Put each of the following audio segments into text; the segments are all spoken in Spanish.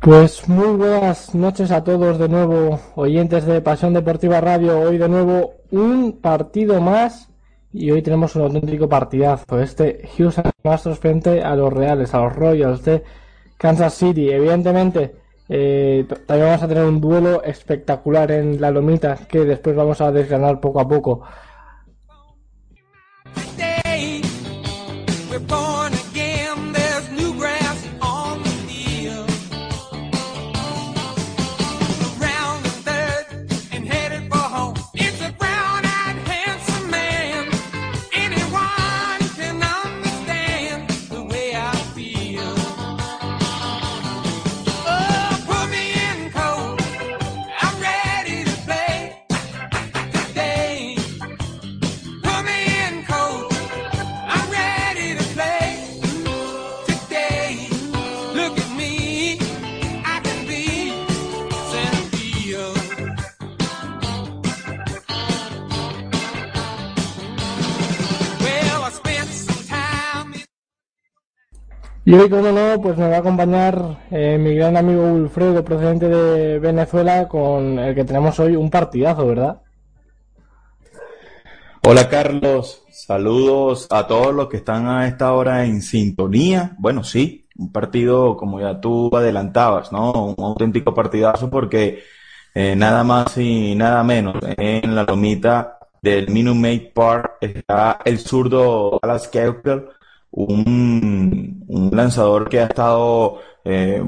Pues muy buenas noches a todos de nuevo, oyentes de Pasión Deportiva Radio. Hoy de nuevo un partido más y hoy tenemos un auténtico partidazo. Este Houston Astros frente a los Reales, a los Royals de Kansas City. Evidentemente, eh, también vamos a tener un duelo espectacular en la lomita que después vamos a desgranar poco a poco. Y hoy, como no, pues me va a acompañar eh, mi gran amigo Wilfredo, procedente de Venezuela, con el que tenemos hoy un partidazo, ¿verdad? Hola Carlos, saludos a todos los que están a esta hora en sintonía. Bueno, sí, un partido como ya tú adelantabas, ¿no? Un auténtico partidazo porque eh, nada más y nada menos en la lomita del Minute Park está el zurdo Alas Keukel un, un lanzador que ha estado eh,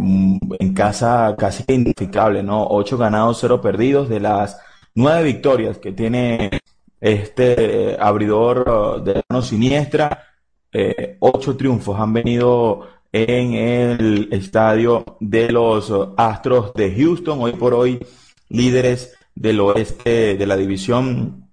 en casa casi identificable, ¿no? Ocho ganados, cero perdidos de las nueve victorias que tiene este abridor uh, de mano siniestra. Eh, ocho triunfos han venido en el estadio de los Astros de Houston, hoy por hoy líderes del oeste de la división,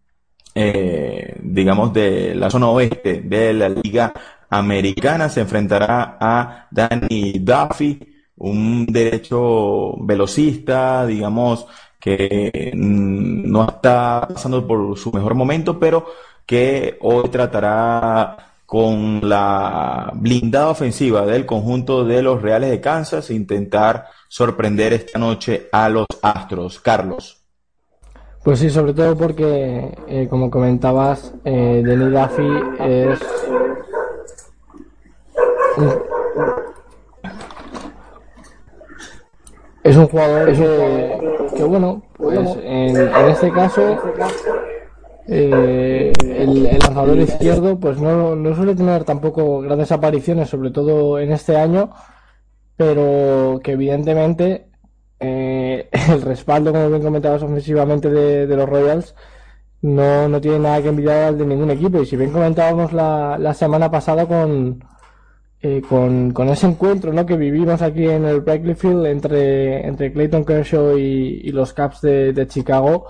eh, digamos, de la zona oeste de la Liga americana se enfrentará a Danny Duffy, un derecho velocista, digamos, que mm, no está pasando por su mejor momento, pero que hoy tratará con la blindada ofensiva del conjunto de los Reales de Kansas intentar sorprender esta noche a los Astros. Carlos. Pues sí, sobre todo porque, eh, como comentabas, eh, Danny Duffy es es un jugador que, bueno, pues en, este caso eh, el, lanzador izquierdo pues no, no, suele tener tampoco grandes apariciones, sobre todo en este año, pero que evidentemente eh, el respaldo, como bien comentabas ofensivamente de, los Royals, no, no tiene nada que envidiar al de ningún equipo. Y si bien comentábamos la, la semana pasada con, eh, con, con, ese encuentro ¿no? que vivimos aquí en el Wrigley Field entre, entre Clayton Kershaw y, los Caps de, Chicago,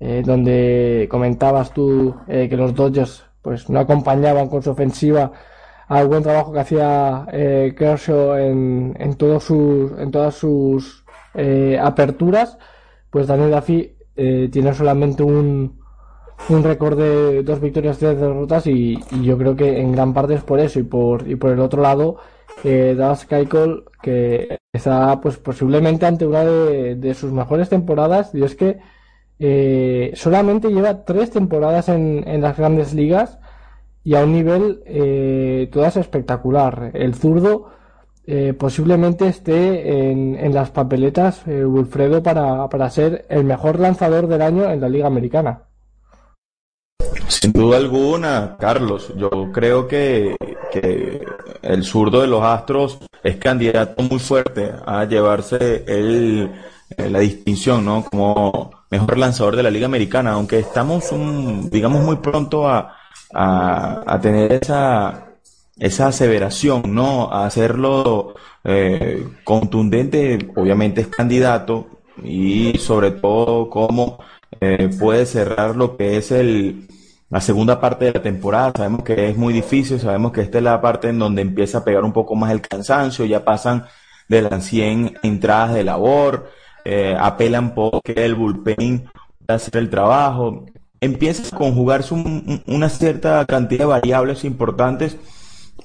eh, donde comentabas tú eh, que los Dodgers pues no acompañaban con su ofensiva al buen trabajo que hacía Kershaw en, en, todos sus, en todas sus aperturas, pues Daniel Duffy tiene solamente un, un récord de dos victorias, tres derrotas y, yo creo que en gran parte es por eso y por, y por el otro lado eh, Dallas Keuchel que está pues posiblemente ante una de, sus mejores temporadas y es que eh, solamente lleva tres temporadas en, en, las grandes ligas y a un nivel eh, todas espectacular. El zurdo posiblemente esté en, en las papeletas Wilfredo para, para ser el mejor lanzador del año en la liga americana. Sin duda alguna, Carlos, yo creo que, el zurdo de los Astros es candidato muy fuerte a llevarse el, eh, la distinción, ¿no? Como mejor lanzador de la Liga Americana, aunque estamos, digamos, muy pronto a, a, tener esa, esa aseveración, ¿no? A hacerlo eh, contundente, obviamente es candidato y sobre todo cómo eh, puede cerrar lo que es el, la segunda parte de la temporada. Sabemos que es muy difícil, sabemos que esta es la parte en donde empieza a pegar un poco más el cansancio, ya pasan de las 100 entradas de labor, eh, apelan porque el bullpen a hacer el trabajo, empieza a conjugarse una cierta cantidad de variables importantes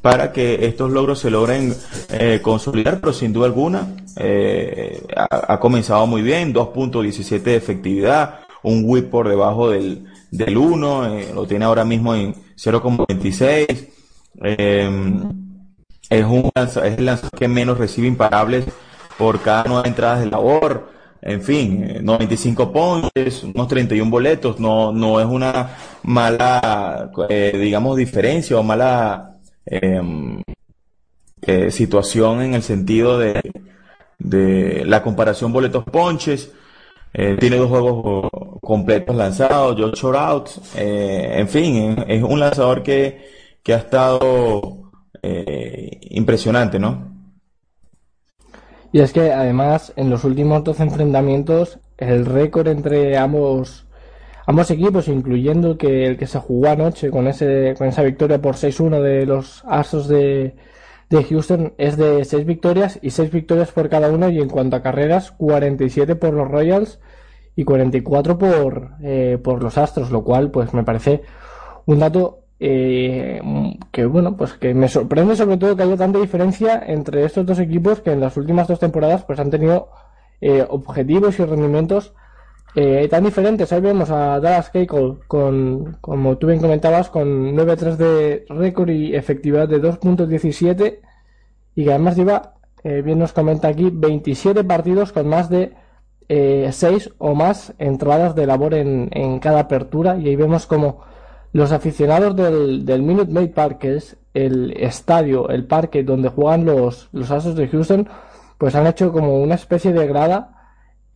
para que estos logros se logren eh, consolidar, pero sin duda alguna eh, ha, comenzado muy bien, 2.17 de efectividad, un whip por debajo del, del 1, eh, lo tiene ahora mismo en 0.26. es, un es el lanzador que menos recibe imparables por cada nueva entrada de labor. En fin, 95 ponches, unos 31 boletos, no, no es una mala, digamos, diferencia o mala Em, eh, situación en el sentido de, de la comparación boletos ponches. Eh, tiene dos juegos completos lanzados, ocho outs. Eh, en fin, es un lanzador que, que ha estado impresionante, ¿no? Y es que además en los últimos 12 enfrentamientos el récord entre ambos ambos equipos, incluyendo que el que se jugó anoche con, ese, con esa victoria por 6-1 de los Astros de, de Houston, es de 6 victorias y 6 victorias por cada uno. Y en cuanto a carreras, 47 por los Royals y 44 por, eh, por los Astros, lo cual pues me parece un dato eh, que bueno, pues que me sorprende sobre todo que haya tanta diferencia entre estos dos equipos que en las últimas dos temporadas pues han tenido eh, objetivos y rendimientos eh, tan diferentes. Ahí vemos a Dallas Keuchel con, como tú bien comentabas, con 9-3 de récord y efectividad de 2.17 y que además lleva, eh, bien nos comenta aquí, 27 partidos con más de eh, 6 o más entradas de labor en, en, cada apertura y ahí vemos como los aficionados del, Minute Maid Park, que es el estadio, el parque donde juegan los, los Asos de Houston, pues han hecho como una especie de grada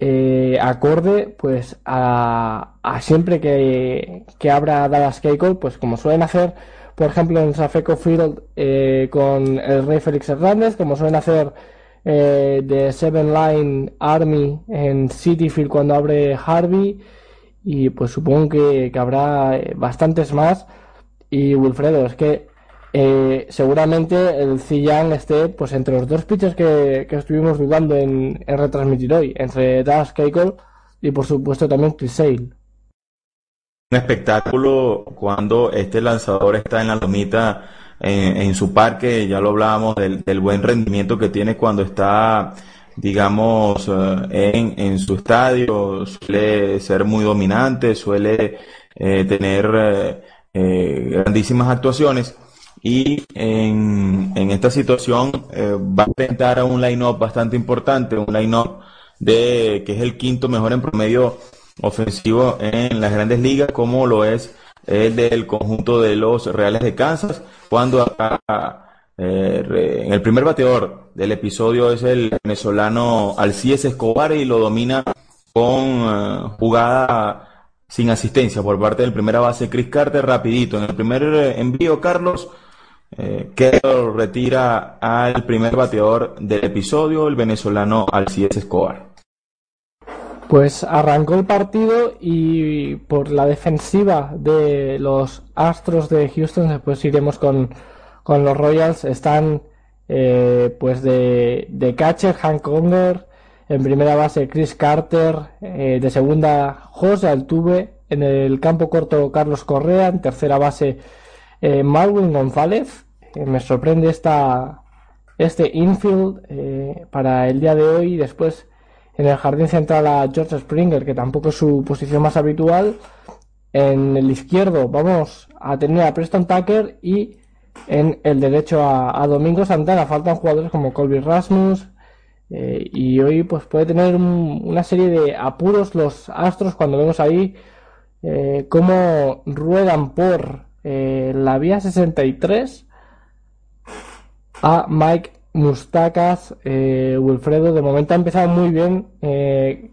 eh, acorde pues a, siempre que, que abra Dallas Keuchel, pues como suelen hacer, por ejemplo, en Safeco Field eh, con el Rey Félix Hernández, como suelen hacer eh, de Seven Line Army en City Field cuando abre Harvey, y pues supongo que, que habrá bastantes más. Y Wilfredo, es que eh, seguramente el Ziyang esté pues entre los dos pitchers que, estuvimos dudando en, retransmitir hoy, entre Das Keuchel y por supuesto también Chris Sale. Un espectáculo cuando este lanzador está en la lomita en, su parque, ya lo hablábamos del, buen rendimiento que tiene cuando está digamos, eh, en, en, su estadio, suele ser muy dominante, suele eh, tener grandísimas actuaciones y en, en esta situación eh, va a enfrentar a un line-up bastante importante, un line-up de que es el quinto mejor en promedio ofensivo en las grandes ligas, como lo es el del conjunto de los Reales de Kansas, cuando acá, eh, en el primer bateador del episodio es el venezolano Alcides Escobar y lo domina con eh, jugada sin asistencia por parte del primera base Chris Carter rapidito. En el primer envío, Carlos, eh, retira al primer bateador del episodio, el venezolano Alcides Escobar. Pues arrancó el partido y por la defensiva de los Astros de Houston, después iremos con, los Royals, están eh, pues de, de, catcher Hank Conger, en primera base Chris Carter, eh, de segunda José Altuve, en el campo corto Carlos Correa, en tercera base eh, Marwin González. Me sorprende esta, este infield eh, para el día de hoy. Después en el jardín central a George Springer, que tampoco es su posición más habitual. En el izquierdo vamos a tener a Preston Tucker y en el derecho a, Domingo Santana. Faltan jugadores como Colby Rasmus. Eh, y hoy pues puede tener una serie de apuros los Astros cuando vemos ahí eh, cómo ruedan por eh, la vía 63 a Mike Mustakas, eh, Wilfredo. De momento ha empezado muy bien eh,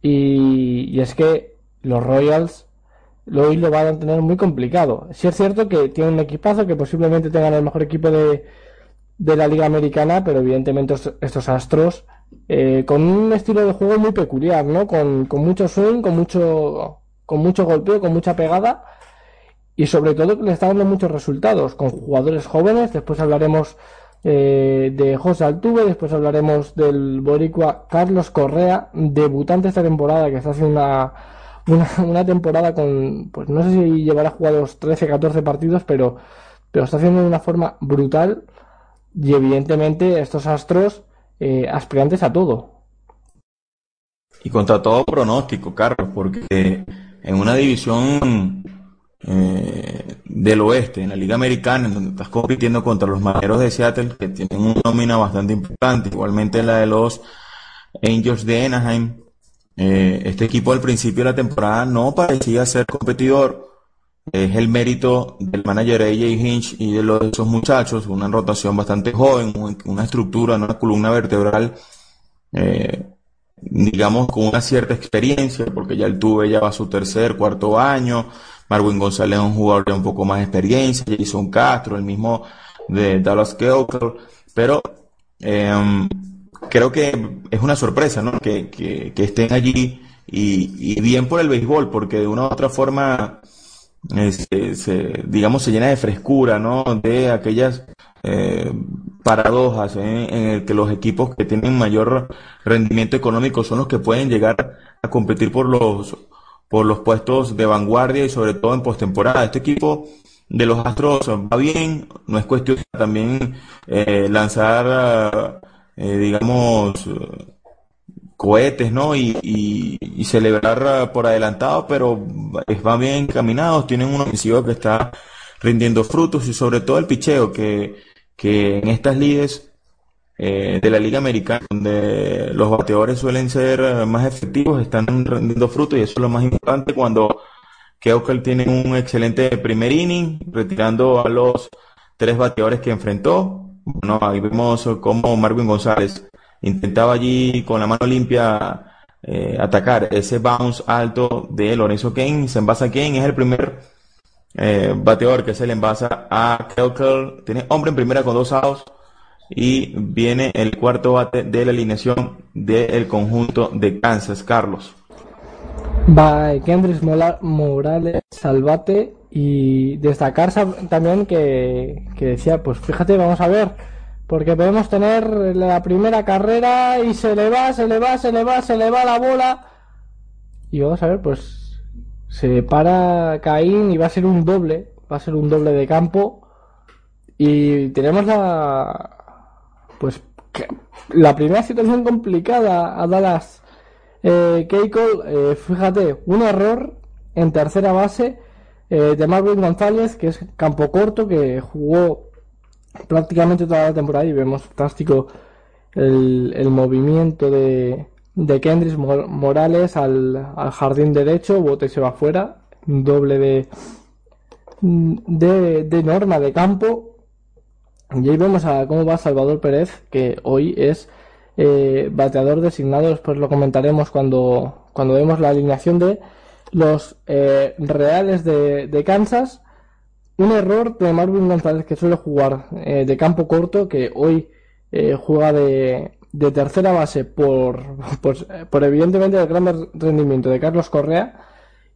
y, es que los Royals hoy lo van a tener muy complicado. Si es cierto que tienen un equipazo, que posiblemente tengan el mejor equipo de, de la Liga Americana, pero evidentemente estos, Astros eh, con un estilo de juego muy peculiar, ¿no? Con, con mucho swing, con mucho, con mucho golpeo, con mucha pegada y sobre todo le está dando muchos resultados con jugadores jóvenes. Después hablaremos eh, de José Altuve, después hablaremos del boricua Carlos Correa, debutante esta temporada, que está haciendo una, una, temporada con, pues no sé si llevará jugados 13, 14 partidos, pero, pero está haciendo de una forma brutal y evidentemente estos astros eh, aspirantes a todo. Y contra todo pronóstico, Carlos, porque en una división eh, del oeste, en la Liga Americana, en donde estás compitiendo contra los Marineros de Seattle, que tienen una nómina bastante importante, igualmente la de los Angels de Anaheim, eh, este equipo al principio de la temporada no parecía ser competidor. Es el mérito del manager AJ Hinch y de los, esos muchachos, una rotación bastante joven, una estructura, una columna vertebral, eh, digamos, con una cierta experiencia, porque ya el tuve ya va a su tercer, cuarto año. Marwin González es un jugador de un poco más experiencia, Jason Castro, el mismo de Dallas Keuchel, pero eh, creo que es una sorpresa, ¿no? Que, que, estén allí y, y, bien por el béisbol, porque de una u otra forma, eh, se, digamos, se llena de frescura, ¿no? De aquellas eh, paradojas en el que los equipos que tienen mayor rendimiento económico son los que pueden llegar a competir por los por los puestos de vanguardia y sobre todo en postemporada. Este equipo de los Astros va bien, no es cuestión también eh, lanzar eh, digamos, cohetes, ¿no? Y, y, celebrar por adelantado, pero van bien encaminados, tienen un ofensivo que está rindiendo frutos y sobre todo el picheo, que, que en estas lides eh, de la Liga Americana, donde los bateadores suelen ser más efectivos, están rindiendo frutos y eso es lo más importante cuando Keuchel tiene un excelente primer inning, retirando a los tres bateadores que enfrentó, bueno, ahí vemos cómo Marvin González intentaba allí con la mano limpia eh, atacar ese bounce alto de Lorenzo Kane. Se envasa Kane, es el primer eh, bateador que se le envasa a Kelkel. Tiene hombre en primera con dos outs. Y viene el cuarto bate de la alineación del conjunto de Kansas, Carlos. Va Kendrick Morales Salvate y destacar también que, decía, pues fíjate, vamos a ver, porque podemos tener la primera carrera y se le va, se le va, se le va, se le va la bola. Y vamos a ver, pues se para Caín y va a ser un doble, va a ser un doble de campo. Y tenemos la, pues, la primera situación complicada a Dallas eh, Keiko, eh, fíjate, un error en tercera base eh, de Marvin González, que es campo corto, que jugó prácticamente toda la temporada y vemos fantástico el, movimiento de, de Kendrick Morales al, jardín derecho, bote se va afuera, doble de, de norma de campo. Y ahí vemos a cómo va Salvador Pérez, que hoy es eh, bateador designado, después lo comentaremos cuando, cuando vemos la alineación de los eh, Reales de, Kansas. Un error de Marvin González que suele jugar eh, de campo corto, que hoy eh, juega de, de, tercera base por, por, evidentemente el gran rendimiento de Carlos Correa.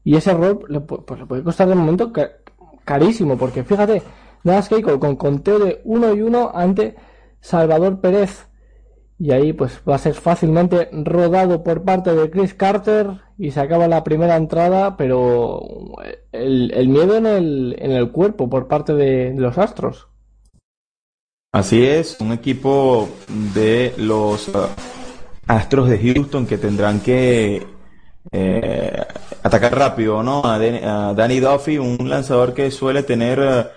Y ese error le, pues, le puede costar de momento carísimo, porque fíjate, Keiko con conteo de 1 y 1 ante Salvador Pérez. Y ahí pues va a ser fácilmente rodado por parte de Chris Carter y se acaba la primera entrada, pero el, miedo en el, en el cuerpo por parte de, los Astros. Así es, un equipo de los uh, Astros de Houston que tendrán que eh, atacar rápido, ¿no? A, Danny Duffy, un lanzador que suele tener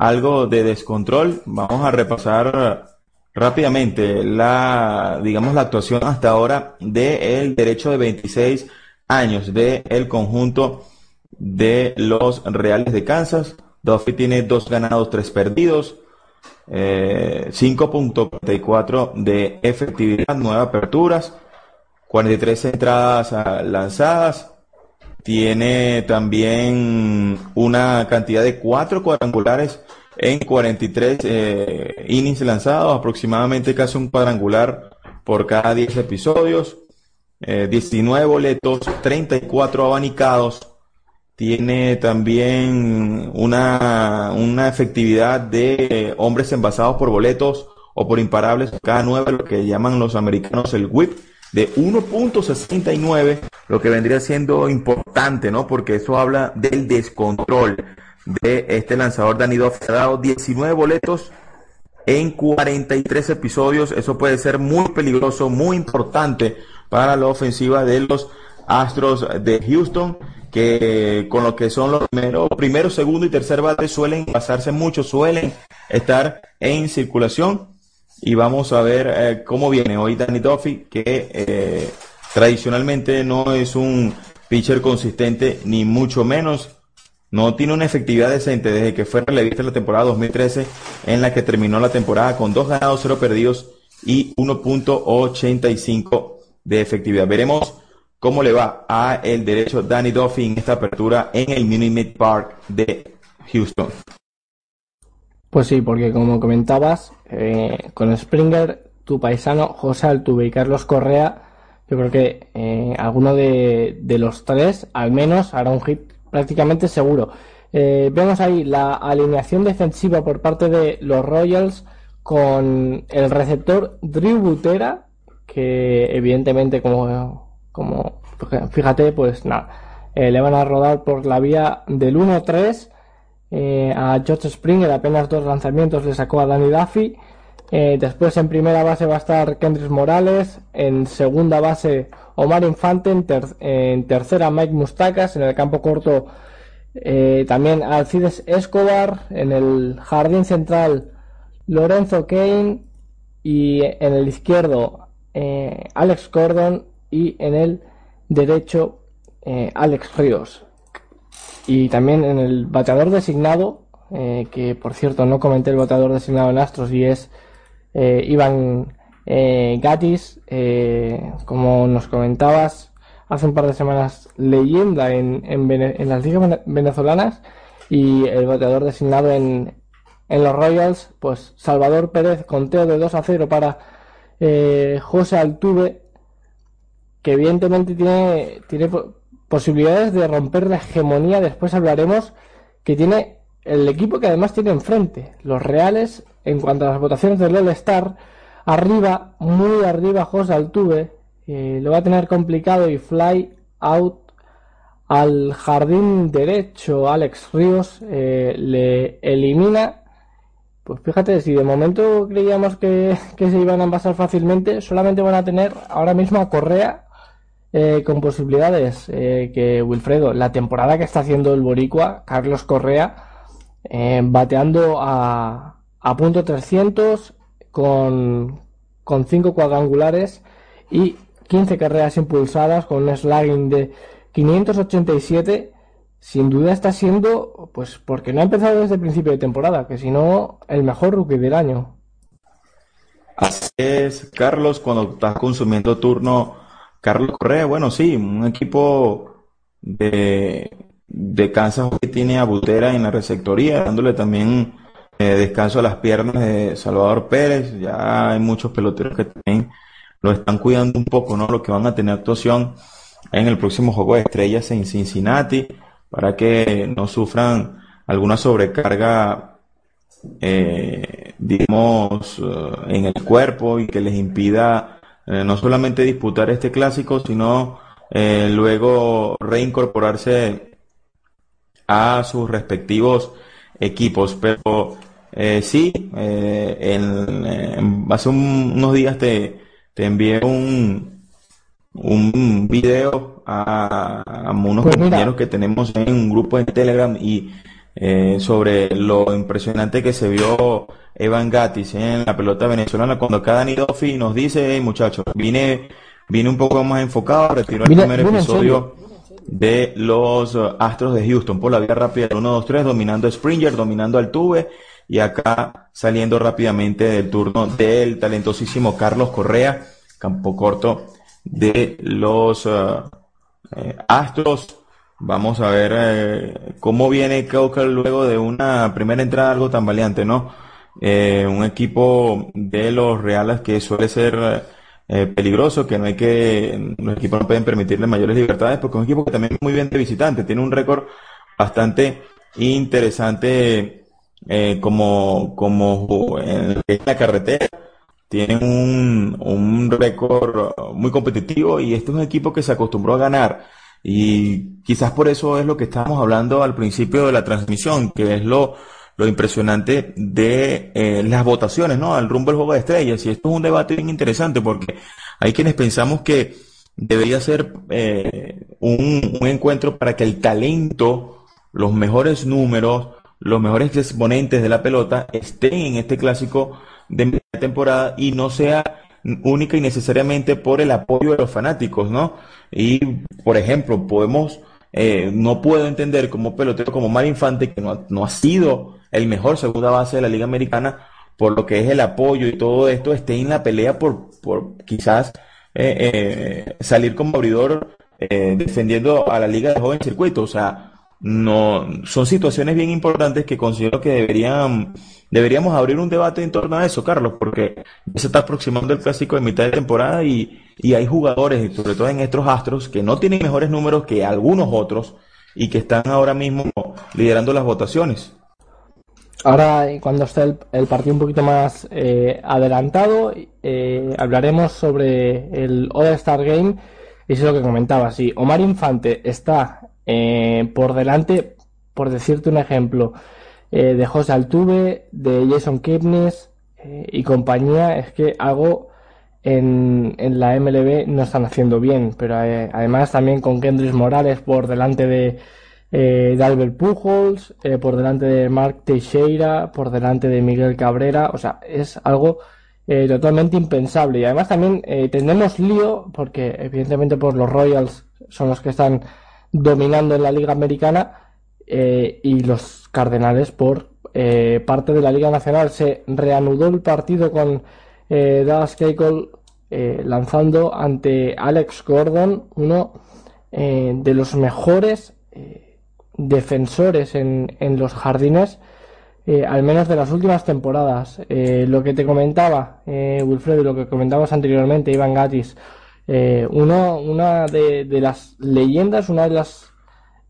algo de descontrol. Vamos a repasar rápidamente la, digamos, la actuación hasta ahora del derecho de 26 años del el conjunto de los Reales de Kansas. Duffy tiene dos ganados, tres perdidos, 5.44 eh, de efectividad, nueve aperturas, 43 entradas ah, lanzadas. Tiene también una cantidad de cuatro cuadrangulares en 43 eh, innings lanzados, aproximadamente casi un cuadrangular por cada 10 episodios, 19 eh, boletos, 34 abanicados, tiene también una, una efectividad de hombres envasados por boletos o por imparables cada 9, lo que llaman los americanos el whip, de 1.69, lo que vendría siendo importante, ¿no? Porque eso habla del descontrol de este lanzador Danny Duffy. Ha dado 19 boletos en 43 episodios. Eso puede ser muy peligroso, muy importante para la ofensiva de los Astros de Houston, que con lo que son los primeros, primero, segundo y tercer bate suelen pasarse mucho, suelen estar en circulación. Y vamos a ver eh, cómo viene hoy Danny Duffy, que eh, tradicionalmente no es un pitcher consistente, ni mucho menos. No tiene una efectividad decente desde que fue relevista en la temporada 2013, en la que terminó la temporada con dos ganados, cero perdidos y 1.85 de efectividad. Veremos cómo le va a el derecho Danny Duffy en esta apertura en el Minute Park de Houston. Pues sí, porque como comentabas, eh, con Springer, tu paisano José Altuve y Carlos Correa, yo creo que eh, alguno de, de, los tres al menos hará un hit prácticamente seguro. Eh, vemos ahí la alineación defensiva por parte de los Royals con el receptor Drew Butera, que evidentemente como, como fíjate, pues nada, le van a rodar por la vía del 1-3. Eh, a George Springer apenas dos lanzamientos le sacó a Danny Duffy. después en primera base va a estar Kendrick Morales. En segunda base Omar Infante, en, tercera Mike Mustakas, en el campo corto eh, también Alcides Escobar, en el jardín central Lorenzo Kane y en el izquierdo eh, Alex Gordon y en el derecho eh, Alex Ríos. Y también en el bateador designado, que por cierto no comenté el bateador designado en Astros y es Iván eh, Gatis, eh, como nos comentabas hace un par de semanas, leyenda en, en, las ligas venezolanas y el bateador designado en, en, los Royals, pues Salvador Pérez, conteo de 2 a 0 para eh, José Altuve, que evidentemente tiene, tiene posibilidades de romper la hegemonía, después hablaremos, que tiene el equipo que además tiene enfrente, los Reales, en cuanto a las votaciones del All-Star, Arriba, muy arriba, José Altuve. Eh, lo va a tener complicado y fly out al jardín derecho. Alex Ríos eh, le elimina. Pues fíjate, si de momento creíamos que, se iban a envasar fácilmente, solamente van a tener ahora mismo a Correa eh, con posibilidades que Wilfredo. La temporada que está haciendo el Boricua, Carlos Correa, bateando a, a punto 300 con, con 5 cuadrangulares y 15 carreras impulsadas con un slugging de 587 sin duda está siendo, pues porque no ha empezado desde el principio de temporada, que si no, el mejor rookie del año. Así es, Carlos, cuando estás consumiendo turno, Carlos Correa, bueno, sí, un equipo de, de que tiene a Butera en la receptoría, dándole también eh, descanso a las piernas de Salvador Pérez. Ya hay muchos peloteros que también lo están cuidando un poco, ¿no? Lo que van a tener actuación en el próximo juego de estrellas en Cincinnati para que no sufran alguna sobrecarga, eh, digamos, eh, en el cuerpo y que les impida no solamente disputar este clásico, sino luego reincorporarse a sus respectivos equipos. Pero eh, sí, eh, en, hace unos días te, te envié un, un video a, unos pues compañeros que tenemos en un grupo en Telegram y eh, sobre lo impresionante que se vio Evan Gatis en la pelota venezolana cuando cada Nidofi nos dice, hey, muchachos, vine, vine un poco más enfocado, retiró el primer episodio de los Astros de Houston por la vía rápida 1-2-3, dominando a Springer, dominando al Tuve y acá saliendo rápidamente del turno del talentosísimo Carlos Correa, campo corto de los uh, eh, Astros. Vamos a ver eh, cómo viene Keuker luego de una primera entrada algo tan valiente, ¿no? Eh, un equipo de los Reales que suele ser peligroso, que no hay que, los equipos no pueden permitirle mayores libertades, porque es un equipo que también es muy bien de visitante, tiene un récord bastante interesante eh, como, como en la carretera, tienen un, un récord muy competitivo y este es un equipo que se acostumbró a ganar. Y quizás por eso es lo que estábamos hablando al principio de la transmisión, que es lo, lo impresionante de eh, las votaciones, ¿no? Al rumbo del juego de estrellas. Y esto es un debate bien interesante porque hay quienes pensamos que debería ser eh, un, encuentro para que el talento, los mejores números, los mejores exponentes de la pelota estén en este clásico de temporada y no sea única y necesariamente por el apoyo de los fanáticos, ¿no? Y, por ejemplo, podemos, eh, no puedo entender como pelotero como Mar Infante, que no, no ha sido el mejor segunda base de la Liga Americana, por lo que es el apoyo y todo esto, esté en la pelea por, por quizás eh, eh, salir como abridor eh, defendiendo a la Liga de Joven Circuito. O sea, no, son situaciones bien importantes que considero que deberían, deberíamos abrir un debate en torno a eso, Carlos, porque se está aproximando el clásico de mitad de temporada y, y hay jugadores, sobre todo en estos astros, que no tienen mejores números que algunos otros y que están ahora mismo liderando las votaciones. Ahora, cuando esté el, partido un poquito más eh, adelantado, eh, hablaremos sobre el All-Star Game. Y eso es lo que comentaba. Si Omar Infante está eh, por delante, por decirte un ejemplo, eh, de José Altuve, de Jason Kipnis eh, y compañía, es que algo en, en, la MLB no están haciendo bien. Pero además también con Kendrick Morales por delante de, de Albert Pujols, por delante de Mark Teixeira, por delante de Miguel Cabrera. O sea, es algo totalmente impensable. Y además también tenemos lío, porque evidentemente por los Royals son los que están dominando en la Liga Americana eh, y los Cardenales por eh, parte de la Liga Nacional. Se reanudó el partido con eh, Dallas Keuchel lanzando ante Alex Gordon, uno de los mejores defensores en, en, los jardines. al menos de las últimas temporadas. lo que te comentaba, Wilfredo, y lo que comentabas anteriormente, Iván Gatis, eh, uno, una de, las leyendas, una de las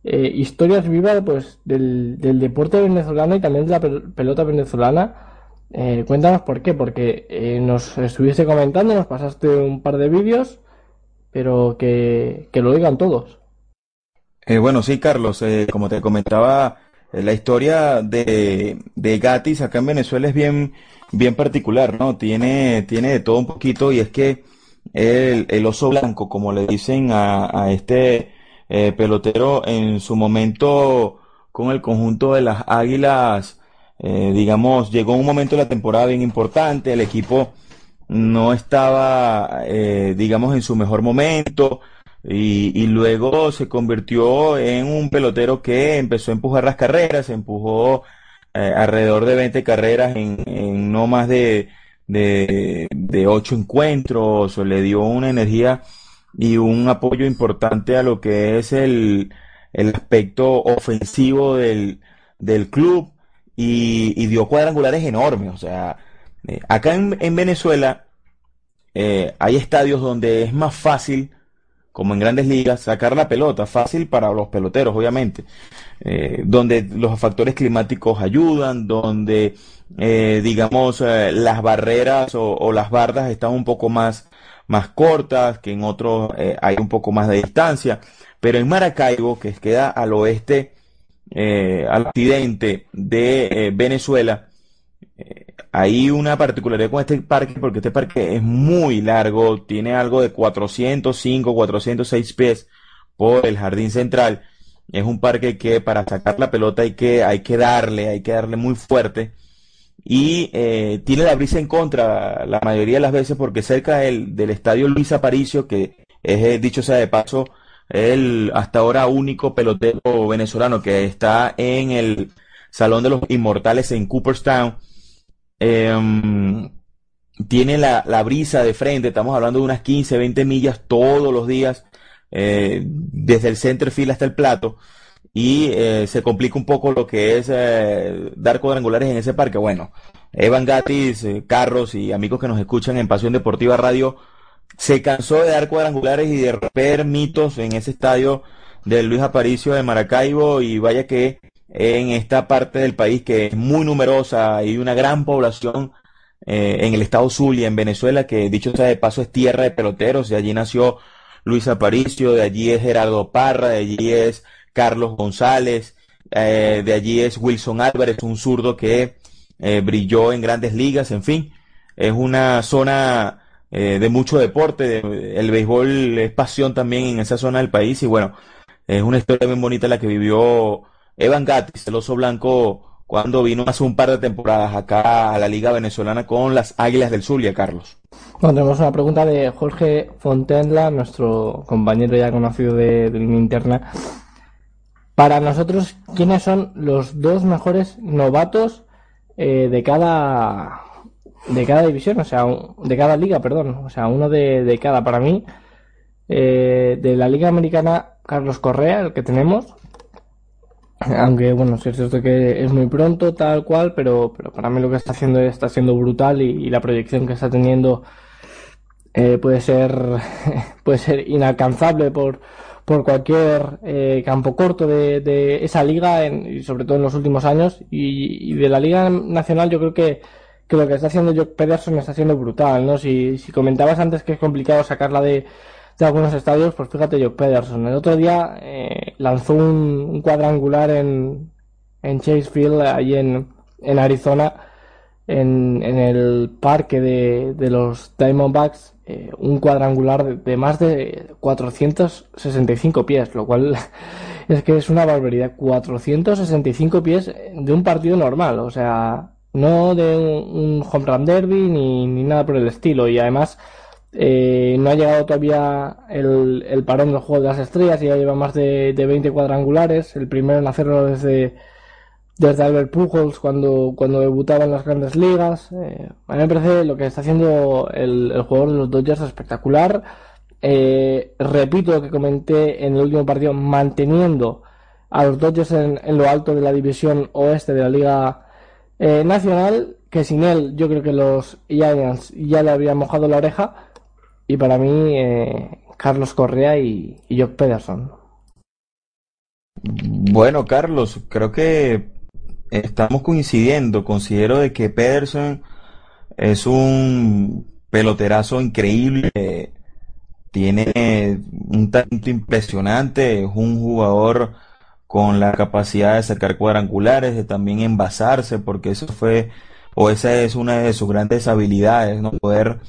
eh, historias vivas pues, del, deporte venezolano y también de la pelota venezolana. Eh, cuéntanos por qué, porque nos estuviese comentando, nos pasaste un par de vídeos, pero que, lo digan todos. Bueno, sí, Carlos, como te comentaba, la historia de, de Gatis acá en Venezuela es bien, bien particular, ¿no? Tiene, tiene de todo un poquito y es que el, el oso blanco, como le dicen a, a este eh, pelotero en su momento con el conjunto de las Águilas, eh, digamos, llegó un momento de la temporada bien importante, el equipo no estaba, eh, digamos, en su mejor momento. Y, y, luego se convirtió en un pelotero que empezó a empujar las carreras, empujó alrededor de 20 carreras en, no más de, de, de ocho encuentros, o le dio una energía y un apoyo importante a lo que es el, el aspecto ofensivo del, del club y, dio cuadrangulares enormes. O sea, eh, acá en, en Venezuela eh, hay estadios donde es más fácil como en grandes ligas, sacar la pelota, fácil para los peloteros, obviamente, eh, donde los factores climáticos ayudan, donde, eh, digamos, eh, las barreras o, las bardas están un poco más, más cortas, que en otros hay un poco más de distancia, pero en Maracaibo, que queda al oeste, al occidente de Venezuela, hay una particularidad con este parque porque este parque es muy largo, tiene algo de 405, 406 pies por el jardín central. Es un parque que para sacar la pelota hay que, hay que darle, hay que darle muy fuerte. Y eh, tiene la brisa en contra la mayoría de las veces porque cerca del, del estadio Luis Aparicio, que es, eh, dicho sea de paso, el hasta ahora único pelotero venezolano que está en el Salón de los Inmortales en Cooperstown, eh, tiene la, la, brisa de frente, estamos hablando de unas 15, 20 millas todos los días, eh, desde el center field hasta el plato, y eh, se complica un poco lo que es eh, dar cuadrangulares en ese parque. Bueno, Evan Gatis, eh, Carros y amigos que nos escuchan en Pasión Deportiva Radio, se cansó de dar cuadrangulares y de romper mitos en ese estadio de Luis Aparicio de Maracaibo y vaya que en esta parte del país que es muy numerosa. Y una gran población eh, en el estado Zulia, en Venezuela, que dicho sea de paso es tierra de peloteros. Y allí nació Luis Aparicio, de allí es Gerardo Parra, de allí es Carlos González, eh, de allí es Wilson Álvarez, un zurdo que eh, brilló en grandes ligas, en fin, es una zona eh, de mucho deporte, el béisbol es pasión también en esa zona del país y bueno, es una historia muy bonita la que vivió Evan Gatis, el oso blanco, cuando vino hace un par de temporadas acá a la Liga Venezolana con las Águilas del Zulia, Carlos. Bueno, tenemos una pregunta de Jorge Fontenla, nuestro compañero ya conocido de, de interna. Para nosotros, ¿quiénes son los dos mejores novatos eh, de cada de cada división? O sea, de cada liga, perdón. O sea, uno de, de cada. Para mí, eh, de la Liga Americana, Carlos Correa, el que tenemos, aunque bueno, sí es cierto que es muy pronto, tal cual, pero, pero para mí lo que está haciendo está siendo brutal y, la proyección que está teniendo eh, puede ser puede ser inalcanzable por, por cualquier eh, campo corto de, de esa liga y sobre todo en los últimos años y, de la liga nacional yo creo que, que lo que está haciendo Jock Pederson está haciendo brutal, ¿no? Si, si comentabas antes que es complicado sacarla de de algunos estadios, pues fíjate Jock Pederson. El otro día eh, lanzó un, cuadrangular en, en Chase Field, ahí en, en Arizona, en, en, el parque de, de los Diamondbacks, eh, un cuadrangular de, más de 465 pies, lo cual es que es una barbaridad. 465 pies de un partido normal, o sea, no de un, home run derby ni, ni nada por el estilo. Y además eh, no ha llegado todavía el, el, parón del juego de las estrellas, ya lleva más de, de 20 cuadrangulares. El primero en hacerlo desde, desde Albert Pujols cuando, cuando debutaba en las grandes ligas. Eh, a mí me parece lo que está haciendo el, jugador de los Dodgers espectacular. Eh, repito lo que comenté en el último partido, manteniendo a los Dodgers en, en lo alto de la división oeste de la Liga eh, Nacional, que sin él yo creo que los Giants ya le habían mojado la oreja y para mí, eh, Carlos Correa y, y Jock Pederson. Bueno, Carlos, creo que estamos coincidiendo. Considero de que Pederson es un peloterazo increíble. Tiene un talento impresionante. Es un jugador con la capacidad de sacar cuadrangulares, de también envasarse, porque eso fue, o esa es una de sus grandes habilidades, ¿no? Poder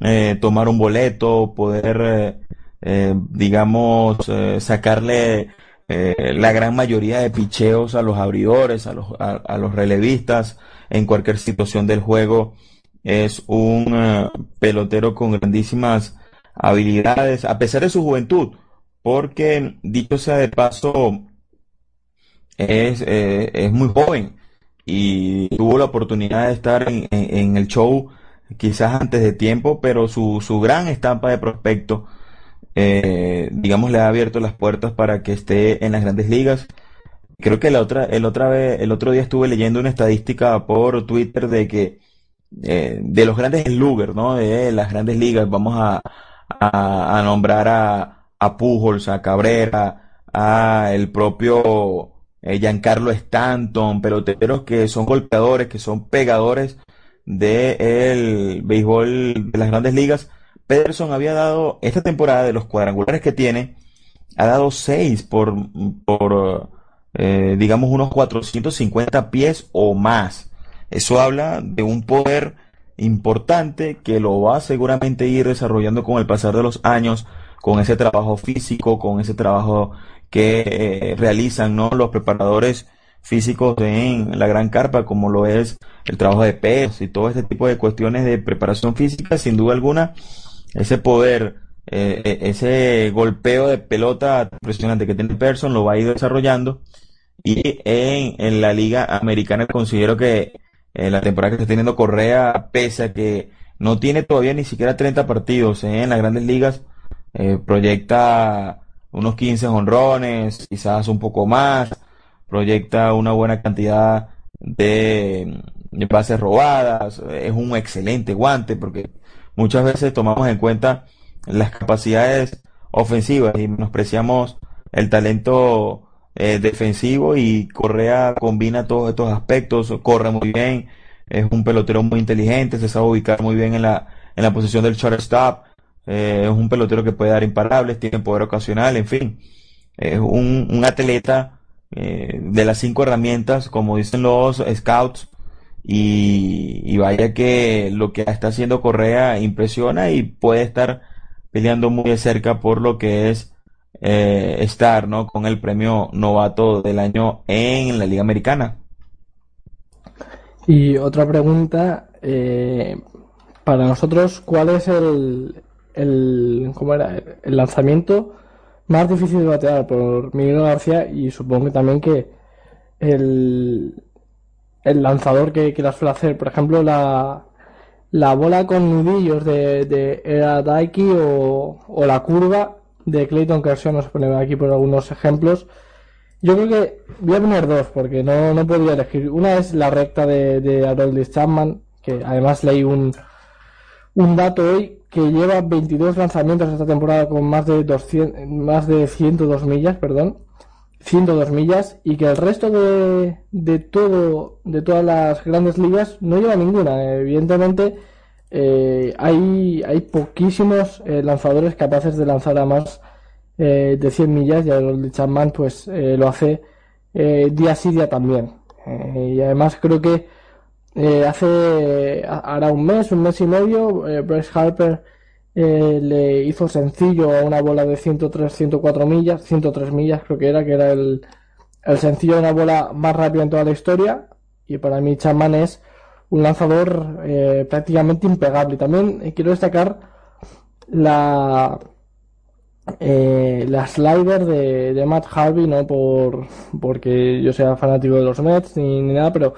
eh, tomar un boleto, poder, eh, eh, digamos, sacarle la gran mayoría de picheos a los abridores, a los, a, los relevistas en cualquier situación del juego. Es un pelotero con grandísimas habilidades, a pesar de su juventud, porque dicho sea de paso, es, es muy joven y tuvo la oportunidad de estar en el show quizás antes de tiempo, pero su, su gran estampa de prospecto, eh, digamos, le ha abierto las puertas para que esté en las grandes ligas. Creo que la otra, el otra vez, el otro día estuve leyendo una estadística por Twitter de que eh, de los grandes Luger, ¿no? De las grandes ligas, vamos a, a, nombrar a, a Pujols, a Cabrera, a el propio eh, Giancarlo Stanton, peloteros que son golpeadores, que son pegadores del béisbol de las grandes ligas. Pederson había dado esta temporada de los cuadrangulares que tiene, ha dado 6 por, por eh, digamos, unos 450 pies o más. Eso habla de un poder importante que lo va a seguramente ir desarrollando con el pasar de los años, con ese trabajo físico, con ese trabajo que eh, realizan ¿no? los preparadores físicos en la gran carpa, como lo es el trabajo de pesos y todo este tipo de cuestiones de preparación física, sin duda alguna, ese poder, eh, eh, ese golpeo de pelota impresionante que tiene Person lo va a ir desarrollando. Y en, en la liga americana considero que eh, la temporada que está teniendo Correa, pese a que no tiene todavía ni siquiera 30 partidos en las grandes ligas, proyecta unos 15 honrones, quizás un poco más, proyecta una buena cantidad de, bases robadas, es un excelente guante porque muchas veces tomamos en cuenta las capacidades ofensivas y menospreciamos el talento eh, defensivo y Correa combina todos estos aspectos, corre muy bien, es un pelotero muy inteligente, se sabe ubicar muy bien en la, en la posición del shortstop, eh, es un pelotero que puede dar imparables, tiene poder ocasional, en fin, es un, un atleta eh, de las cinco herramientas, como dicen los scouts, y, vaya que lo que está haciendo Correa impresiona y puede estar peleando muy de cerca por lo que es eh, estar ¿no? con el premio novato del año en la Liga Americana. Y otra pregunta, eh, para nosotros, ¿cuál es el, el, ¿cómo era? el lanzamiento más difícil de batear por Miguel García y supongo también que el, el lanzador que, que la suele hacer, por ejemplo, la, la bola con nudillos de, de Era Daiki o, o la curva de Clayton Kershaw, nos ponemos aquí por algunos ejemplos. Yo creo que voy a poner dos porque no, no podía elegir. Una es la recta de, de Harold Chapman, que además leí un, un dato hoy que lleva 22 lanzamientos esta temporada con más de 200, más de 102 millas, perdón, 102 millas y que el resto de, de todo de todas las grandes ligas no lleva ninguna. Evidentemente eh, hay hay poquísimos eh, lanzadores capaces de lanzar a más eh, de 100 millas y el de Chapman pues lo hace día sí día también. y además creo que eh, hace ahora un mes, un mes y medio, eh, Bryce Harper eh, le hizo sencillo a una bola de 103, 104 millas, 103 millas creo que era, que era el, el sencillo de una bola más rápida en toda la historia. Y para mí Chapman es un lanzador eh, prácticamente impegable. También quiero destacar la la slider de, de, Matt Harvey, no por porque yo sea fanático de los Mets ni nada, pero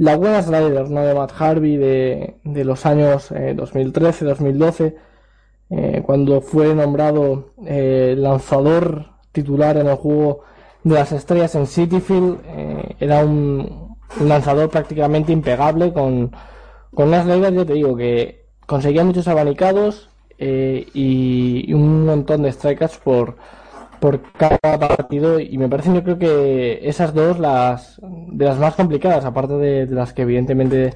la buena slider ¿no? de Matt Harvey de, los años 2013-2012, eh, eh, cuando fue nombrado eh, lanzador titular en el juego de las estrellas en Cityfield, era un, lanzador prácticamente impegable con, con una slider, yo te digo, que conseguía muchos abanicados y, un montón de strikeouts por por cada partido y me parece yo creo que esas dos las de las más complicadas aparte de, las que evidentemente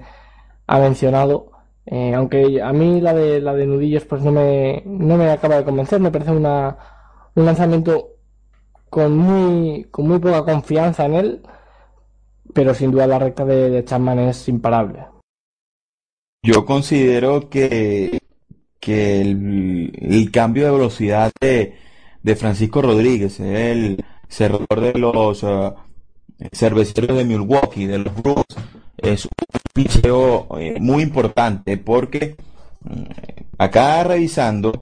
ha mencionado eh, aunque a mí la de la de nudillos pues no me no me acaba de convencer me parece una un lanzamiento con muy con muy poca confianza en él pero sin duda la recta de, de Chapman es imparable. Yo considero que que el, el cambio de velocidad de de Francisco Rodríguez, el cerrador de los uh, cerveceros de Milwaukee, de los Brewers. Es un picheo eh, muy importante porque mm, acá revisando,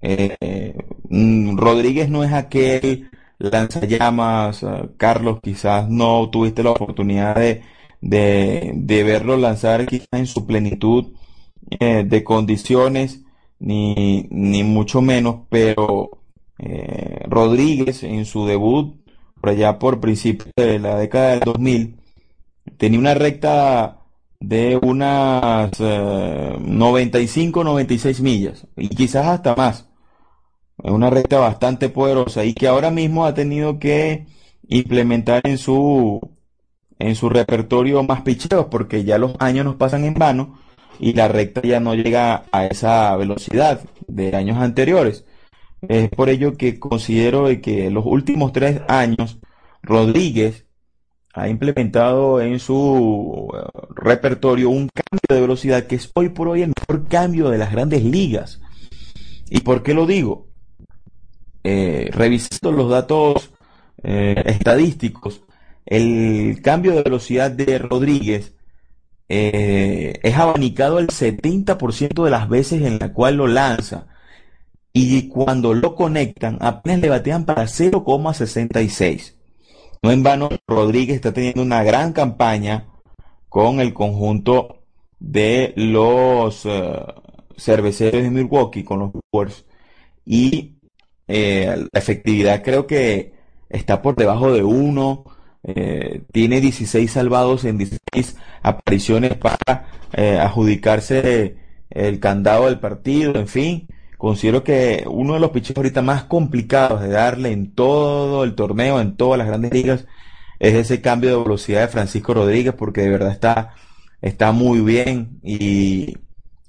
eh, mm, Rodríguez no es aquel lanzallamas, Carlos, quizás no tuviste la oportunidad de, de, verlo lanzar quizás en su plenitud de condiciones, ni, ni mucho menos, pero eh, Rodríguez en su debut, por allá por principios de la década del 2000, tenía una recta de unas 95, eh, 96 millas, y quizás hasta más. Es una recta bastante poderosa y que ahora mismo ha tenido que implementar en su en su repertorio más picheos porque ya los años nos pasan en vano y la recta ya no llega a esa velocidad de años anteriores. Es por ello que considero que en los últimos tres años Rodríguez ha implementado en su eh, repertorio un cambio de velocidad que es hoy por hoy el mejor cambio de las grandes ligas. ¿Y por qué lo digo? Eh, revisando los datos eh, estadísticos, el cambio de velocidad de Rodríguez es abanicado el 70% de las veces en la cual lo lanza y cuando lo conectan apenas le batean para 0,66. No en vano, Rodríguez está teniendo una gran campaña con el conjunto de los uh, cerveceros de Milwaukee, con los Brewers. Y eh, la efectividad creo que está por debajo de 1. Eh, tiene 16 salvados en 16 apariciones para eh, adjudicarse el candado del partido, en fin. Considero que uno de los pitches ahorita más complicados de darle en todo el torneo, en todas las grandes ligas, es ese cambio de velocidad de Francisco Rodríguez, porque de verdad está, está muy bien y,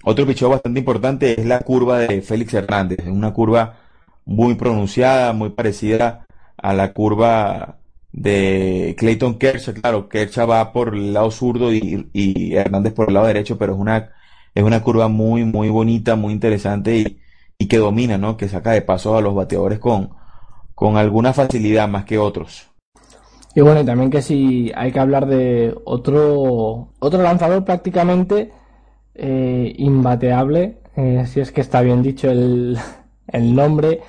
otro picheo bastante importante es la curva de Félix Hernández. Es una curva muy pronunciada, muy parecida a la curva de Clayton Kershaw. Claro, Kershaw va por el lado zurdo y, y, Hernández por el lado derecho, pero es una, es una curva muy, muy bonita, muy interesante y, y que domina, ¿no? Que saca de paso a los bateadores con, con alguna facilidad más que otros. Y bueno, y también que si hay que hablar de otro, otro lanzador prácticamente eh, imbateable, eh, si es que está bien dicho el, el nombre,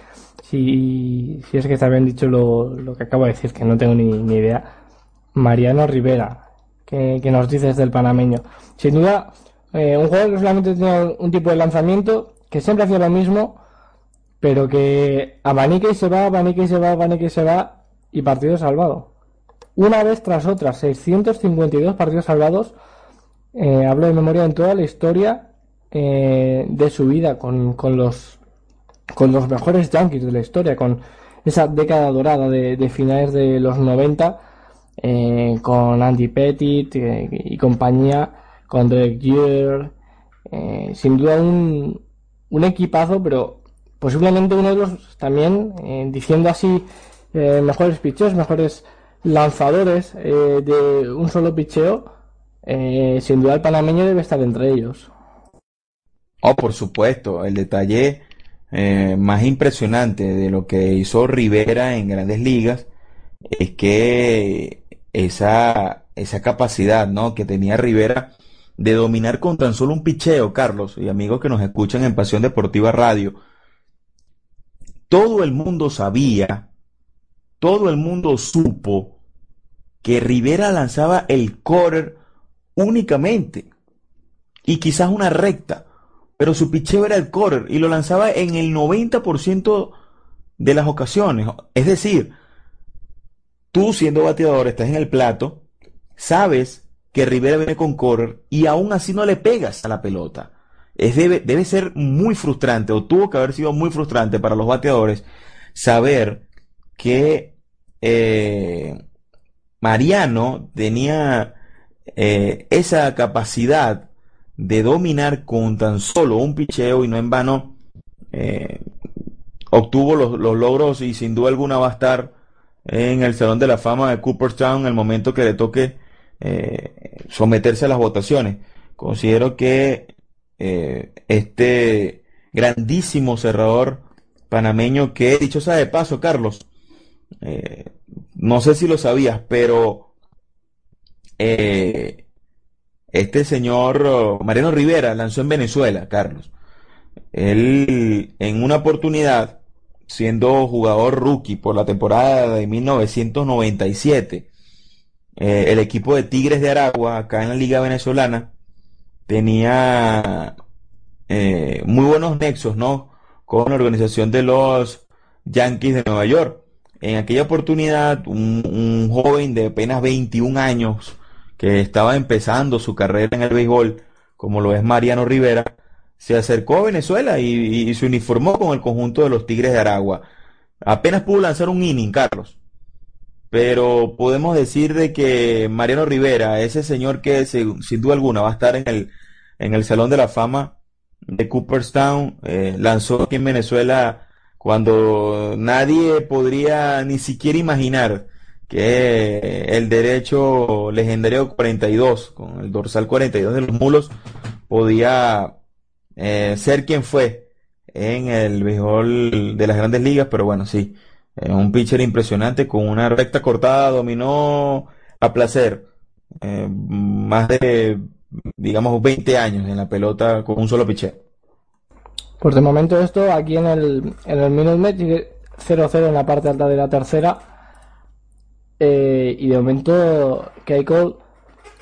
si, si, es que está bien dicho lo, lo, que acabo de decir, que no tengo ni, ni idea. Mariano Rivera, que, que, nos dices del panameño. Sin duda, eh, un jugador que solamente tenía un tipo de lanzamiento, que siempre hacía lo mismo, pero que abanica y se va, abanica y se va, abanica y se va, y partido salvado. Una vez tras otra, 652 partidos salvados. Eh, hablo de memoria en toda la historia eh, de su vida con, con, los con los mejores Yankees de la historia, con esa década dorada de, finales de los 90, eh, con Andy Pettit y compañía, con Derek Jeter, sin duda un, un equipazo, pero posiblemente uno de los también, diciendo así, mejores pitchers, mejores lanzadores eh, de un solo picheo, eh, sin duda el panameño debe estar entre ellos. Oh, por supuesto, el detalle eh, más impresionante de lo que hizo Rivera en grandes ligas es que esa, esa capacidad ¿no? que tenía Rivera de dominar con tan solo un picheo, Carlos, y amigos que nos escuchan en Pasión Deportiva Radio, todo el mundo sabía todo el mundo supo que Rivera lanzaba el corner únicamente y quizás una recta, pero su picheo era el corner y lo lanzaba en el 90% de las ocasiones. Es decir, tú siendo bateador estás en el plato, sabes que Rivera viene con corner y aún así no le pegas a la pelota. Es debe, debe ser muy frustrante o tuvo que haber sido muy frustrante para los bateadores saber que eh, Mariano tenía eh, esa capacidad de dominar con tan solo un picheo y no en vano eh, obtuvo los, logros y sin duda alguna va a estar en el Salón de la Fama de Cooperstown en el momento que le toque someterse a las votaciones. Considero que este grandísimo cerrador panameño que, dicho sea de paso, Carlos, eh, no sé si lo sabías, pero eh, este señor oh, Mariano Rivera lanzó en Venezuela, Carlos. Él en una oportunidad, siendo jugador rookie por la temporada de 1997, eh, el equipo de Tigres de Aragua, acá en la Liga Venezolana, tenía muy buenos nexos, ¿no? Con la organización de los Yankees de Nueva York. En aquella oportunidad, un, joven de apenas 21 años que estaba empezando su carrera en el béisbol, como lo es Mariano Rivera, se acercó a Venezuela y, se uniformó con el conjunto de los Tigres de Aragua. Apenas pudo lanzar un inning, Carlos. Pero podemos decir de que Mariano Rivera, ese señor que sin duda alguna va a estar en el, en el Salón de la Fama de Cooperstown, eh, lanzó aquí en Venezuela cuando nadie podría ni siquiera imaginar que el derecho legendario 42, con el dorsal 42 de los mulos, podía eh, ser quien fue en el béisbol de las grandes ligas, pero bueno, sí, un pitcher impresionante con una recta cortada, dominó a placer eh, más de, digamos, 20 años en la pelota con un solo pitcher. Pues de momento esto aquí en el, en el Minute 0-0 en la parte alta de la tercera. Eh, y de momento Keiko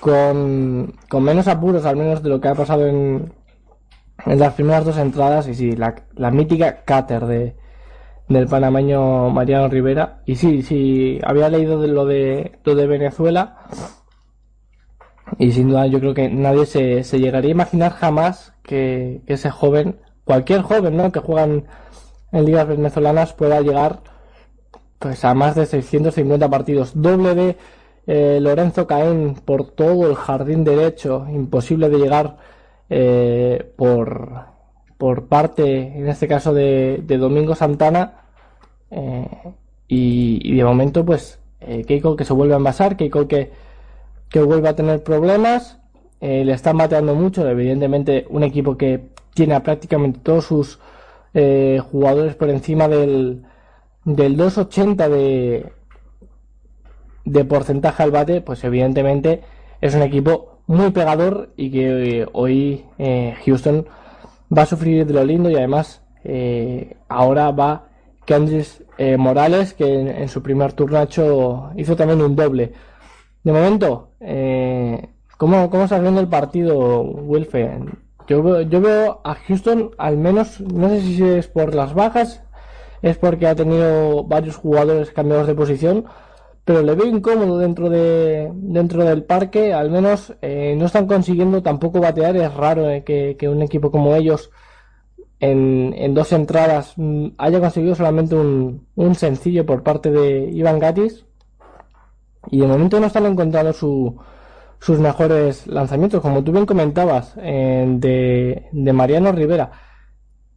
con, con menos apuros al menos de lo que ha pasado en, en las primeras dos entradas. Y sí, la, la mítica cáter de, del panameño Mariano Rivera. Y sí, sí, había leído de lo de, lo de Venezuela. Y sin duda yo creo que nadie se, se llegaría a imaginar jamás que, que ese joven cualquier joven ¿no? que juega en, ligas venezolanas pueda llegar pues a más de 650 partidos. Doble de eh, Lorenzo Caén por todo el jardín derecho, imposible de llegar eh, por, por parte, en este caso, de, Domingo Santana. Eh, y, de momento, pues, eh, Keiko que se vuelve a envasar, Keiko que, que vuelve a tener problemas. le están bateando mucho, evidentemente, un equipo que tiene a prácticamente todos sus jugadores por encima del, del 280 de, de porcentaje al bate, pues evidentemente es un equipo muy pegador y que eh, hoy eh, Houston va a sufrir de lo lindo y además eh, ahora va Kendrick Morales que en, su primer turno hecho, hizo también un doble. De momento, ¿cómo, ¿cómo está viendo el partido, Wilfe? Yo, yo veo a Houston al menos, no sé si es por las bajas, es porque ha tenido varios jugadores cambiados de posición, pero le veo incómodo dentro de dentro del parque al menos eh, no están consiguiendo tampoco batear. Es raro eh, que, un equipo como ellos en, en dos entradas mm, haya conseguido solamente un, sencillo por parte de Iván Gatis. Y de momento no están encontrando su, sus mejores lanzamientos como tú bien comentabas eh, de, de Mariano Rivera.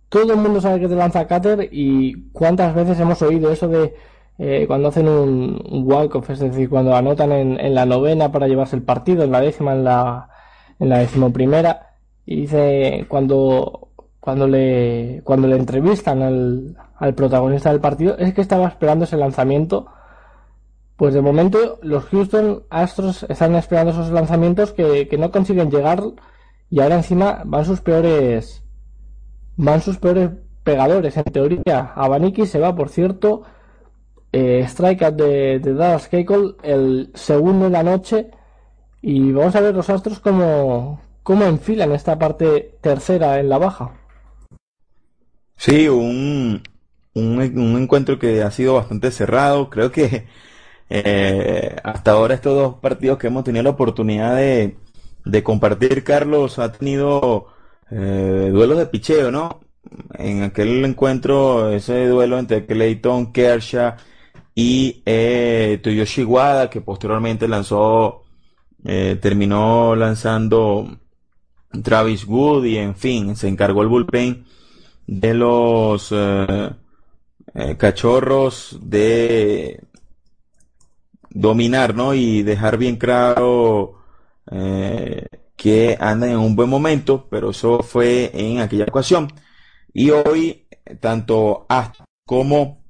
Todo el mundo sabe que te lanza Cater y cuántas veces hemos oído eso de eh, cuando hacen un, walk-off, es decir, cuando anotan en, la novena para llevarse el partido, en la décima, en la, en la decimoprimera, y dice cuando, cuando le, cuando le entrevistan al, al protagonista del partido, es que estaba esperando ese lanzamiento. Pues de momento los Houston Astros están esperando esos lanzamientos que, que no consiguen llegar y ahora encima van sus peores van sus peores pegadores en teoría. Abaniki se va, por cierto, eh, strikeout de, de, Dallas Keuchel, el segundo de la noche. Y vamos a ver los Astros cómo, cómo enfilan esta parte tercera en la baja. Sí, un, un, encuentro que ha sido bastante cerrado. Creo que eh, hasta ahora estos dos partidos que hemos tenido la oportunidad de, de compartir, Carlos, ha tenido eh, duelos de picheo, ¿no? En aquel encuentro, ese duelo entre Clayton Kershaw y eh, Toyoshi que posteriormente lanzó, eh, terminó lanzando Travis Wood y en fin, se encargó el bullpen de los eh, eh, cachorros de dominar, ¿no? Y dejar bien claro que andan en un buen momento, pero eso fue en aquella ocasión. Y hoy, tanto Astros como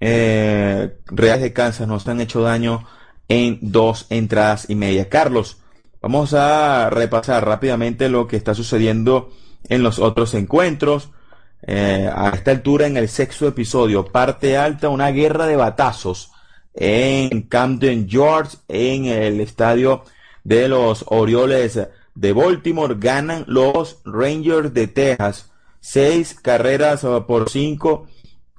eh, Reales de Kansas nos han hecho daño en dos entradas y media. Carlos, vamos a repasar rápidamente lo que está sucediendo en los otros encuentros. Eh, a esta altura, en el sexto episodio, parte alta, una guerra de batazos en Camden, George, en el estadio de los Orioles de Baltimore. Ganan los Rangers de Texas. Seis carreras por cinco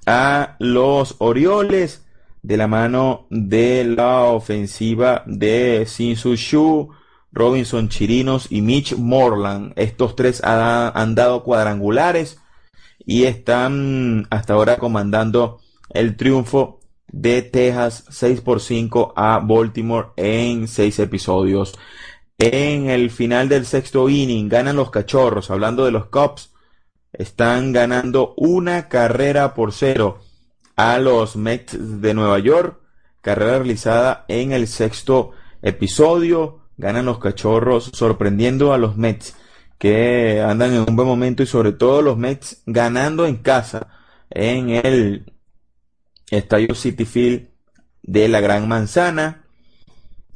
a los Orioles de la mano de la ofensiva de Sinsu Shu, Robinson Chirinos y Mitch Morland. Estos tres han dado cuadrangulares y están hasta ahora comandando el triunfo de Texas 6 por 5 a Baltimore en seis episodios. En el final del sexto inning ganan los cachorros, hablando de los Cubs, están ganando una carrera por cero a los Mets de Nueva York. Carrera realizada en el sexto episodio. Ganan los cachorros sorprendiendo a los Mets que andan en un buen momento y sobre todo los Mets ganando en casa en el Estadio City Field de la Gran Manzana.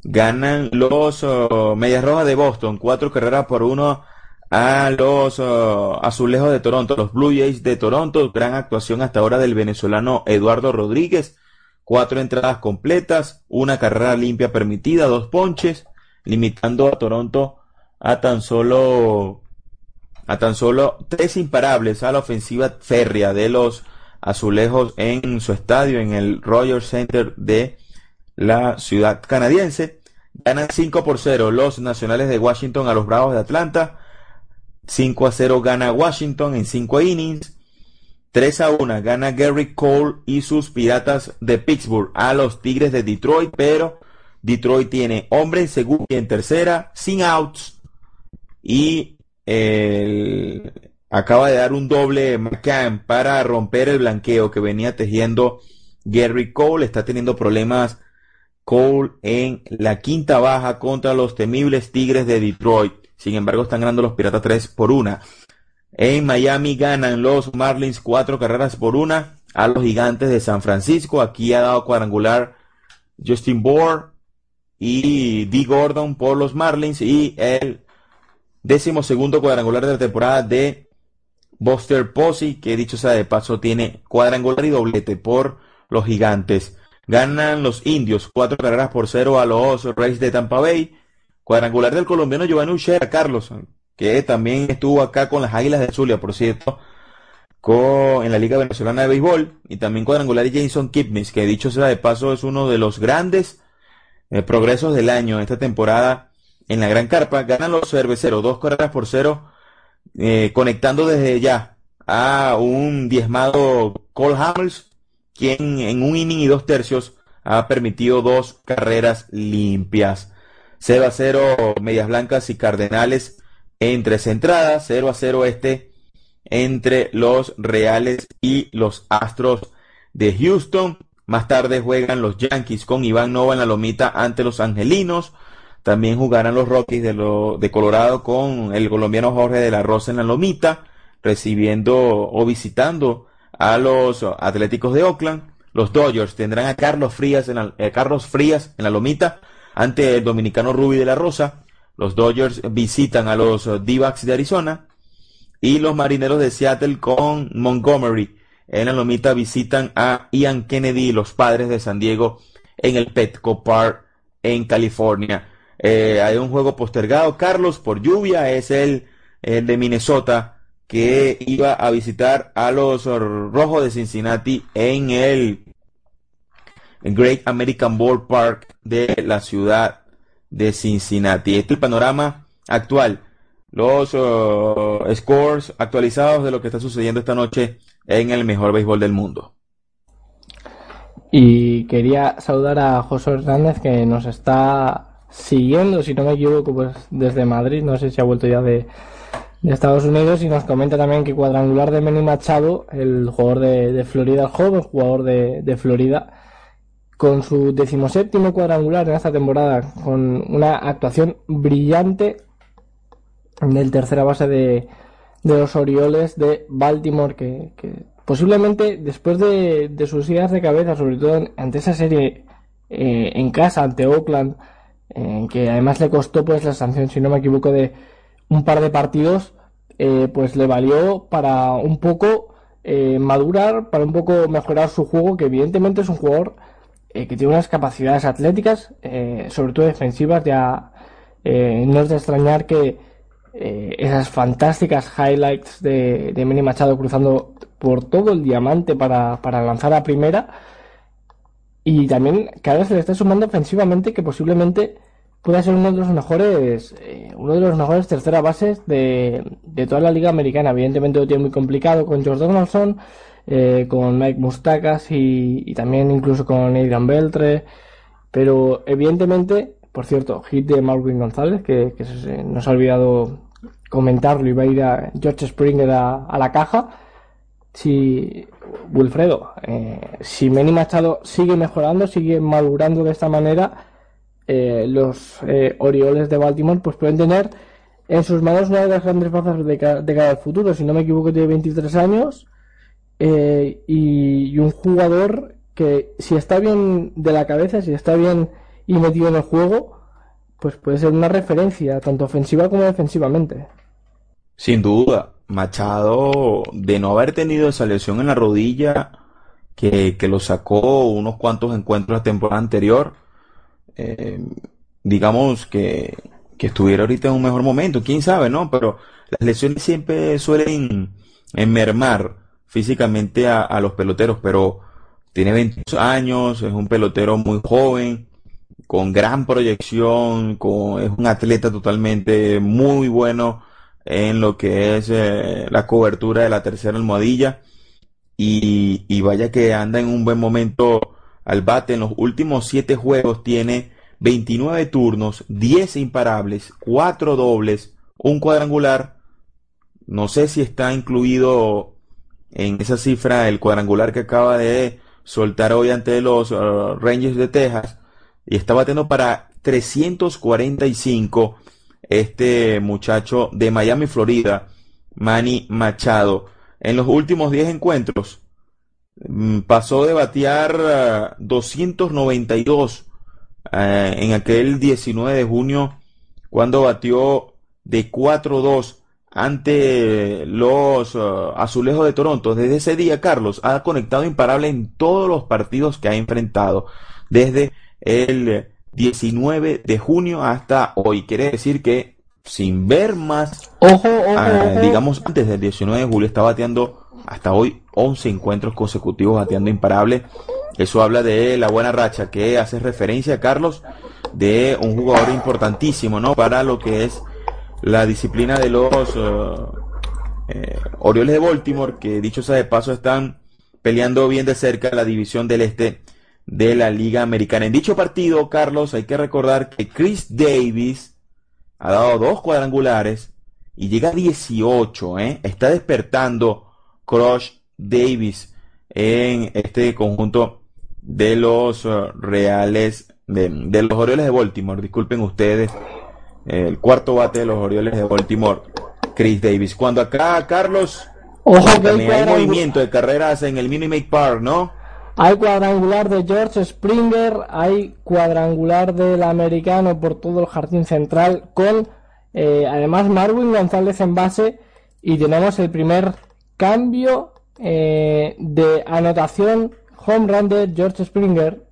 Ganan los oh, Medias Rojas de Boston, cuatro carreras por uno a los uh, azulejos de Toronto, los Blue Jays de Toronto, gran actuación hasta ahora del venezolano Eduardo Rodríguez, cuatro entradas completas, una carrera limpia permitida, dos ponches, limitando a Toronto a tan solo a tan solo tres imparables a la ofensiva férrea de los azulejos en su estadio en el Royal Center de la ciudad canadiense. Ganan 5 por 0 los nacionales de Washington a los Bravos de Atlanta. 5 a 0 gana Washington en 5 innings. 3 a 1 gana Gary Cole y sus Piratas de Pittsburgh a los Tigres de Detroit, pero Detroit tiene hombre en segunda y en tercera, sin outs. Y acaba de dar un doble McCann para romper el blanqueo que venía tejiendo Gary Cole. Está teniendo problemas Cole en la quinta baja contra los temibles Tigres de Detroit. Sin embargo, están ganando los Piratas 3 por una. En Miami ganan los Marlins cuatro carreras por una a los Gigantes de San Francisco. Aquí ha dado cuadrangular Justin Bohr y D. Gordon por los Marlins y el décimo segundo cuadrangular de la temporada de Buster Posey, que dicho sea de paso tiene cuadrangular y doblete por los Gigantes. Ganan los indios cuatro carreras por cero a los Rays de Tampa Bay. Cuadrangular del colombiano Giovanni Uchera, Carlos, que también estuvo acá con las Águilas de Zulia, por cierto, con, en la Liga Venezolana de Béisbol. Y también cuadrangular de Jason Kipnis, que dicho sea de paso es uno de los grandes eh, progresos del año esta temporada en la Gran Carpa. Ganan los cerveceros, dos carreras por cero, eh, conectando desde ya a un diezmado Cole Hamels quien en un inning y dos tercios ha permitido dos carreras limpias. 0 a 0 Medias Blancas y Cardenales en tres entradas, 0 a 0 este entre los Reales y los Astros de Houston. Más tarde juegan los Yankees con Iván Nova en la lomita ante los Angelinos. También jugarán los Rockies de, lo, de Colorado con el colombiano Jorge de la Rosa en la lomita, recibiendo o visitando a los Atléticos de Oakland. Los Dodgers tendrán a Carlos Frías en la, eh, Carlos Frías en la lomita ante el dominicano Ruby de la Rosa. Los Dodgers visitan a los d de Arizona. Y los Marineros de Seattle con Montgomery en la lomita visitan a Ian Kennedy los Padres de San Diego en el Petco Park en California. Eh, hay un juego postergado, Carlos, por lluvia. Es el, el de Minnesota que iba a visitar a los Rojos de Cincinnati en el Great American Ballpark de la ciudad de Cincinnati. Este es el panorama actual. Los uh, scores actualizados de lo que está sucediendo esta noche en el mejor béisbol del mundo. Y quería saludar a José Hernández que nos está siguiendo, si no me equivoco, pues desde Madrid. No sé si ha vuelto ya de, de Estados Unidos y nos comenta también que cuadrangular de Manny Machado, el jugador de, Florida, el joven jugador de, Florida, con su decimoséptimo cuadrangular en esta temporada, con una actuación brillante del tercera base de, los Orioles de Baltimore, que, posiblemente después de, sus ideas de cabeza, sobre todo ante esa serie eh, en casa ante Oakland, en que además le costó pues la sanción, si no me equivoco, de un par de partidos, eh, pues le valió para un poco eh, madurar, para un poco mejorar su juego, que evidentemente es un jugador eh, que tiene unas capacidades atléticas, sobre todo defensivas, ya no es de extrañar que esas fantásticas highlights de, de Manny Machado cruzando por todo el diamante para, para lanzar a primera, y también cada vez se le está sumando ofensivamente que posiblemente puede ser uno de los mejores, eh, uno de los mejores tercera bases de, de, toda la liga americana. Evidentemente lo tiene muy complicado con George Donaldson, eh, con Mike Mustakas y, también incluso con Adrian Beltre. Pero evidentemente, por cierto, hit de Marvin González, que, se, nos ha olvidado comentarlo va a ir a George Springer a, la caja. Si Wilfredo, eh, si Manny Machado sigue mejorando, sigue madurando de esta manera, eh, los eh, Orioles de Baltimore pues pueden tener en sus manos una de las grandes bazas de, cara al futuro. Si no me equivoco, tiene 23 años eh, y, un jugador que si está bien de la cabeza, si está bien y metido en el juego, pues puede ser una referencia, tanto ofensiva como defensivamente. Sin duda, Machado, de no haber tenido esa lesión en la rodilla que, que lo sacó unos cuantos encuentros la temporada anterior, eh, digamos que, que estuviera ahorita en un mejor momento, quién sabe, ¿no? Pero las lesiones siempre suelen mermar físicamente a, los peloteros, pero tiene 22 años, es un pelotero muy joven, con gran proyección, con, es un atleta totalmente muy bueno en lo que es eh, la cobertura de la tercera almohadilla y, vaya que anda en un buen momento al bate. En los últimos siete juegos tiene 29 turnos, 10 imparables, 4 dobles, un cuadrangular, No sé si está incluido en esa cifra el cuadrangular que acaba de soltar hoy ante los uh, Rangers de Texas. Y está batiendo para 345 este muchacho de Miami, Florida, Manny Machado. En los últimos 10 encuentros mm, pasó de batear 292 uh, uh, en aquel 19 de junio cuando batió de 4-2 ante los Azulejos de Toronto. Desde ese día, Carlos ha conectado imparable en todos los partidos que ha enfrentado. Desde el 19 de junio hasta hoy. Quiere decir que sin ver más, ojo, ah, digamos antes del 19 de julio, está bateando hasta hoy 11 encuentros consecutivos bateando imparable. Eso habla de la buena racha que hace referencia, Carlos, de un jugador importantísimo, ¿no? Para lo que es la disciplina de los uh, eh, Orioles de Baltimore, que dicho sea de paso están peleando bien de cerca la división del este de la Liga Americana. En dicho partido, Carlos, hay que recordar que Chris Davis ha dado dos cuadrangulares y llega a 18, ¿eh? Está despertando Crush Davis en este conjunto de los uh, Reales, de, los Orioles de Baltimore. Disculpen ustedes, el cuarto bate de los Orioles de Baltimore, Chris Davis. Cuando acá, Carlos, Ojo que también hay movimiento de carreras en el Mini Make Park, ¿no? Hay cuadrangular de George Springer, hay cuadrangular del americano por todo el jardín central con eh, además Marwin González en base y tenemos el primer cambio eh, de anotación home run de George Springer.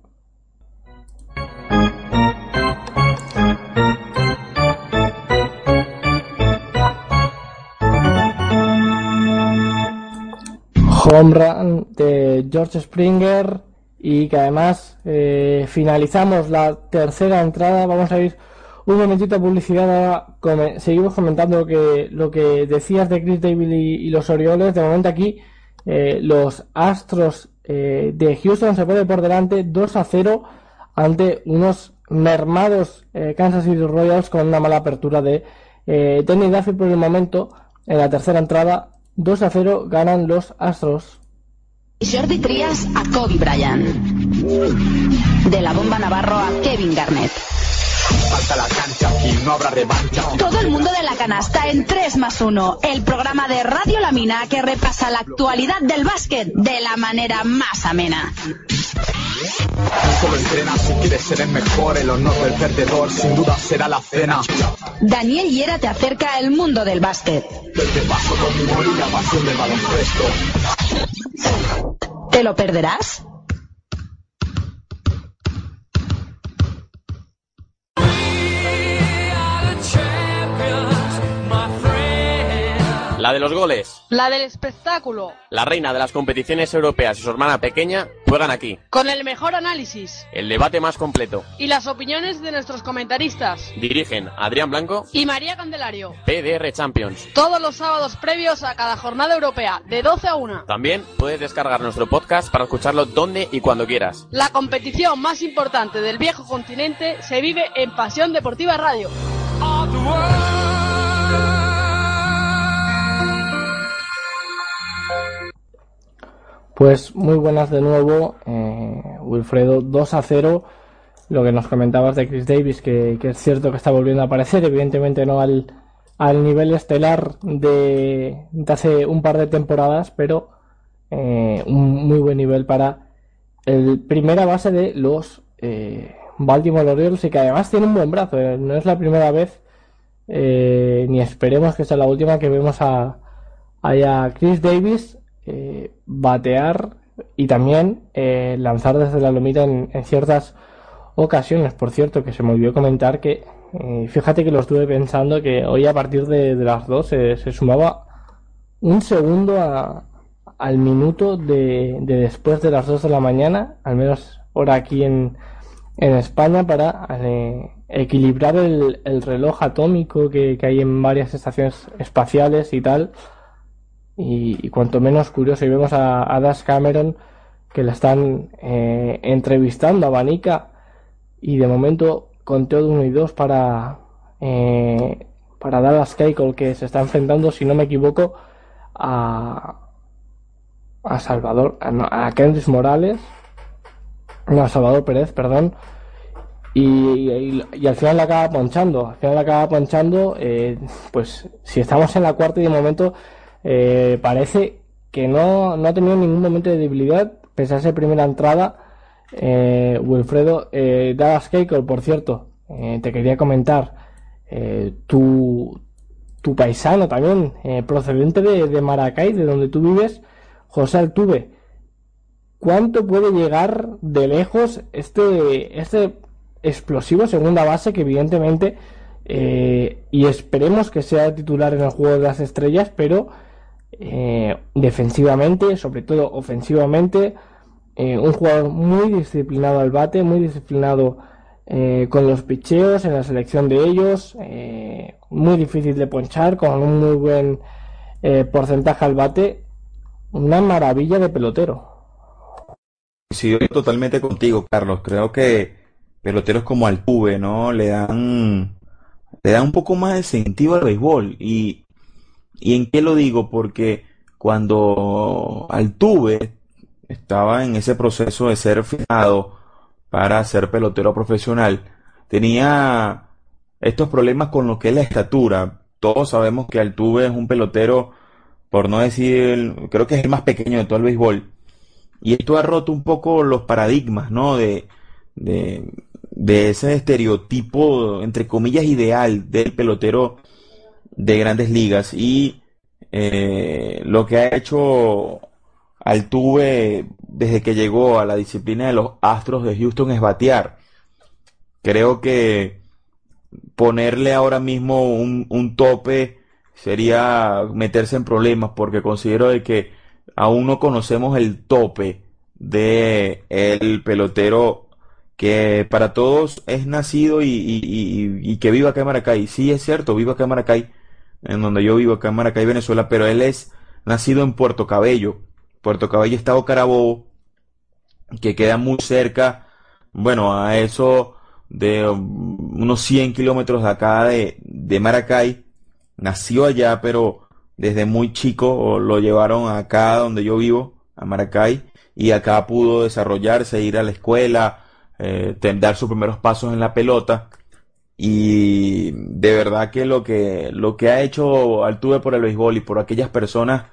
Home de George Springer y que además eh, finalizamos la tercera entrada. Vamos a ir un momentito a publicidad. seguimos comentando lo que, lo que decías de Chris Davis y, los Orioles. De momento aquí eh, los Astros eh, de Houston se ponen por delante 2 a 0 ante unos mermados Kansas City Royals con una mala apertura de Tony Duffy por el momento en la tercera entrada 2 a 0 ganan los Astros. Jordi Trias a Kobe Bryant. De la bomba Navarro a Kevin Garnett. Falta la cancha, aquí no habrá revancha. Todo el mundo de la canasta en 3 más 1. El programa de Radio Lamina que repasa la actualidad del básquet de la manera más amena. Solo entrena si quieres ser el mejor, el honor del perdedor sin duda será la cena. Daniel Hiera te acerca al mundo del básquet. Desde paso con y la pasión del baloncesto. ¿Te lo perderás? Los goles. La del espectáculo. La reina de las competiciones europeas y su hermana pequeña juegan aquí. Con el mejor análisis. El debate más completo. Y las opiniones de nuestros comentaristas. Dirigen Adrián Blanco y María Candelario. PDR Champions. Todos los sábados previos a cada jornada europea, de 12 a 1. También puedes descargar nuestro podcast para escucharlo donde y cuando quieras. La competición más importante del viejo continente se vive en Pasión Deportiva Radio. Pues muy buenas de nuevo, eh, Wilfredo, 2 a 0. Lo que nos comentabas de Chris Davis, que, es cierto que está volviendo a aparecer, evidentemente no al, al nivel estelar de, hace un par de temporadas, pero eh, un muy buen nivel para el primera base de los eh, Baltimore Orioles y que además tiene un buen brazo. No es la primera vez, ni esperemos que sea la última que vemos a, a Chris Davis eh, batear y también eh, lanzar desde la lomita en, ciertas ocasiones. Por cierto, que se me olvidó comentar que eh, fíjate que lo estuve pensando que hoy a partir de, las 2 se sumaba un segundo al minuto de, después de las 2 de la mañana, al menos ahora aquí en, en España, para equilibrar el, reloj atómico que hay en varias estaciones espaciales y tal y, cuanto menos curioso. Y vemos a, a Das Cameron que la están eh, entrevistando a Vanica y de momento conteo de uno y dos para, eh, para Dallas Keuchel que se está enfrentando, si no me equivoco, a, a Salvador, a, a Kendrick Morales, no, a Salvador Pérez, perdón, y, al final la acaba ponchando, al final la acaba ponchando, eh, pues si estamos en la cuarta y de momento eh, parece que no, no ha tenido ningún momento de debilidad, pese a esa primera entrada, eh, Wilfredo, eh, Dallas Keiko, por cierto, eh, te quería comentar, eh, tu, tu paisano también, procedente de, de Maracay, de donde tú vives, José Altuve, ¿cuánto puede llegar de lejos este, este explosivo segunda base que evidentemente eh, y esperemos que sea titular en el juego de las estrellas, pero eh, defensivamente, sobre todo ofensivamente, eh, un jugador muy disciplinado al bate, muy disciplinado con los picheos, en la selección de ellos, muy difícil de ponchar, con un muy buen porcentaje al bate, una maravilla de pelotero. Sí, totalmente contigo, Carlos. Creo que peloteros como Altuve, ¿no? Le dan, le dan un poco más de sentido al béisbol. Y, ¿Y en qué lo digo? Porque cuando Altuve estaba en ese proceso de ser fijado para ser pelotero profesional, tenía estos problemas con lo que es la estatura. Todos sabemos que Altuve es un pelotero, por no decir, creo que es el más pequeño de todo el béisbol. Y esto ha roto un poco los paradigmas, ¿no? De, de, de ese estereotipo, entre comillas, ideal del pelotero de grandes ligas. Y eh, lo que ha hecho Altuve desde que llegó a la disciplina de los Astros de Houston es batear. Creo que ponerle ahora mismo un, tope sería meterse en problemas porque considero de que aún no conocemos el tope de el pelotero que para todos es nacido y, que viva acá en Maracay. Sí, es cierto, vivo acá Maracay, en donde yo vivo acá en Maracay, Venezuela, pero él es nacido en Puerto Cabello. Puerto Cabello, Estado Carabobo, que queda muy cerca, bueno, a eso de unos 100 kilómetros de acá de, de Maracay. Nació allá, pero desde muy chico lo llevaron acá donde yo vivo, a Maracay, y acá pudo desarrollarse, ir a la escuela, eh, dar sus primeros pasos en la pelota. Y de verdad que lo que, lo que ha hecho Altuve por el béisbol y por aquellas personas,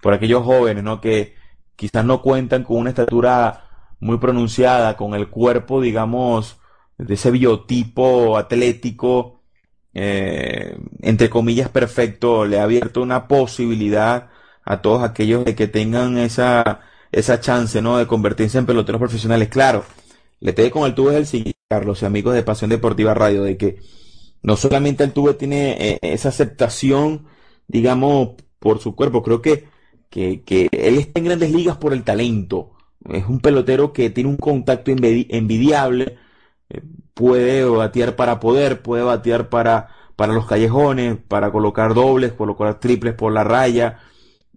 por aquellos jóvenes, ¿no? Que quizás no cuentan con una estatura muy pronunciada, con el cuerpo, digamos, de ese biotipo atlético, eh, entre comillas, perfecto, le ha abierto una posibilidad a todos aquellos de que tengan esa, esa chance, ¿no? De convertirse en peloteros profesionales. Claro, le tengo con el es el siguiente, Carlos y amigos de Pasión Deportiva Radio, de que no solamente el tubo tiene eh, esa aceptación, digamos, por su cuerpo, creo que, que, que, él está en grandes ligas por el talento. Es un pelotero que tiene un contacto envidiable, eh, puede batear para poder, puede batear para, para los callejones, para colocar dobles, colocar triples por la raya.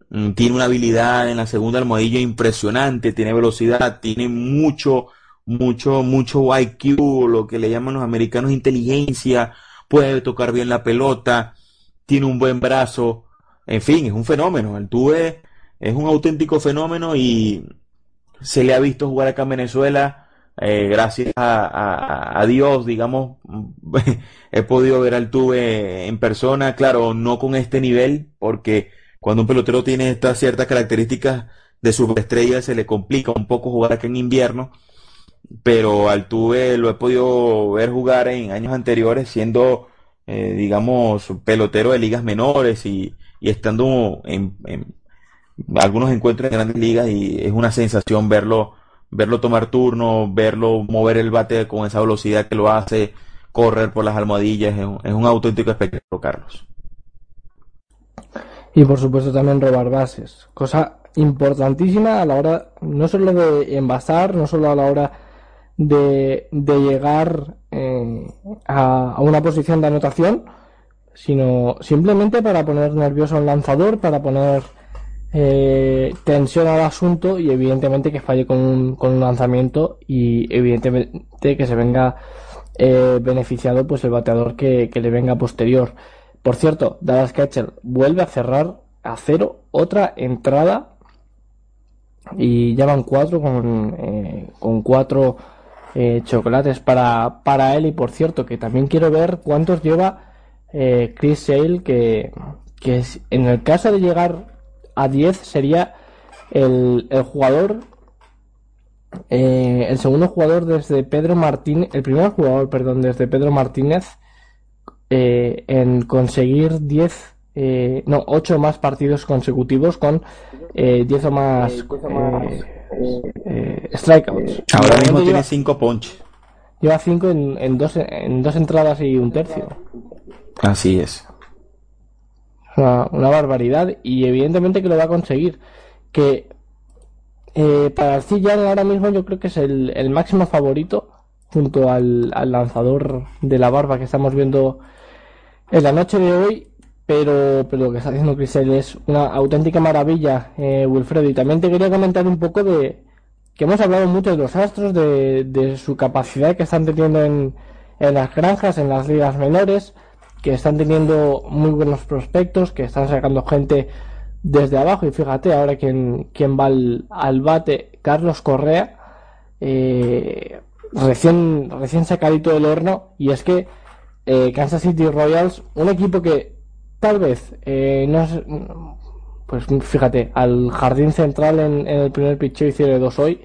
Mm, tiene una habilidad en la segunda almohadilla impresionante, tiene velocidad, tiene mucho, mucho, mucho IQ, lo que le llaman los americanos inteligencia, puede tocar bien la pelota, tiene un buen brazo, en fin, es un fenómeno. El Tuve es un auténtico fenómeno y se le ha visto jugar acá en Venezuela. Eh, gracias a, Dios, digamos, he podido ver al Tuve en persona, claro, no con este nivel, porque cuando un pelotero tiene estas ciertas características de superestrella se le complica un poco jugar acá en invierno pero Altuve lo he podido ver jugar en años anteriores siendo, eh, digamos, pelotero de ligas menores y, estando en, algunos encuentros en grandes ligas y es una sensación verlo, verlo tomar turno, verlo mover el bate con esa velocidad que lo hace, correr por las almohadillas, es un, es un auténtico espectáculo, Carlos. Y por supuesto también robar bases, cosa importantísima a la hora no solo de envasar, no solo a la hora de, de llegar eh, a, una posición de anotación, sino simplemente para poner nervioso al lanzador, para poner eh, tensión al asunto y evidentemente que falle con un, con un lanzamiento y evidentemente que se venga eh, beneficiado pues el bateador que, que le venga posterior. Por cierto, Dallas Ketchel vuelve a cerrar a cero otra entrada y ya van cuatro con, eh, con cuatro eh, chocolates para, para él. Y por cierto que también quiero ver cuántos lleva eh, Chris Sale que, que en el caso de llegar a 10 sería el, el jugador el segundo jugador desde Pedro Martínez el primer jugador perdón desde Pedro Martínez en conseguir 10 eh, no, 8 más partidos consecutivos con eh, 10 o más. eh, eh, strikeouts. Ahora mismo tiene 5 punch. Lleva 5 en, en, dos, en dos entradas y un tercio. Así es. Una, una barbaridad y evidentemente que lo va a conseguir. Que eh, para Arcilla ahora mismo yo creo que es el, el máximo favorito junto al, al lanzador de la barba que estamos viendo en la noche de hoy pero, pero lo que está haciendo Crisel es una auténtica maravilla, eh, Wilfredo. Y también te quería comentar un poco de que hemos hablado mucho de los astros, de, de su capacidad que están teniendo en, en las granjas, en las ligas menores, que están teniendo muy buenos prospectos, que están sacando gente desde abajo. Y fíjate, ahora quien, quien va al, al bate, Carlos Correa, eh, recién, recién sacadito del horno. Y es que eh, Kansas City Royals, un equipo que tal vez, eh, no pues fíjate, al jardín central en, el primer pitcher hicieron dos hoy,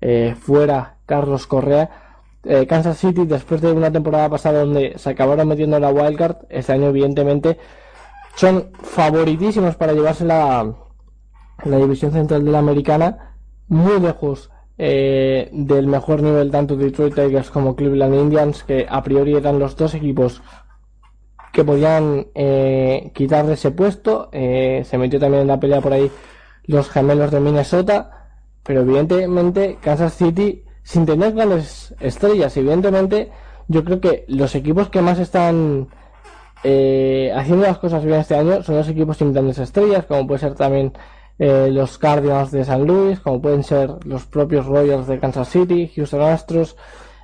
eh, fuera Carlos Correa. Eh, Kansas City, después de una temporada pasada donde se acabaron metiendo en la wildcard, este año evidentemente son favoritísimos para llevarse la, la división central de la americana, muy lejos eh, del mejor nivel tanto Detroit Tigers como Cleveland Indians, que a priori eran los dos equipos que podían eh, quitarle ese puesto. Eh, se metió también en la pelea por ahí los gemelos de Minnesota. Pero evidentemente Kansas City, sin tener grandes estrellas, evidentemente yo creo que los equipos que más están eh, haciendo las cosas bien este año son los equipos sin grandes estrellas, como puede ser también eh, los Cardinals de San Luis, como pueden ser los propios Royals de Kansas City, Houston Astros,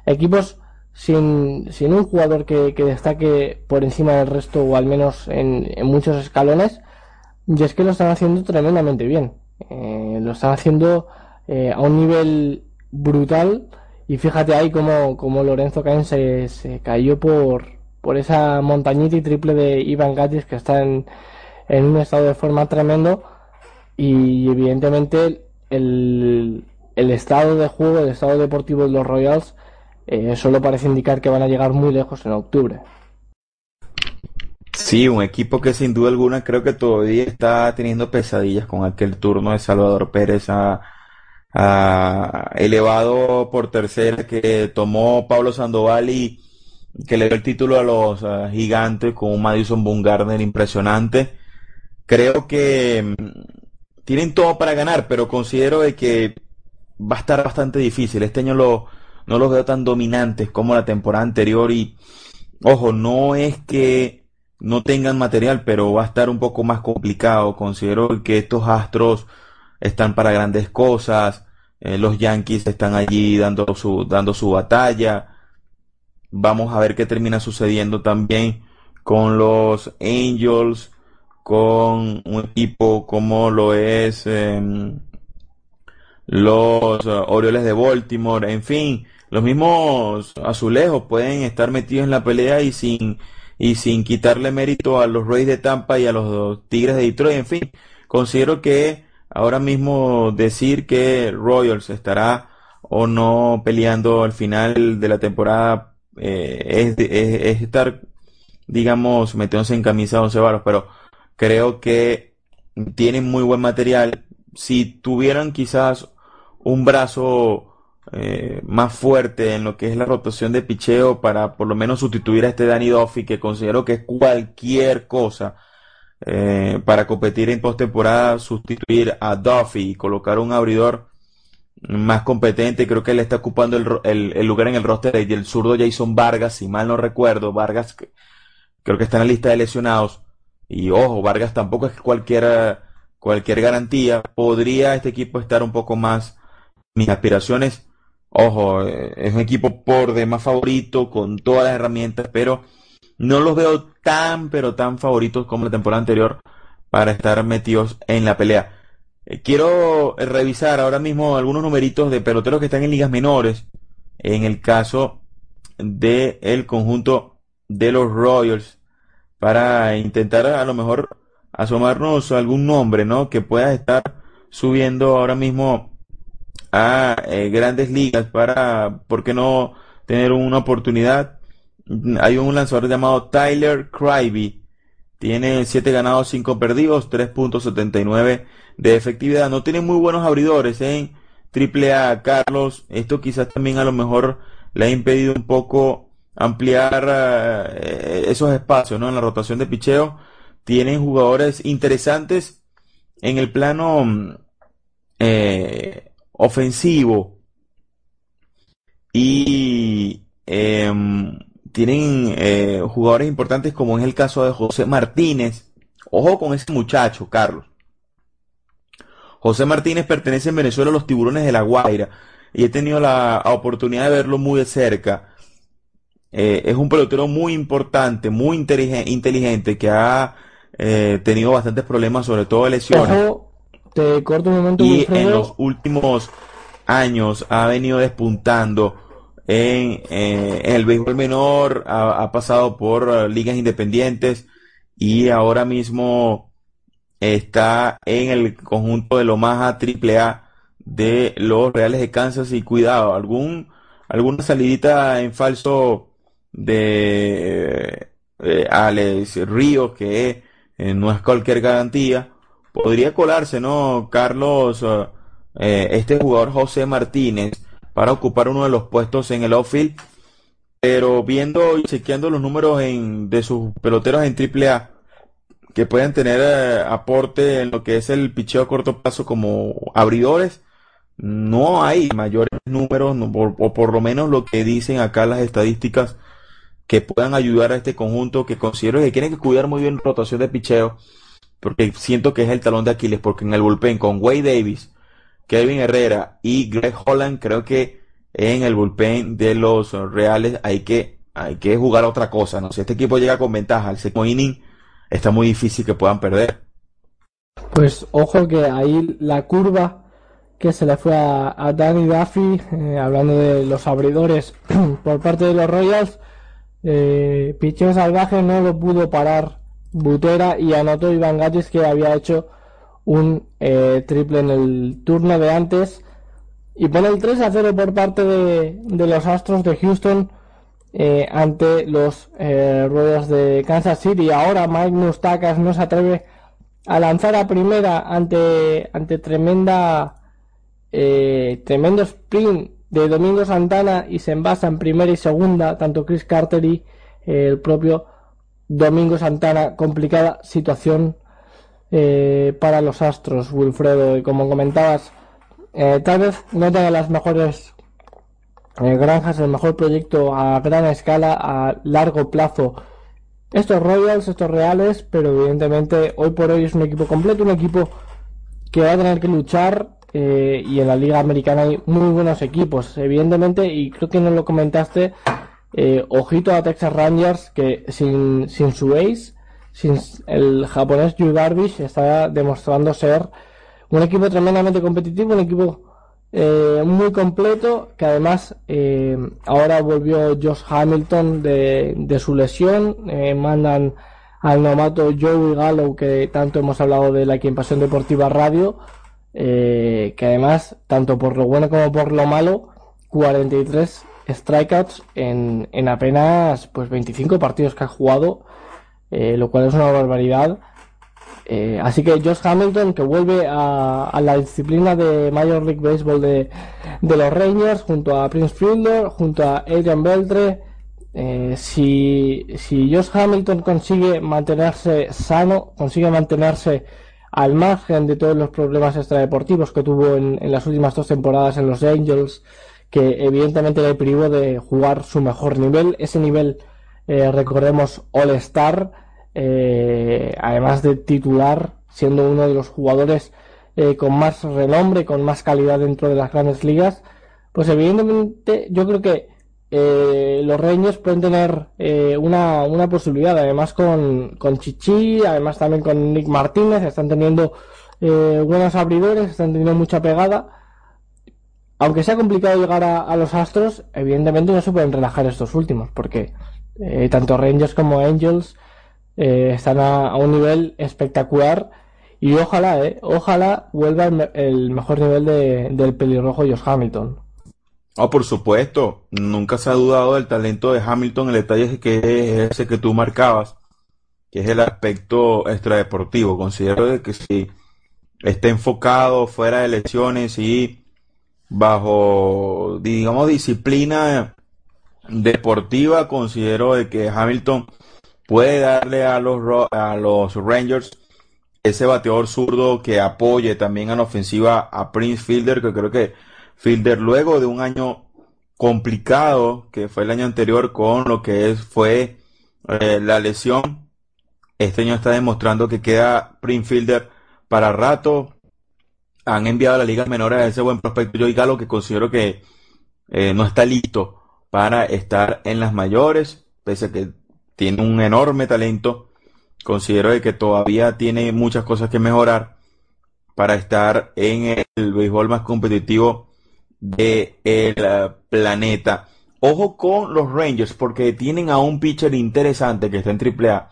equipos sin, sin un jugador que, que, destaque por encima del resto o al menos en, en, muchos escalones y es que lo están haciendo tremendamente bien. Eh, lo están haciendo eh, a un nivel brutal y fíjate ahí como, Lorenzo Cain se, se, cayó por, por esa montañita y triple de Ivan Gatis que está en, en un estado de forma tremendo y evidentemente el, el estado de juego, el estado deportivo de los Royals eh, solo parece indicar que van a llegar muy lejos en octubre. Sí, un equipo que sin duda alguna creo que todavía está teniendo pesadillas con aquel turno de Salvador Pérez a, a elevado por tercera que tomó Pablo Sandoval y que le dio el título a los gigantes con un Madison Bumgarner impresionante. Creo que mm, tienen todo para ganar, pero considero de que va a estar bastante difícil. Este año lo, no los veo tan dominantes como la temporada anterior y ojo, no es que no tengan material, pero va a estar un poco más complicado. Considero que estos astros están para grandes cosas. Eh, los Yankees están allí dando su, dando su batalla. Vamos a ver qué termina sucediendo también con los Angels, con un equipo como lo es eh, los uh, Orioles de Baltimore, en fin, los mismos azulejos pueden estar metidos en la pelea y sin y sin quitarle mérito a los Rays de Tampa y a los Tigres de Detroit, en fin, considero que ahora mismo decir que Royals estará o no peleando al final de la temporada eh, es, es, es, estar, digamos, metiéndose en camisa de once varos, pero creo que tienen muy buen material. Si tuvieran quizás un brazo eh, más fuerte en lo que es la rotación de picheo para por lo menos sustituir a este Danny Duffy que considero que es cualquier cosa eh, para competir en postemporada, sustituir a Duffy y colocar un abridor más competente. Creo que él está ocupando el, el, el lugar en el roster del zurdo Jason Vargas, si mal no recuerdo. Vargas creo que está en la lista de lesionados. Y ojo, Vargas tampoco es cualquier, cualquier garantía. Podría este equipo estar un poco más mis aspiraciones, ojo, eh, es un equipo por demás favorito, con todas las herramientas, pero no los veo tan, pero tan favoritos como la temporada anterior para estar metidos en la pelea. Eh, quiero revisar ahora mismo algunos numeritos de peloteros que están en ligas menores. En el caso del el conjunto de los Royals. Para intentar a lo mejor asomarnos algún nombre, ¿no? Que pueda estar subiendo ahora mismo a eh, grandes ligas para, ¿por qué no tener una oportunidad? Hay un lanzador llamado Tyler Crivey. Tiene 7 ganados, 5 perdidos, 3.79 de efectividad. No tiene muy buenos abridores en AAA, Carlos. Esto quizás también a lo mejor le ha impedido un poco ampliar eh, esos espacios ¿no? en la rotación de picheo. Tienen jugadores interesantes en el plano eh, ofensivo y em, tienen eh, jugadores importantes como es el caso de José Martínez. Ojo con ese muchacho, Carlos. José Martínez pertenece en Venezuela a los tiburones de la Guaira y he tenido la oportunidad de verlo muy de cerca. Eh, es un pelotero muy importante, muy inteligente, que ha eh, tenido bastantes problemas, sobre todo de lesiones. Te corto un momento, y en los últimos años ha venido despuntando en, eh, el béisbol menor, ha, ha pasado por ligas independientes y ahora mismo está en el conjunto de Lomaha AAA de los Reales de Kansas y cuidado, algún alguna salidita en falso de eh, Alex Ríos que eh, no es cualquier garantía, podría colarse, ¿no? Carlos, eh, este jugador José Martínez para ocupar uno de los puestos en el outfield, pero viendo y chequeando los números en, de sus peloteros en AAA, que pueden tener eh, aporte en lo que es el picheo a corto plazo como abridores, no hay mayores números, o por lo menos lo que dicen acá las estadísticas, que puedan ayudar a este conjunto que considero que tienen que cuidar muy bien rotación de picheo, porque siento que es el talón de Aquiles, porque en el bullpen con Wade Davis, Kevin Herrera y Greg Holland, creo que en el bullpen de los Reales hay que, hay que jugar otra cosa, ¿no? Si este equipo llega con ventaja al séptimo inning, está muy difícil que puedan perder. Pues ojo que ahí la curva que se le fue a, Danny Duffy, eh, hablando de los abridores por parte de los Royals, eh, salvaje no lo pudo parar Butera y anotó Iván Gattis que había hecho un eh, triple en el turno de antes y pone el 3 a 0 por parte de, de los Astros de Houston eh, ante los eh, ruedas de Kansas City. Ahora Mike Mustakas no se atreve a lanzar a primera ante, ante tremenda tremendo sprint de Domingo Santana y se envasa en primera y segunda tanto Chris Carter y el propio Domingo Santana. Complicada situación para los Astros, Wilfredo. Y como comentabas, tal vez no tenga las mejores eh, Granjas el mejor proyecto a gran escala, a largo plazo. Estos Royals, estos Reales, pero evidentemente hoy por hoy es un equipo completo, un equipo que va a tener que luchar eh, y en la Liga Americana hay muy buenos equipos, evidentemente, y creo que no lo comentaste, eh, ojito a Texas Rangers que sin, sin su ace, sin el japonés Yu Darvish, está demostrando ser un equipo tremendamente competitivo, un equipo eh, muy completo, que además eh, ahora volvió Josh Hamilton de, de su lesión, mandan al novato Joey Gallo, que tanto hemos hablado de la aquí en Pasión Deportiva Radio, que además, tanto por lo bueno como por lo malo, 43 strikeouts en, en apenas pues 25 partidos que ha jugado, lo cual es una barbaridad. Eh, así que Josh Hamilton, que vuelve a, la disciplina de Major League Baseball de, los Rangers, junto a Prince Fielder, junto a Adrian Beltre. Eh, si, si Josh Hamilton consigue mantenerse sano, consigue mantenerse al margen de todos los problemas extradeportivos que tuvo en, las últimas dos temporadas en los Angels, que evidentemente le privó de jugar su mejor nivel, ese nivel, eh, recordemos, All Star, eh, además de titular, siendo uno de los jugadores eh, con más renombre, con más calidad dentro de las grandes ligas, pues evidentemente yo creo que eh, los Rangers pueden tener eh, una, una, posibilidad, además con, con Chichi, además también con Nick Martínez, están teniendo eh, buenos abridores, están teniendo mucha pegada. Aunque sea complicado llegar a, los Astros, evidentemente no se pueden relajar estos últimos, porque tanto Rangers como Angels están a, un nivel espectacular y ojalá, ojalá vuelva el, mejor nivel de, del pelirrojo Josh Hamilton. Oh, por supuesto, nunca se ha dudado del talento de Hamilton. El detalle es que es ese que tú marcabas, que es el aspecto extradeportivo. Considero que si está enfocado fuera de lesiones y bajo, digamos, disciplina deportiva, considero de que Hamilton puede darle a los, a los Rangers ese bateador zurdo que apoye también a la ofensiva a Prince Fielder, que creo que Fielder luego de un año complicado que fue el año anterior con lo que es, fue eh, la lesión. Este año está demostrando que queda Prince Fielder para rato. Han enviado a la liga menores a ese buen prospecto Joey Galo que considero que eh, no está listo para estar en las mayores, pese a que tiene un enorme talento. Considero que todavía tiene muchas cosas que mejorar para estar en el béisbol más competitivo del eh, planeta. Ojo con los Rangers porque tienen a un pitcher interesante que está en AAA.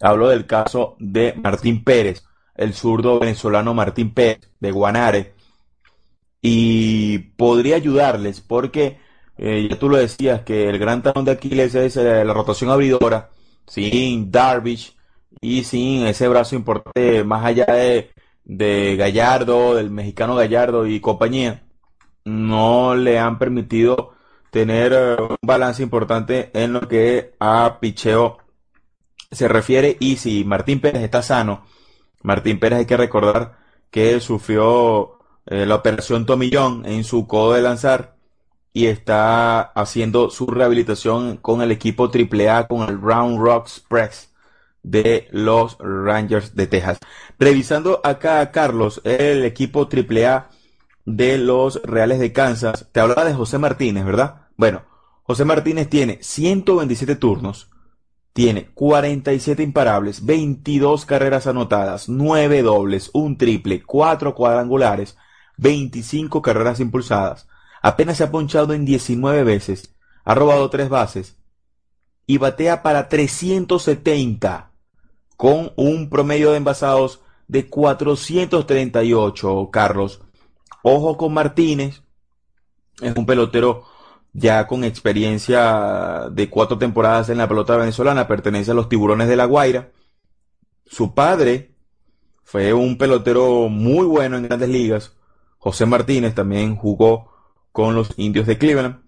Hablo del caso de Martín Pérez, el zurdo venezolano Martín Pérez de Guanare. Y podría ayudarles porque eh, ya tú lo decías que el gran talón de Aquiles es eh, la rotación abridora sin Darvish y sin ese brazo importante más allá de, de Gallardo, del mexicano Gallardo y compañía no le han permitido tener eh, un balance importante en lo que a picheo se refiere. Y si Martín Pérez está sano, Martín Pérez hay que recordar que sufrió eh, la operación Tomillón en su codo de lanzar y está haciendo su rehabilitación con el equipo AAA, con el Round Rocks Press de los Rangers de Texas. Revisando acá, Carlos, el equipo AAA de los Reales de Kansas. Te hablaba de José Martínez, ¿verdad? Bueno, José Martínez tiene 127 turnos, tiene 47 imparables, 22 carreras anotadas, 9 dobles, un triple, 4 cuadrangulares, 25 carreras impulsadas. Apenas se ha ponchado en 19 veces, ha robado 3 bases y batea para 370 con un promedio de envasados de 438, Carlos. Ojo con Martínez, es un pelotero ya con experiencia de cuatro temporadas en la pelota venezolana, pertenece a los tiburones de la Guaira. Su padre fue un pelotero muy bueno en grandes ligas. José Martínez también jugó con los indios de Cleveland.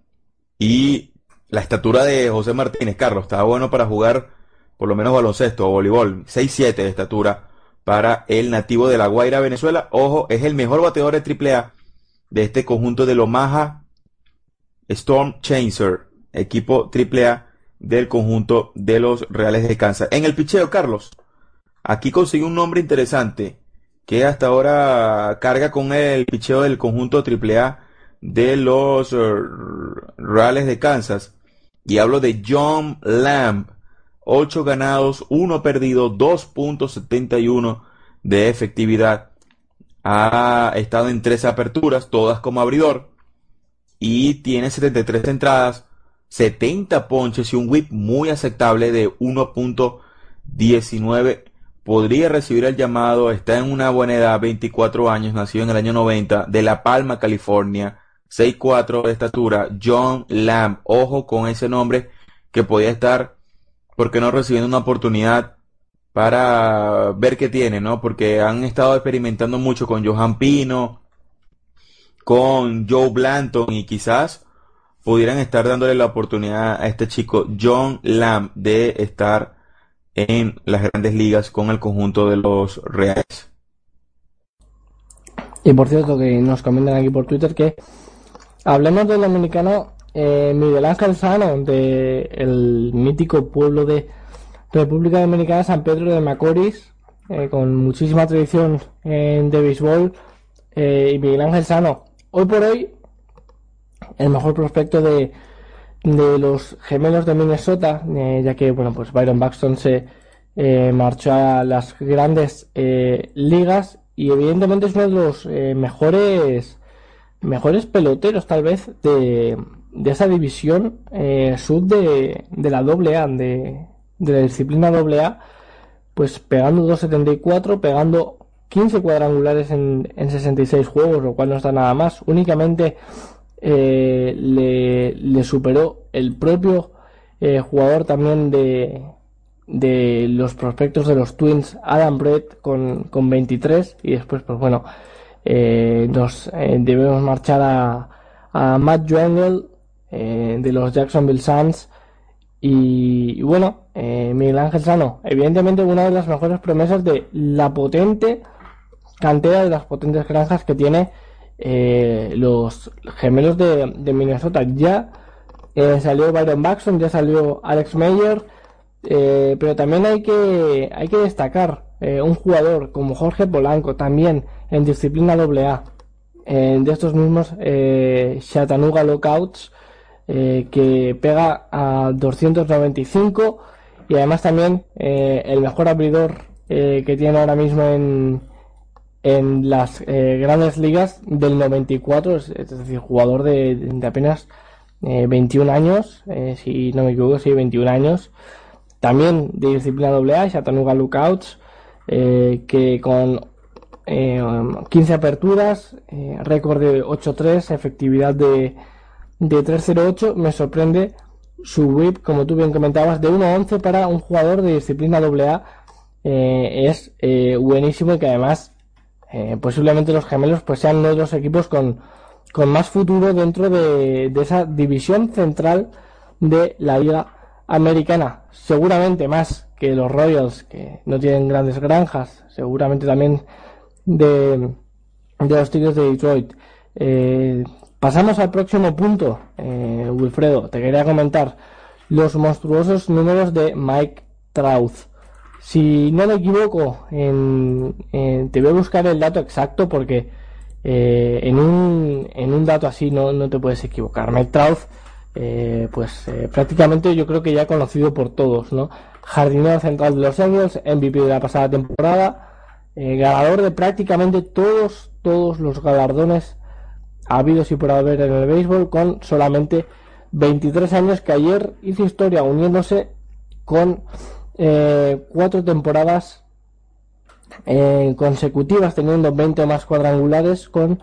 Y la estatura de José Martínez, Carlos, estaba bueno para jugar por lo menos baloncesto o voleibol. 6-7 de estatura para el nativo de La Guaira, Venezuela. Ojo, es el mejor bateador de AAA de este conjunto de Omaha Storm Chaser, equipo AAA del conjunto de los Reales de Kansas. En el picheo, Carlos, aquí consigue un nombre interesante que hasta ahora carga con el picheo del conjunto AAA de los eh, Reales de Kansas. Y hablo de John Lamb, 8 ganados, 1 perdido, 2.71 de efectividad. Ha estado en tres aperturas, todas como abridor. Y tiene 73 entradas, 70 ponches y un whip muy aceptable de 1.19. Podría recibir el llamado, está en una buena edad, 24 años, nacido en el año 90, de La Palma, California, 6'4 de estatura, John Lamb. Ojo con ese nombre que podía estar porque no recibiendo una oportunidad para ver qué tiene, ¿no? Porque han estado experimentando mucho con Johan Pino, con Joe Blanton y quizás pudieran estar dándole la oportunidad a este chico John Lamb de estar en las grandes ligas con el conjunto de los Reales. Y por cierto que nos comentan aquí por Twitter que hablemos del dominicano eh, Miguel Ángel Sano, de el mítico pueblo de República Dominicana, San Pedro de Macorís, eh, con muchísima tradición en de béisbol, eh, y Miguel Ángel Sano, hoy por hoy, el mejor prospecto de, de los gemelos de Minnesota, eh, ya que bueno, pues Byron Buxton se eh, marchó a las grandes eh, ligas y evidentemente es uno de los mejores mejores peloteros tal vez de, de esa división sub de, de la AA, de, de la disciplina AA, pues pegando 2.74, pegando 15 cuadrangulares en, en 66 juegos, lo cual no está nada más. Únicamente eh, le, superó el propio eh, jugador también de, de los prospectos de los Twins, Adam Brett, con, con 23. Y después, pues bueno, eh, nos debemos marchar a, a Matt Joengel de los Jacksonville Suns. Y, y bueno, Miguel Ángel Sano, evidentemente una de las mejores promesas de la potente cantera de las potentes granjas que tiene eh, los gemelos de, Minnesota. Ya eh, salió Byron Buxton, ya salió Alex Meyer, eh, pero también hay que, hay que destacar un jugador como Jorge Polanco, también en disciplina AA, de estos mismos Chattanooga Lockouts, que pega a 295 y además también el mejor abridor que tiene ahora mismo en, en las eh, grandes ligas del 94, es, decir, jugador de, apenas 21 eh, años, eh, si no me equivoco, sí, 21 años, también de disciplina AA, Chattanooga Lookouts, que con 15 aperturas, récord de 8-3, efectividad de, de 3-0-8, me sorprende su whip, como tú bien comentabas, de 1-11 para un jugador de disciplina AA, es buenísimo y que además eh, posiblemente los gemelos pues sean uno de los equipos con, con más futuro dentro de, esa división central de la liga americana. Seguramente más que los Royals, que no tienen grandes granjas, seguramente también de, de los Tigres de Detroit. Eh, pasamos al próximo punto, eh, Wilfredo. Te quería comentar los monstruosos números de Mike Trout. Si no me equivoco, en, te voy a buscar el dato exacto porque eh, en, un, en un dato así no, no te puedes equivocar. Trout, eh, pues eh, prácticamente yo creo que ya conocido por todos, ¿no? Jardinero central de los Angels, MVP de la pasada temporada, ganador de prácticamente todos, todos los galardones habidos y por haber en el béisbol con solamente 23 años que ayer hizo historia uniéndose con eh, cuatro temporadas eh, consecutivas teniendo 20 más cuadrangulares con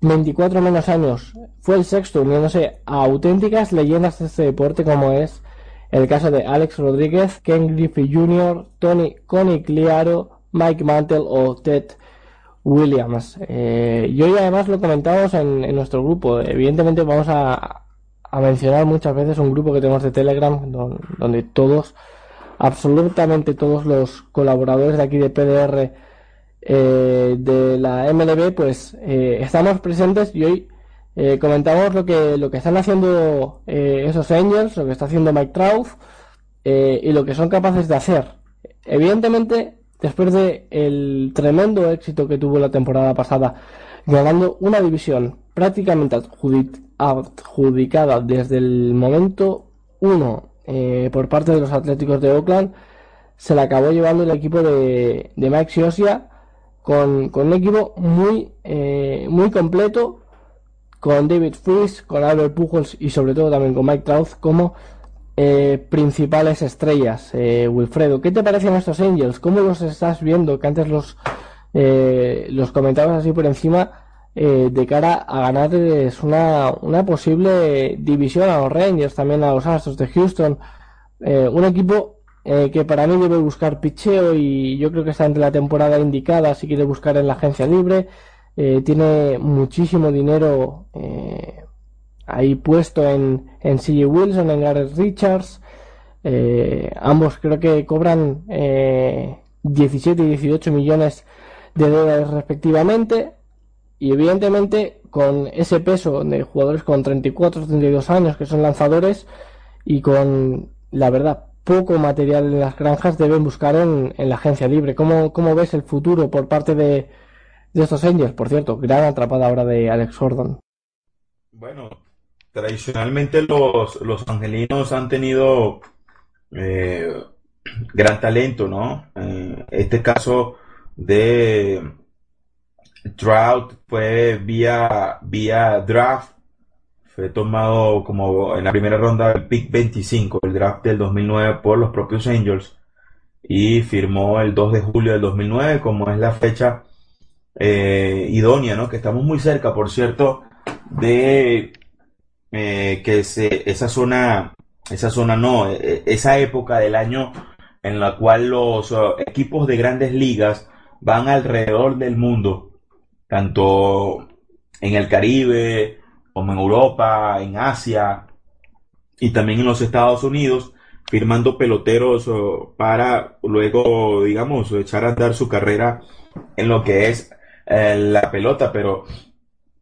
24 menos años. Fue el sexto uniéndose a auténticas leyendas de este deporte como es el caso de Alex Rodríguez, Ken Griffey Jr., Tony Connie Cliaro, Mike Mantle o Ted Williams. Eh, yo y además lo comentamos en, nuestro grupo. Evidentemente vamos a, mencionar muchas veces un grupo que tenemos de Telegram donde todos absolutamente todos los colaboradores de aquí de PDR eh, de la MLB, pues eh, estamos presentes y hoy eh, comentamos lo que, lo que están haciendo esos Angels, lo que está haciendo Mike Trout y lo que son capaces de hacer. Evidentemente, después de el tremendo éxito que tuvo la temporada pasada, ganando una división prácticamente adjudicada desde el momento 1 eh, por parte de los Atléticos de Oakland, se la acabó llevando el equipo de, de Mike Siosia con, un equipo muy, eh, muy completo, con David Freeze, con Albert Pujols y sobre todo también con Mike Trout como eh, principales estrellas. Wilfredo, ¿qué te parecen estos Angels? ¿Cómo los estás viendo? Que antes los, los comentabas así por encima eh, de cara a ganar una, una posible división a los Rangers, también a los Astros de Houston. Eh, un equipo eh, que para mí debe buscar picheo y yo creo que está entre la temporada indicada si quiere buscar en la agencia libre. tiene muchísimo dinero ahí puesto en, en Wilson, en Gareth Richards. ambos creo que cobran 17 y 18 millones de dólares respectivamente. Y evidentemente con ese peso de jugadores con 34, 32 años que son lanzadores y con, la verdad, poco material en las granjas deben buscar en, la agencia libre. ¿Cómo, ¿Cómo, ves el futuro por parte de, de estos Angels? Por cierto, gran atrapada ahora de Alex Gordon. Bueno, tradicionalmente los, los angelinos han tenido eh, gran talento, ¿no? En este caso de Trout fue vía, vía draft, fue tomado como en la primera ronda del pick 25, el draft del 2009 por los propios Angels y firmó el 2 de julio del 2009 como es la fecha eh, idónea, ¿no? Que estamos muy cerca, por cierto, de eh, que se, esa zona, esa zona no, eh, esa época del año en la cual los uh, equipos de grandes ligas van alrededor del mundo, tanto en el Caribe, como en Europa, en Asia y también en los Estados Unidos, firmando peloteros para luego, digamos, echar a andar su carrera en lo que es eh, la pelota, pero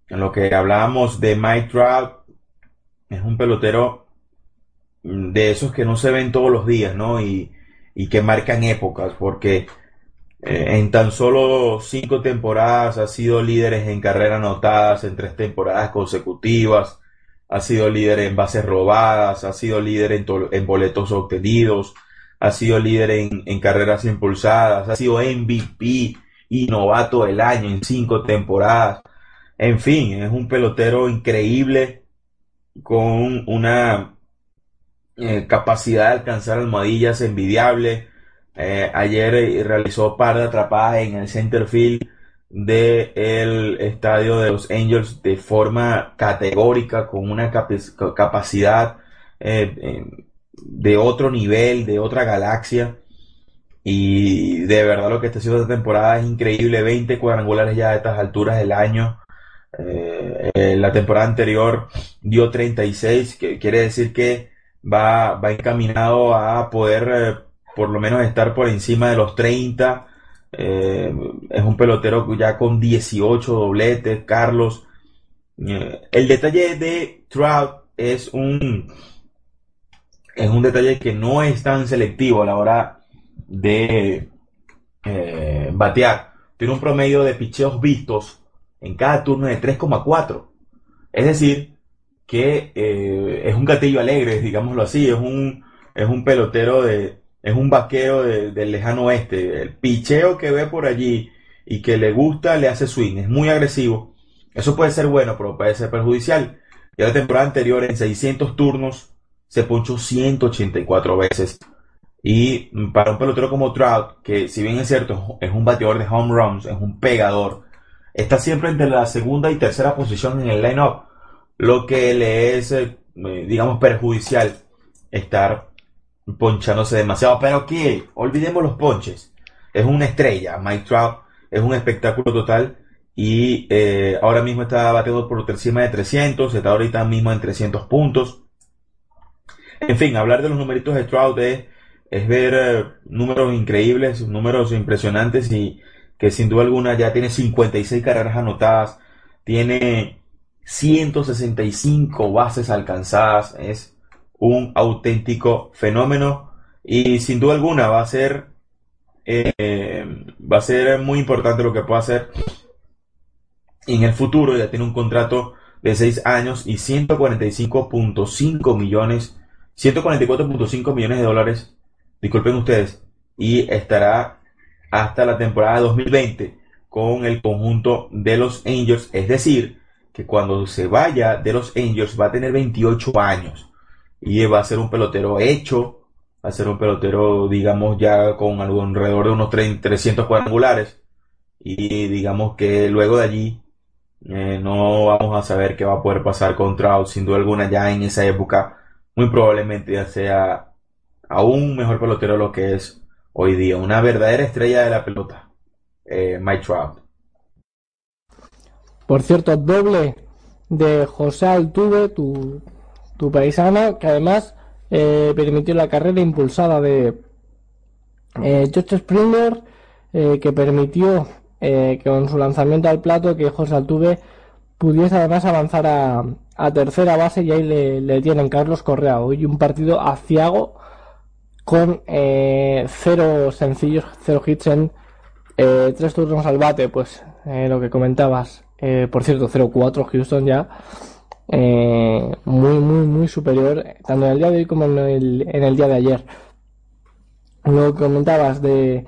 en lo que hablábamos de Mike Trout, es un pelotero mm, de esos que no se ven todos los días, ¿no? Y, y que marcan épocas, porque eh, en tan solo cinco temporadas ha sido líder en carreras anotadas en tres temporadas consecutivas, ha sido líder en bases robadas, ha sido líder en, boletos obtenidos, ha sido líder en, en, carreras impulsadas, ha sido MVP y novato del año en cinco temporadas. En fin, es un pelotero increíble con una eh, capacidad de alcanzar almohadillas envidiable. Eh, ayer eh, realizó par de atrapadas en el center field del estadio de los Angels de forma categórica, con una capacidad de otro nivel, de otra galaxia. Y de verdad lo que está haciendo esta temporada es increíble. 20 cuadrangulares ya a estas alturas del año. Eh, la temporada anterior dio 36, que quiere decir que va, va encaminado a poder eh, por lo menos estar por encima de los 30. Eh, es un pelotero ya con 18 dobletes, Carlos. el detalle de Trout es un, es un detalle que no es tan selectivo a la hora de batear. Tiene un promedio de picheos vistos en cada turno de 3,4. Es decir, que eh, es un gatillo alegre, digámoslo así, es un, es un pelotero de, es un vaquero del lejano oeste. El picheo que ve por allí y que le gusta le hace swing, es muy agresivo. Eso puede ser bueno, pero puede ser perjudicial. Ya la temporada anterior, en 600 turnos, se ponchó 184 veces. Y para un pelotero como Trout, que si bien es cierto, es un bateador de home runs, es un pegador, está siempre entre la segunda y tercera posición en el line-up, lo que le es, eh, digamos, perjudicial estar ponchándose demasiado. Pero que, olvidemos los ponches. Es una estrella. Mike Trout es un espectáculo total. Y eh, ahora mismo está bateando por encima de 300. Está ahorita mismo en 300 puntos. En fin, hablar de los numeritos de Trout es, ver eh, números increíbles, números impresionantes y que sin duda alguna ya tiene 56 carreras anotadas, tiene 165 bases alcanzadas, es un auténtico fenómeno y sin duda alguna va a ser eh, va a ser muy importante lo que pueda hacer en el futuro, ya tiene un contrato de 6 años y 145.5 millones 144.5 millones de dólares disculpen ustedes y estará hasta la temporada 2020 con el conjunto de los Angels. Es decir, que cuando se vaya de los Angels va a tener 28 años y va a ser un pelotero hecho, va a ser un pelotero, digamos, ya con alrededor de unos 300 cuadrangulares. Y digamos que luego de allí eh, no vamos a saber qué va a poder pasar con Trout. Sin duda alguna, ya en esa época, muy probablemente ya sea aún mejor pelotero lo que es hoy día, una verdadera estrella de la pelota, eh, Mike Trout. Por cierto, doble de José Altuve, tu, tu paisano, que además eh, permitió la carrera impulsada de eh, Springer, eh, que permitió que con su lanzamiento al plato que José Altuve pudiese además avanzar a, a tercera base y ahí le, le, tienen Carlos Correa. Hoy un partido aciago con eh, cero sencillos, cero hits en eh, tres turnos al bate, pues eh, lo que comentabas, por cierto, 0-4 Houston ya, eh, muy, muy, muy superior, tanto en el día de hoy como en el, en el día de ayer. Lo que comentabas de,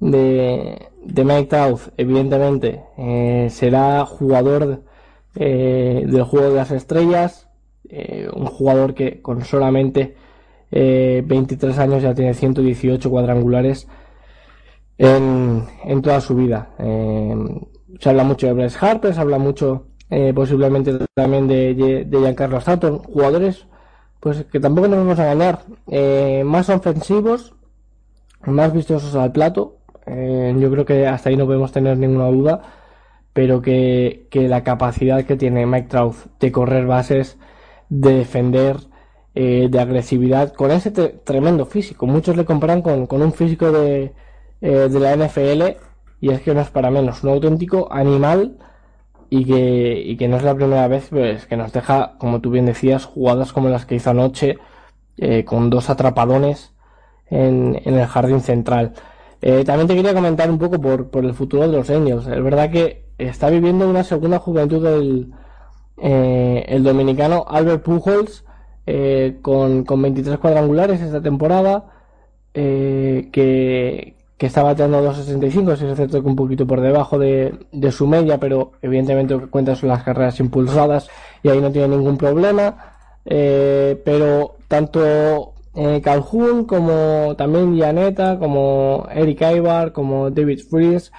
de, de Mike Trout, evidentemente, eh, será jugador eh, del juego de las estrellas, un jugador que con solamente 23 años ya tiene 118 cuadrangulares en, en toda su vida. se habla mucho de Bryce Harper, se habla mucho posiblemente también de, de Giancarlo Stanton, jugadores pues que tampoco nos vamos a ganar, más ofensivos, más vistosos al plato. Eh, yo creo que hasta ahí no podemos tener ninguna duda, pero que, la capacidad que tiene Mike Trout de correr bases, de defender, eh, de agresividad, con ese tremendo físico. Muchos le comparan con, un físico de, eh, de la NFL y es que no es para menos, un auténtico animal y que, y que no es la primera vez pues, que nos deja, como tú bien decías, jugadas como las que hizo anoche, con dos atrapadones en, el jardín central. Eh, también te quería comentar un poco por, por, el futuro de los Angels. Es verdad que está viviendo una segunda juventud del eh, el dominicano Albert Pujols eh, con, con 23 cuadrangulares esta temporada que, que está bateando 2.65, si es cierto que un poquito por debajo de, su media, pero evidentemente lo son las carreras impulsadas y ahí no tiene ningún problema. pero tanto eh, Calhoun, como también Janeta, como Eric Ibar, como David Fries,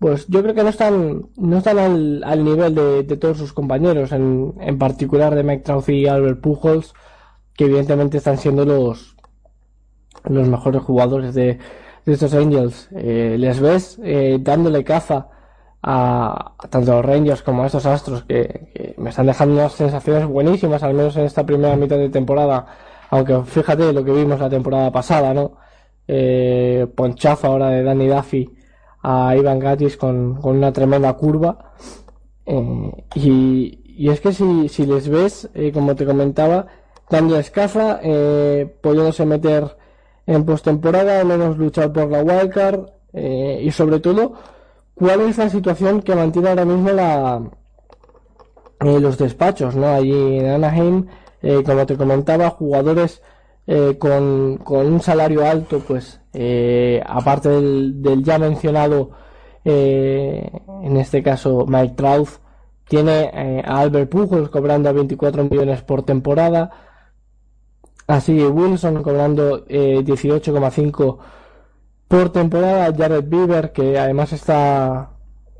pues yo creo que no están, no están al, al nivel de, de, todos sus compañeros, en, en particular de Mike Trout y Albert Pujols, que evidentemente están siendo los, los mejores jugadores de estos Angels. Eh, les ves eh, dándole caza a, tanto a los Rangers como a estos Astros que, me están dejando unas sensaciones buenísimas, al menos en esta primera mitad de temporada aunque fíjate lo que vimos la temporada pasada, ¿no? Eh, ponchazo ahora de Danny Duffy a Ivan Gatis con, una tremenda curva. Eh, y, es que si, si les ves, eh, como te comentaba, dando escaza, eh, pudiéndose meter en postemporada, menos luchar por la wildcard, eh, y sobre todo, cuál es la situación que mantiene ahora mismo la, eh, los despachos, ¿no? Allí en Anaheim, eh, como te comentaba, jugadores eh, con, con, un salario alto, pues eh, aparte del, ya mencionado, en este caso Mike Trout, tiene a Albert Pujols cobrando a 24 millones por temporada, así Wilson cobrando 18,5 por temporada, Jared Bieber que además está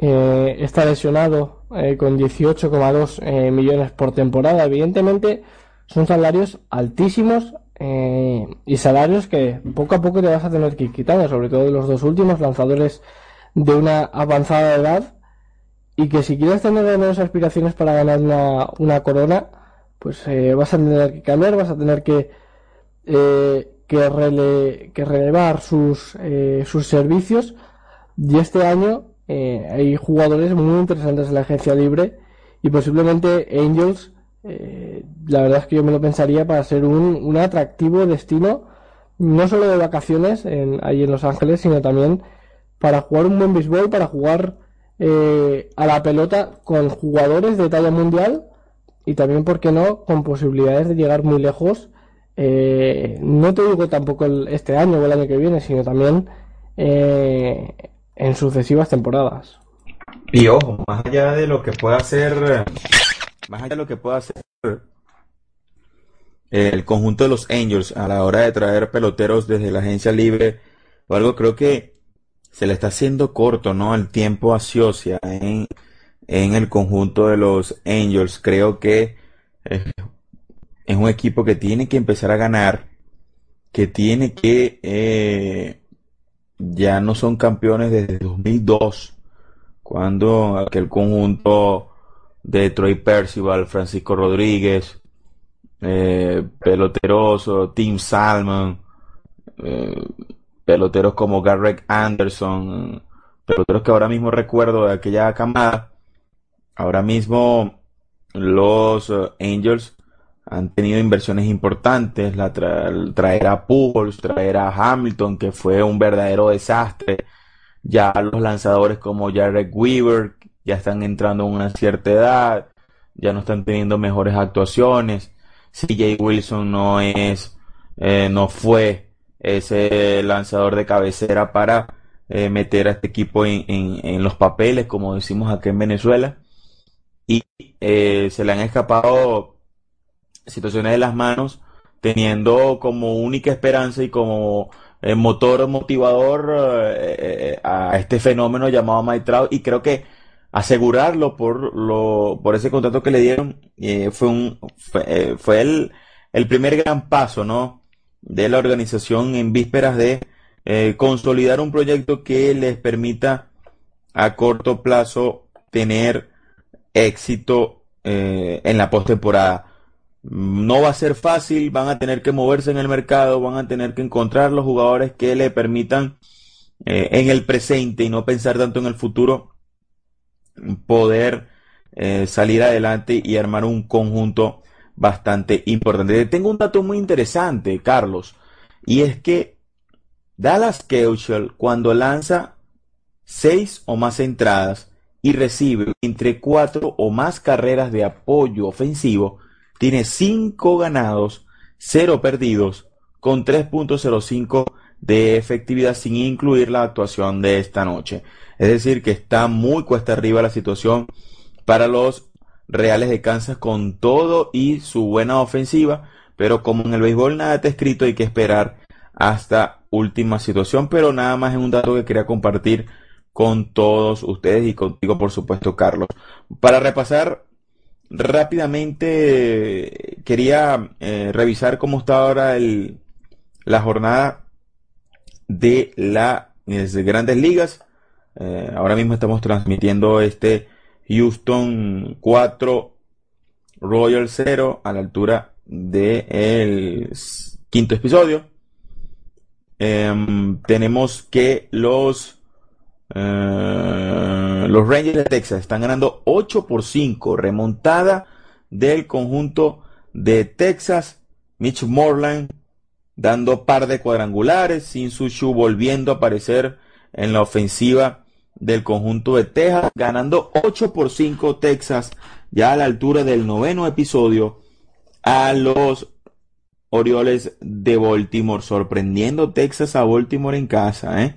está lesionado con 18,2 millones por temporada, evidentemente son salarios altísimos eh, y salarios que poco a poco te vas a tener que ir quitando, sobre todo los dos últimos lanzadores de una avanzada edad. Y que si quieres tener menos aspiraciones para ganar una, una corona, pues eh, vas a tener que cambiar, vas a tener que eh, que, rele, que, relevar sus, eh, sus servicios. Y este año eh, hay jugadores muy interesantes en la agencia libre y posiblemente Angels eh, la verdad es que yo me lo pensaría para ser un, un atractivo destino, no solo de vacaciones en, ahí en Los Ángeles, sino también para jugar un buen béisbol, para jugar eh, a la pelota con jugadores de talla mundial y también, ¿por qué no?, con posibilidades de llegar muy lejos. Eh, no te digo tampoco este año o el año que viene, sino también eh, en sucesivas temporadas. Y ojo, más allá de lo que pueda hacer más allá de lo que pueda hacer el conjunto de los Angels a la hora de traer peloteros desde la agencia libre o algo, creo que se le está haciendo corto, ¿no? El tiempo a en, en el conjunto de los Angels. Creo que es, es un equipo que tiene que empezar a ganar, que tiene que, eh, ya no son campeones desde 2002, cuando aquel conjunto de Troy Percival, Francisco Rodríguez, eh, peloteros, Tim Salmon, eh, peloteros como Garrett Anderson, peloteros que ahora mismo recuerdo de aquella camada. Ahora mismo los eh, Angels han tenido inversiones importantes, la traer a Pujols, traer a Hamilton, que fue un verdadero desastre. Ya los lanzadores como Jared Weaver, ya están entrando en una cierta edad. ya no están teniendo mejores actuaciones. CJ Wilson no es, eh, no fue ese lanzador de cabecera para eh, meter a este equipo en, en, los papeles, como decimos aquí en Venezuela. Y eh, se le han escapado situaciones de las manos, teniendo como única esperanza y como motor motivador a este fenómeno llamado Mike Y creo que asegurarlo por lo por ese contrato que le dieron eh, fue un fue, eh, fue el, el, primer gran paso no de la organización en vísperas de eh, consolidar un proyecto que les permita a corto plazo tener éxito en la postemporada no va a ser fácil van a tener que moverse en el mercado van a tener que encontrar los jugadores que le permitan en el presente y no pensar tanto en el futuro poder eh, salir adelante y armar un conjunto bastante importante. Tengo un dato muy interesante, Carlos, y es que Dallas Keuchel, cuando lanza seis o más entradas y recibe entre cuatro o más carreras de apoyo ofensivo, tiene cinco ganados, cero perdidos, con 3.05 de efectividad sin incluir la actuación de esta noche. Es decir, que está muy cuesta arriba la situación para los Reales de Kansas con todo y su buena ofensiva, pero como en el béisbol nada está escrito, hay que esperar hasta última situación, pero nada más es un dato que quería compartir con todos ustedes y contigo, por supuesto, Carlos. Para repasar rápidamente, quería eh, revisar cómo está ahora el, la jornada de las grandes ligas. Eh, ahora mismo estamos transmitiendo este Houston 4 Royal 0 a la altura del quinto episodio. Em, tenemos que los eh, los Rangers de Texas están ganando 8 por 5, remontada del conjunto de Texas. Mitch Morland dando par de cuadrangulares, Sin Sushu volviendo a aparecer en la ofensiva del conjunto de Texas, ganando 8 por 5 Texas, ya a la altura del noveno episodio, a los Orioles de Baltimore, sorprendiendo Texas a Baltimore en casa. ¿eh?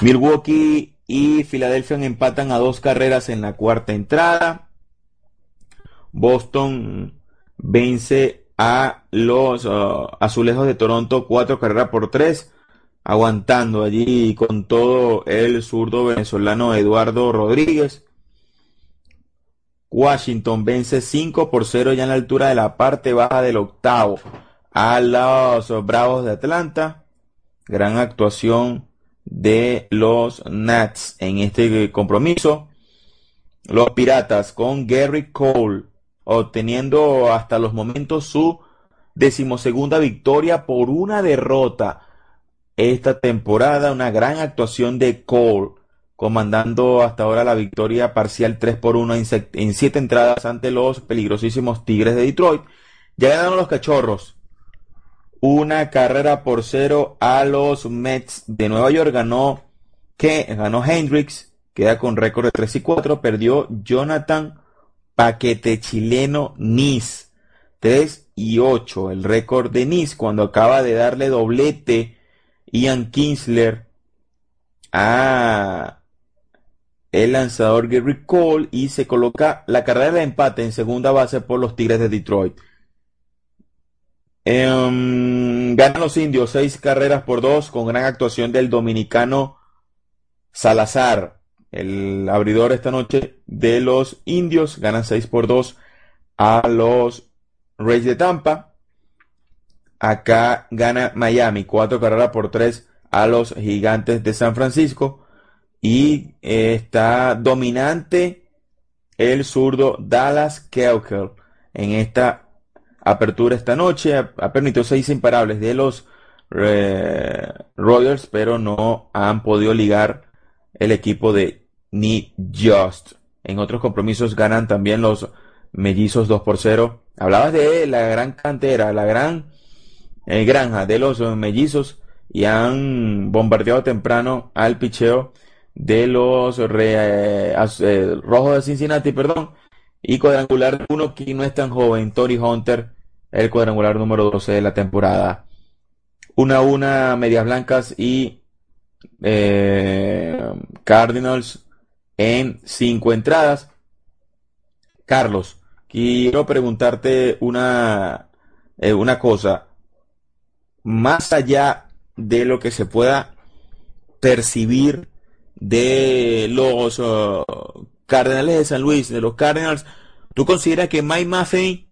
Milwaukee y Filadelfia empatan a dos carreras en la cuarta entrada. Boston vence a los uh, Azulejos de Toronto cuatro carreras por tres aguantando allí con todo el zurdo venezolano Eduardo Rodríguez. Washington vence 5 por 0 ya en la altura de la parte baja del octavo a los Bravos de Atlanta. Gran actuación de los Nats en este compromiso. Los Piratas con Gary Cole obteniendo hasta los momentos su decimosegunda victoria por una derrota esta temporada. Una gran actuación de Cole, comandando hasta ahora la victoria parcial 3 por 1 en 7 entradas ante los peligrosísimos Tigres de Detroit. Ya ganaron los Cachorros. Una carrera por cero a los Mets de Nueva York. Ganó, que ganó Hendricks, queda con récord de 3 y 4. Perdió Jonathan Paquete Chileno Nice. 3 y 8. El récord de Nice cuando acaba de darle doblete Ian Kinsler a el lanzador Gary Cole y se coloca la carrera de empate en segunda base por los Tigres de Detroit. Em, ganan los indios seis carreras por dos con gran actuación del dominicano Salazar, el abridor esta noche de los indios. Ganan seis por dos a los Reyes de Tampa. Acá gana Miami, cuatro carreras por tres a los gigantes de San Francisco. Y está dominante el zurdo Dallas Keuchel en esta apertura esta noche. Ha permitido seis imparables de los eh, pero no han podido ligar el equipo de Ni Just. En otros compromisos ganan también los mellizos 2 por 0. Hablabas de la gran cantera, la gran eh, granja de los mellizos y han bombardeado temprano al picheo de los eh, eh, rojos de Cincinnati, perdón, Y cuadrangular uno que no es tan joven, Tori Hunter, el cuadrangular número 12 de la temporada. Una a una, Medias Blancas y eh, Cardinals en cinco entradas. Carlos, quiero preguntarte una, eh, una cosa. Más allá de lo que se pueda percibir de los uh, Cardenales de San Luis, de los Cardinals, ¿tú consideras que Mike Maffei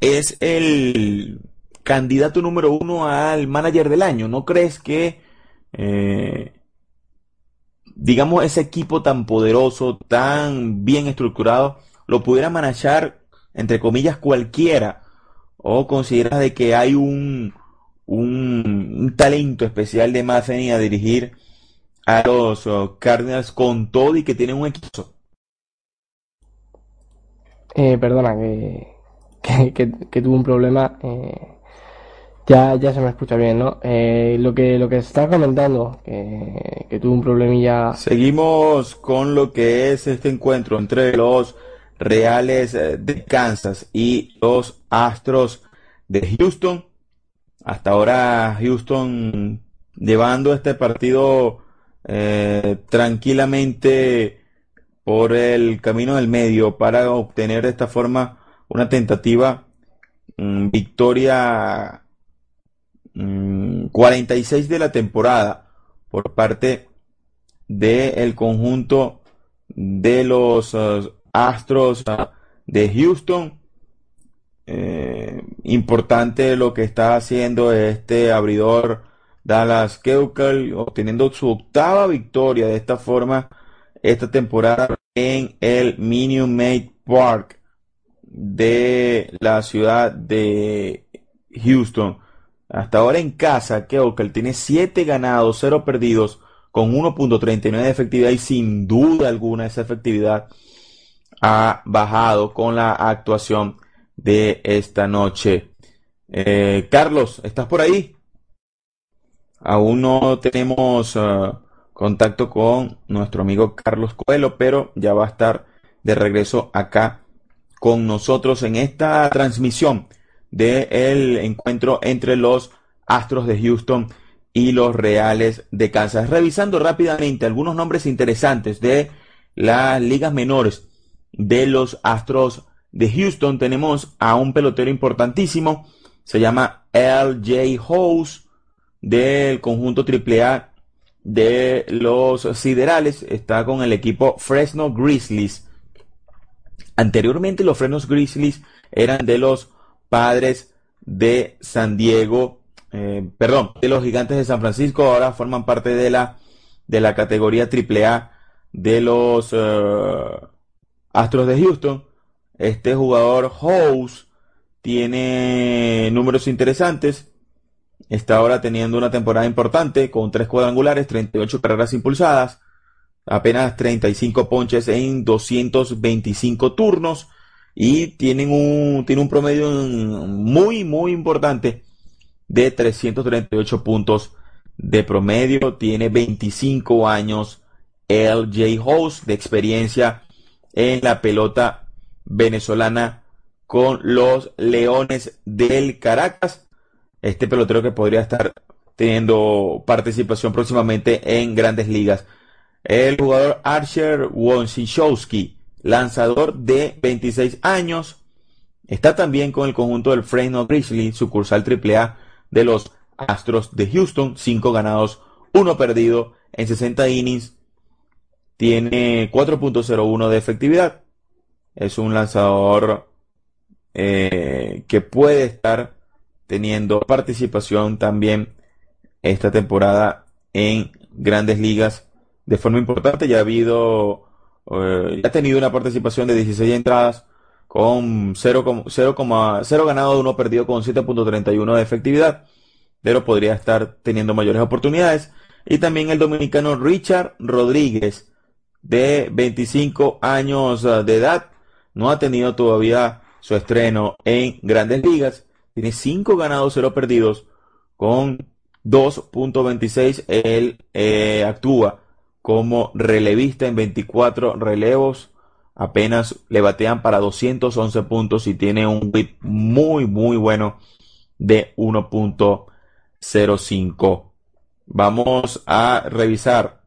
es el candidato número uno al manager del año? ¿No crees que, eh, digamos, ese equipo tan poderoso, tan bien estructurado, lo pudiera manejar, entre comillas, cualquiera? ¿O consideras de que hay un, un, talento especial de Maffei a dirigir a los uh, Cardinals con todo y que tienen un equipo? Eh, perdona, que, que, tuve un problema. Eh, ya, ya se me escucha bien, ¿no? Eh, lo que lo que está comentando, que, tuvo un problemilla. Seguimos con lo que es este encuentro entre los Reales de Kansas y los Astros de Houston. Hasta ahora Houston llevando este partido tranquilamente por el camino del medio para obtener de esta forma una tentativa mm, victoria 46 mm, de la temporada por parte del conjunto de los uh, Astros uh, de Houston. Eh, importante lo que está haciendo este abridor Dallas Keuchel, obteniendo su octava victoria de esta forma esta temporada en el Minute Maid Park de la ciudad de Houston. Hasta ahora en casa, que tiene 7 ganados, 0 perdidos, con 1.39 de efectividad y sin duda alguna esa efectividad ha bajado con la actuación de esta noche. Eh, Carlos, ¿estás por ahí? Aún no tenemos ah, contacto con nuestro amigo Carlos Coelho, pero ya va a estar de regreso acá con nosotros en esta transmisión del encuentro entre los Astros de Houston y los Reales de Kansas. Revisando rápidamente algunos nombres interesantes de las ligas menores de los Astros de Houston, tenemos a un pelotero importantísimo, se llama LJ House del conjunto AAA de los Siderales está con el equipo Fresno Grizzlies. Anteriormente los Fresno Grizzlies eran de los padres de San Diego, eh, perdón, de los Gigantes de San Francisco, ahora forman parte de la, de la categoría AAA de los eh, Astros de Houston. Este jugador House tiene números interesantes está ahora teniendo una temporada importante con tres cuadrangulares, 38 carreras impulsadas, apenas 35 ponches en 225 turnos y tienen un, tiene un promedio muy, muy importante de 338 puntos de promedio. Tiene 25 años LJ House de experiencia en la pelota venezolana con los Leones del Caracas este pelotero que podría estar teniendo participación próximamente en grandes ligas. El jugador Archer Wonsichowski, lanzador de 26 años, está también con el conjunto del Fresno Grizzlies, sucursal AAA de los Astros de Houston, 5 ganados, 1 perdido en 60 innings, tiene 4.01 de efectividad, es un lanzador eh, que puede estar teniendo participación también esta temporada en grandes ligas de forma importante. Ya ha habido, eh, ha tenido una participación de 16 entradas con 0,0 ganado, 1 perdido con 7.31 de efectividad, pero podría estar teniendo mayores oportunidades. Y también el dominicano Richard Rodríguez, de 25 años eh, de edad, no ha tenido todavía su estreno en grandes ligas tiene 5 ganados, 0 perdidos, con 2.26. Él eh, actúa como relevista en 24 relevos apenas le batean para 211 puntos y tiene un whip muy, muy bueno de 1.05. Vamos a revisar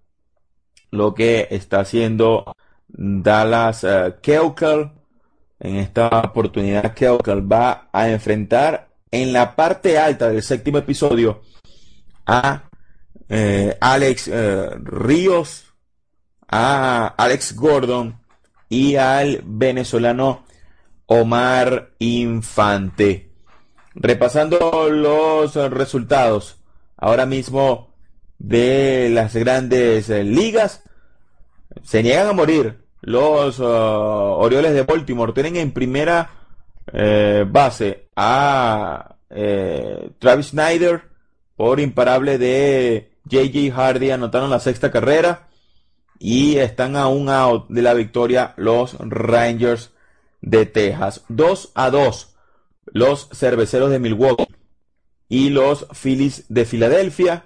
lo que está haciendo Dallas uh, Keuchel. En esta oportunidad, Keuchel va a enfrentar en la parte alta del séptimo episodio a eh, Alex eh, Ríos, a Alex Gordon y al venezolano Omar Infante. Repasando los resultados ahora mismo de las grandes eh, ligas, se niegan a morir los Orioles de Baltimore. Tienen en primera base a Travis Snyder por imparable de JJ Hardy. Anotaron la sexta carrera y están a un out de la victoria los Rangers de Texas. 2 a 2 los cerveceros de Milwaukee y los Phillies de Filadelfia.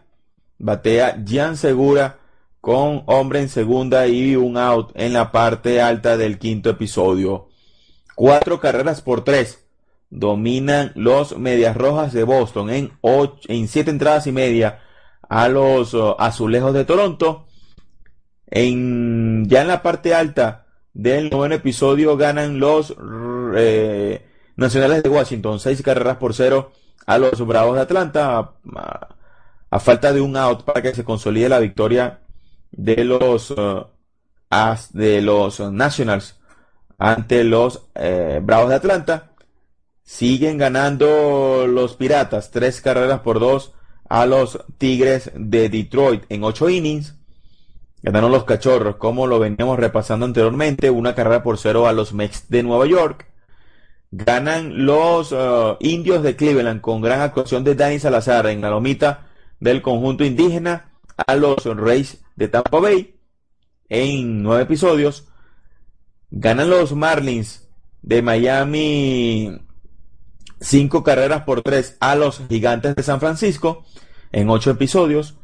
Batea Jan Segura con hombre en segunda y un out en la parte alta del quinto episodio. Cuatro carreras por tres dominan los Medias Rojas de Boston en, ocho, en siete entradas y media a los Azulejos de Toronto. En, ya en la parte alta del noveno episodio ganan los eh, Nacionales de Washington, seis carreras por cero a los Bravos de Atlanta, a, falta de un out para que se consolide la victoria de los as, de los Nationals ante los eh, Bravos de Atlanta. Siguen ganando los Piratas tres carreras por dos a los Tigres de Detroit en ocho innings. Ganaron los Cachorros, como lo veníamos repasando anteriormente, una carrera por cero a los Mets de Nueva York. Ganan los uh, Indios de Cleveland con gran actuación de Danny Salazar en la lomita del conjunto indígena a los Reyes de Tampa Bay en nueve episodios. Ganan los Marlins de Miami cinco carreras por tres a los Gigantes de San Francisco en ocho episodios.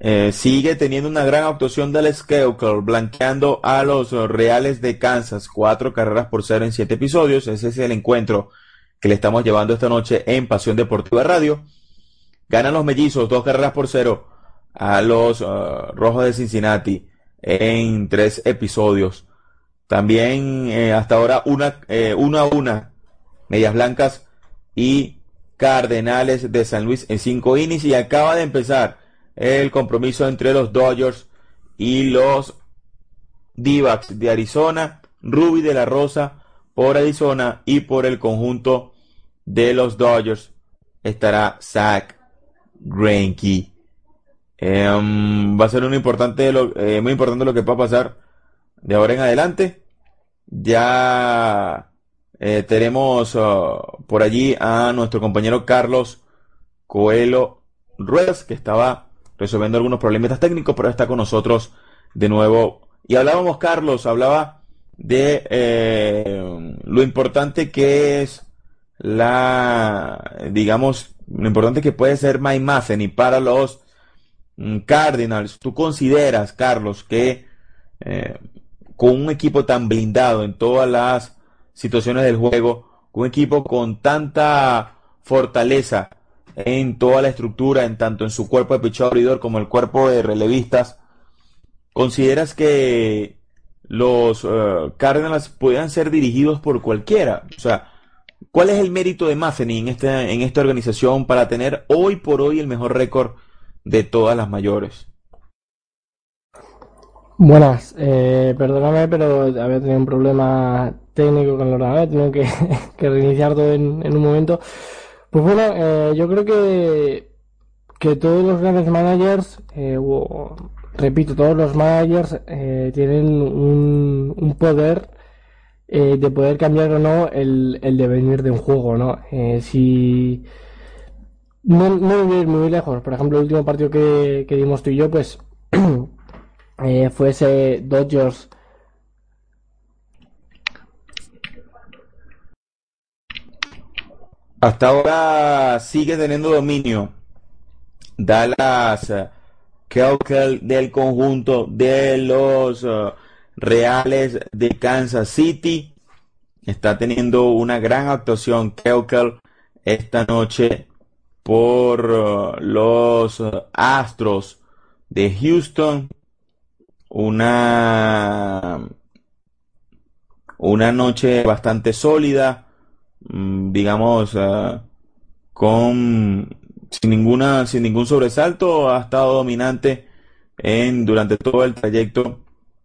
Eh, sigue teniendo una gran actuación del Skeukle, blanqueando a los Reales de Kansas, cuatro carreras por cero en siete episodios. Ese es el encuentro que le estamos llevando esta noche en Pasión Deportiva Radio. Ganan los Mellizos, dos carreras por cero a los uh, Rojos de Cincinnati en tres episodios. También eh, hasta ahora una, eh, una a una, Medias Blancas y Cardenales de San Luis en cinco innings y acaba de empezar el compromiso entre los Dodgers y los d de Arizona, Ruby de la Rosa por Arizona y por el conjunto de los Dodgers estará Zach Greinke. Em, va a ser un importante eh, muy importante lo que va a pasar de ahora en adelante. Ya eh, tenemos uh, por allí a nuestro compañero Carlos Coelho Ruedas, que estaba resolviendo algunos problemitas técnicos, pero está con nosotros de nuevo. Y hablábamos, Carlos, hablaba de eh, lo importante que es la, digamos, lo importante que puede ser Mike y para los Mm, Cardinals, ¿tú consideras, Carlos, que eh, con un equipo tan blindado en todas las situaciones del juego, un equipo con tanta fortaleza en toda la estructura, en tanto en su cuerpo de pichón abridor como el cuerpo de relevistas, ¿consideras que los uh, Cardinals puedan ser dirigidos por cualquiera? O sea, ¿cuál es el mérito de Matheny en esta, en esta organización para tener hoy por hoy el mejor récord de todas las mayores. Buenas, eh, perdóname, pero había tenido un problema técnico con el ordenador, tenido que, que reiniciar todo en, un momento. Pues bueno, eh, yo creo que, que todos los grandes managers, eh, repito, todos los managers eh, tienen un, poder de poder cambiar o no el, el devenir de un juego, ¿no? si no, no ir muy lejos. Por ejemplo, el último partido que, que dimos tú y yo, pues eh, fue ese Dodgers. Hasta ahora sigue teniendo dominio Dallas uh, del conjunto de los uh, Reales de Kansas City. Está teniendo una gran actuación Keukel esta noche por uh, los Astros de Houston. Una, una noche bastante sólida, digamos, uh, con sin ninguna, sin ningún sobresalto, ha estado dominante en durante todo el trayecto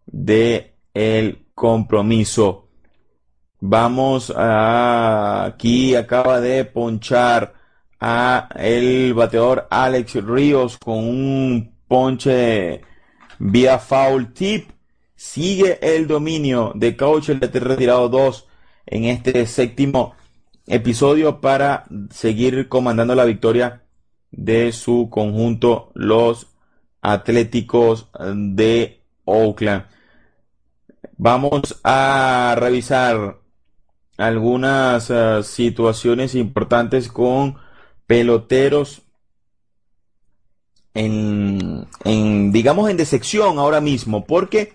de el compromiso. Vamos a aquí acaba de ponchar a el bateador Alex Ríos con un ponche vía foul tip. Sigue el dominio de Coach el retirado 2 en este séptimo episodio para seguir comandando la victoria de su conjunto los Atléticos de Oakland. Vamos a revisar algunas uh, situaciones importantes con peloteros en, en, digamos, en decepción ahora mismo, porque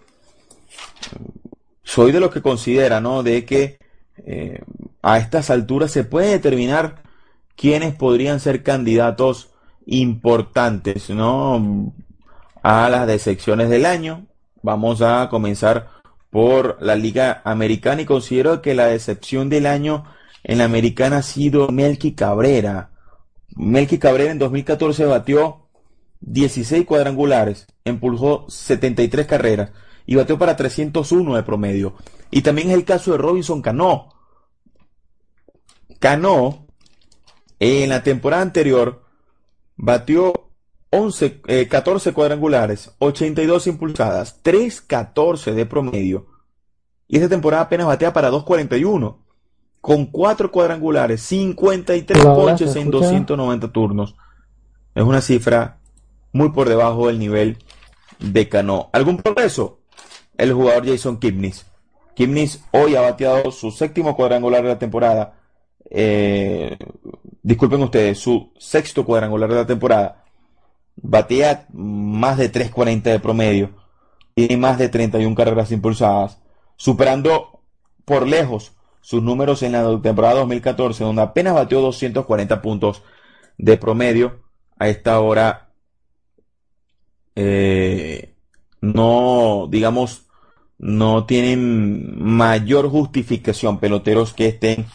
soy de los que considera, ¿no? De que eh, a estas alturas se puede determinar quiénes podrían ser candidatos importantes, ¿no? A las decepciones del año. Vamos a comenzar por la Liga Americana y considero que la decepción del año en la Americana ha sido Melky Cabrera. Melky Cabrera en 2014 batió 16 cuadrangulares, empujó 73 carreras y batió para 301 de promedio. Y también es el caso de Robinson Cano. Cano en la temporada anterior batió 11, 14 eh, cuadrangulares, 82 impulsadas, 3.14 de promedio. Y esta temporada apenas batea para 2.41, con 4 cuadrangulares, 53 ponches en 290 turnos. Es una cifra muy por debajo del nivel de Cano. ¿Algún progreso? El jugador Jason Kipnis. Kipnis hoy ha bateado su séptimo cuadrangular de la temporada. Eh, disculpen ustedes, su sexto cuadrangular de la temporada batea más de 3.40 de promedio y más de 31 carreras impulsadas, superando por lejos sus números en la temporada 2014, donde apenas bateó 240 puntos de promedio. A esta hora, eh, no, digamos, no tienen mayor justificación peloteros que estén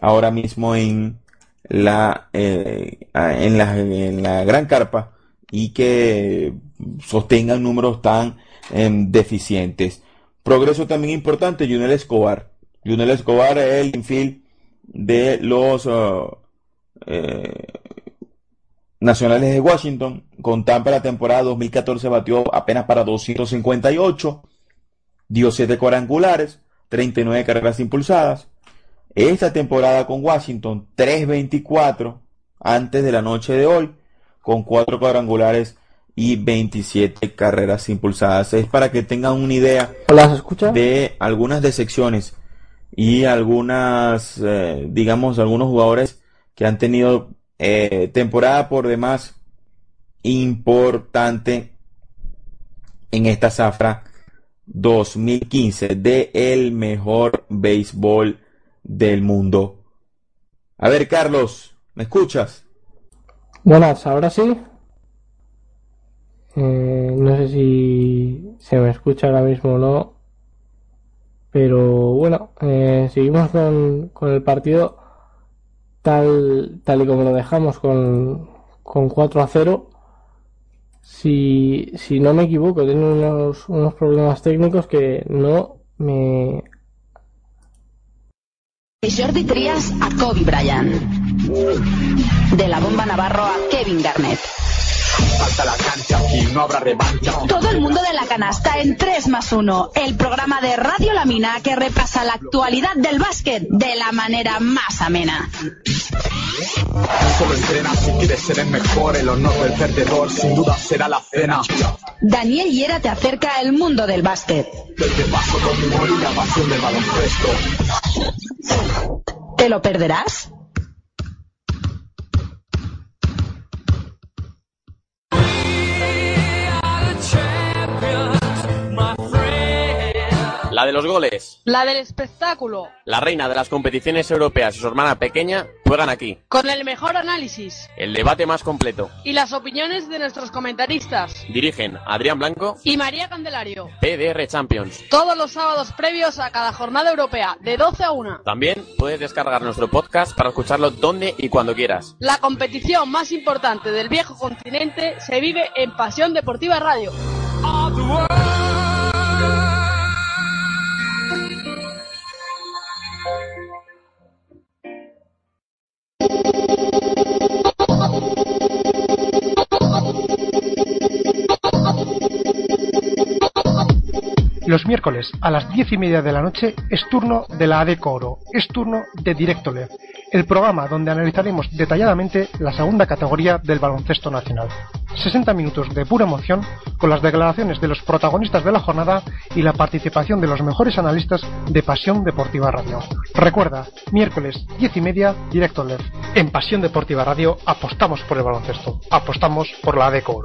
ahora mismo en la, eh, en la, en la gran carpa y que sostengan números tan em, deficientes. Progreso también importante, Junel Escobar. Junel Escobar es el infield de los uh, eh, Nacionales de Washington. Con Tampa la temporada 2014 batió apenas para 258, dio 7 cuadrangulares, 39 carreras impulsadas. Esta temporada con Washington, 324 antes de la noche de hoy con cuatro cuadrangulares y 27 carreras impulsadas. Es para que tengan una idea de algunas decepciones y algunas, eh, digamos, algunos jugadores que han tenido eh, temporada por demás importante en esta zafra 2015 de el mejor béisbol del mundo. A ver, Carlos, ¿me escuchas? Buenas, ahora sí. Eh, no sé si se me escucha ahora mismo o no. Pero bueno, eh, seguimos con, con, el partido tal, tal y como lo dejamos con, con 4 a 0. Si, si no me equivoco, tengo unos, unos problemas técnicos que no me Jordi Trias a Kobe Bryant. De la bomba Navarro a Kevin Garnett. Todo el mundo de la canasta en 3 más 1, el programa de Radio La Mina que repasa la actualidad del básquet de la manera más amena. Solo entrena si quieres ser el mejor, el honor del perdedor sin duda será la cena. Daniel Hiera te acerca al mundo del básquet. Desde paso con mi la pasión del baloncesto. ¿Te lo perderás? La de los goles. La del espectáculo. La reina de las competiciones europeas y su hermana pequeña juegan aquí. Con el mejor análisis. El debate más completo. Y las opiniones de nuestros comentaristas. Dirigen Adrián Blanco y María Candelario. PDR Champions. Todos los sábados previos a cada jornada europea, de 12 a 1. También puedes descargar nuestro podcast para escucharlo donde y cuando quieras. La competición más importante del viejo continente se vive en Pasión Deportiva Radio. Los miércoles a las diez y media de la noche es turno de la ADECO Oro, es turno de Directo LED, el programa donde analizaremos detalladamente la segunda categoría del baloncesto nacional. 60 minutos de pura emoción con las declaraciones de los protagonistas de la jornada y la participación de los mejores analistas de Pasión Deportiva Radio. Recuerda, miércoles 10 y media, Directo LED. En Pasión Deportiva Radio apostamos por el baloncesto, apostamos por la ADECO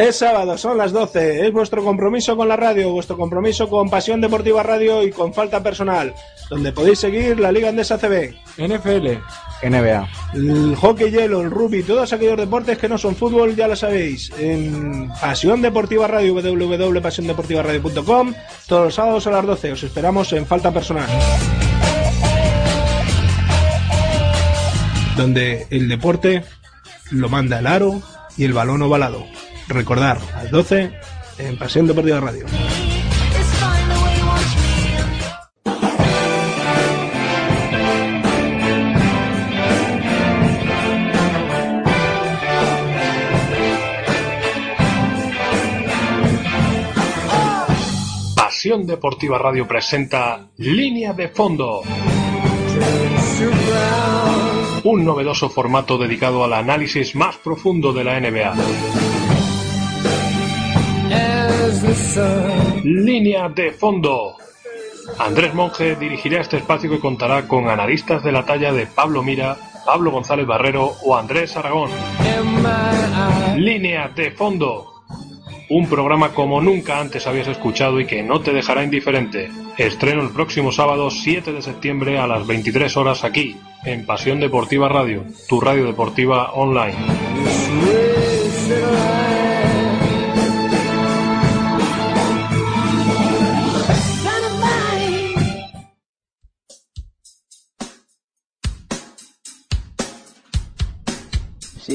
Es sábado, son las 12. Es vuestro compromiso con la radio, vuestro compromiso con Pasión Deportiva Radio y con Falta Personal, donde podéis seguir la Liga Andesa CB, NFL, NBA, el hockey hielo, el rugby, todos aquellos deportes que no son fútbol, ya lo sabéis. En Pasión Deportiva Radio, www.pasiondeportivaradio.com, todos los sábados a las 12. Os esperamos en Falta Personal. Donde el deporte lo manda el aro y el balón ovalado. Recordar, a las 12 en Pasión Deportiva Radio. Pasión Deportiva Radio presenta Línea de Fondo. Un novedoso formato dedicado al análisis más profundo de la NBA. Línea de Fondo. Andrés Monge dirigirá este espacio que contará con analistas de la talla de Pablo Mira, Pablo González Barrero o Andrés Aragón. Línea de Fondo. Un programa como nunca antes habías escuchado y que no te dejará indiferente. Estreno el próximo sábado 7 de septiembre a las 23 horas aquí, en Pasión Deportiva Radio, tu radio deportiva online.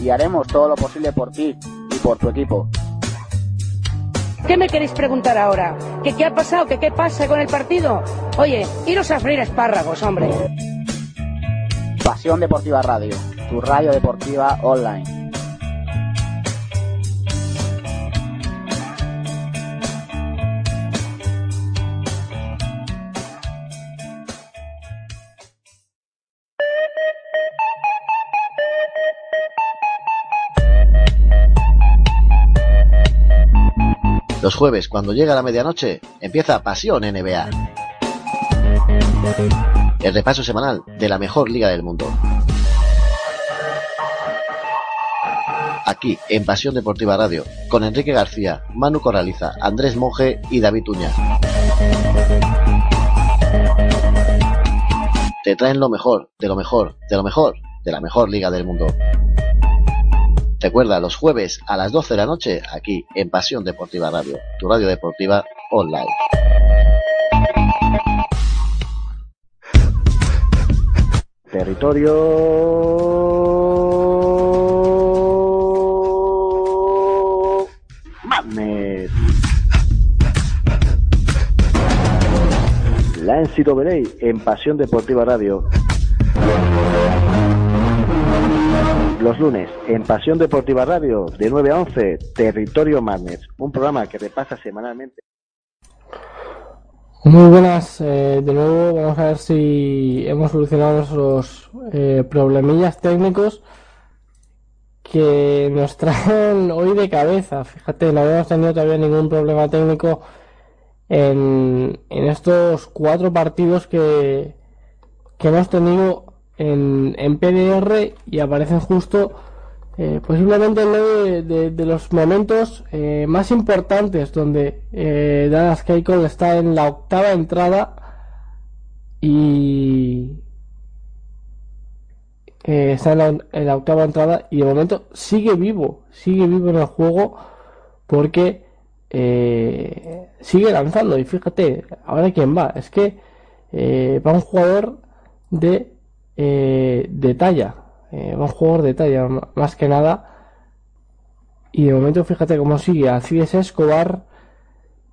y haremos todo lo posible por ti y por tu equipo. ¿Qué me queréis preguntar ahora? ¿Que qué ha pasado? ¿Que qué pasa con el partido? Oye, iros a freír espárragos, hombre. Pasión Deportiva Radio, tu radio deportiva online. Los jueves, cuando llega la medianoche, empieza Pasión NBA. El repaso semanal de la mejor liga del mundo. Aquí, en Pasión Deportiva Radio, con Enrique García, Manu Corraliza, Andrés Monge y David Uña. Te traen lo mejor, de lo mejor, de lo mejor, de la mejor liga del mundo. Recuerda, los jueves a las 12 de la noche, aquí en Pasión Deportiva Radio, tu radio deportiva online. Territorio Madness. La NCAA en Pasión Deportiva Radio. Los lunes, en Pasión Deportiva Radio, de 9 a 11, Territorio Madness, un programa que repasa semanalmente. Muy buenas, eh, de nuevo vamos a ver si hemos solucionado nuestros eh, problemillas técnicos que nos traen hoy de cabeza. Fíjate, no habíamos tenido todavía ningún problema técnico en, en estos cuatro partidos que, que hemos tenido en, PDR y aparecen justo eh, posiblemente de, los momentos eh, más importantes donde eh, Dallas Keuchel está en la octava entrada y eh, está en la, en la octava entrada y de momento sigue vivo, sigue vivo en el juego porque sigue lanzando. Y fíjate, ahora quién va, es que va un jugador de, eh, de talla, eh, un jugador de talla más que nada. Y de momento fíjate cómo sigue. Alcides Escobar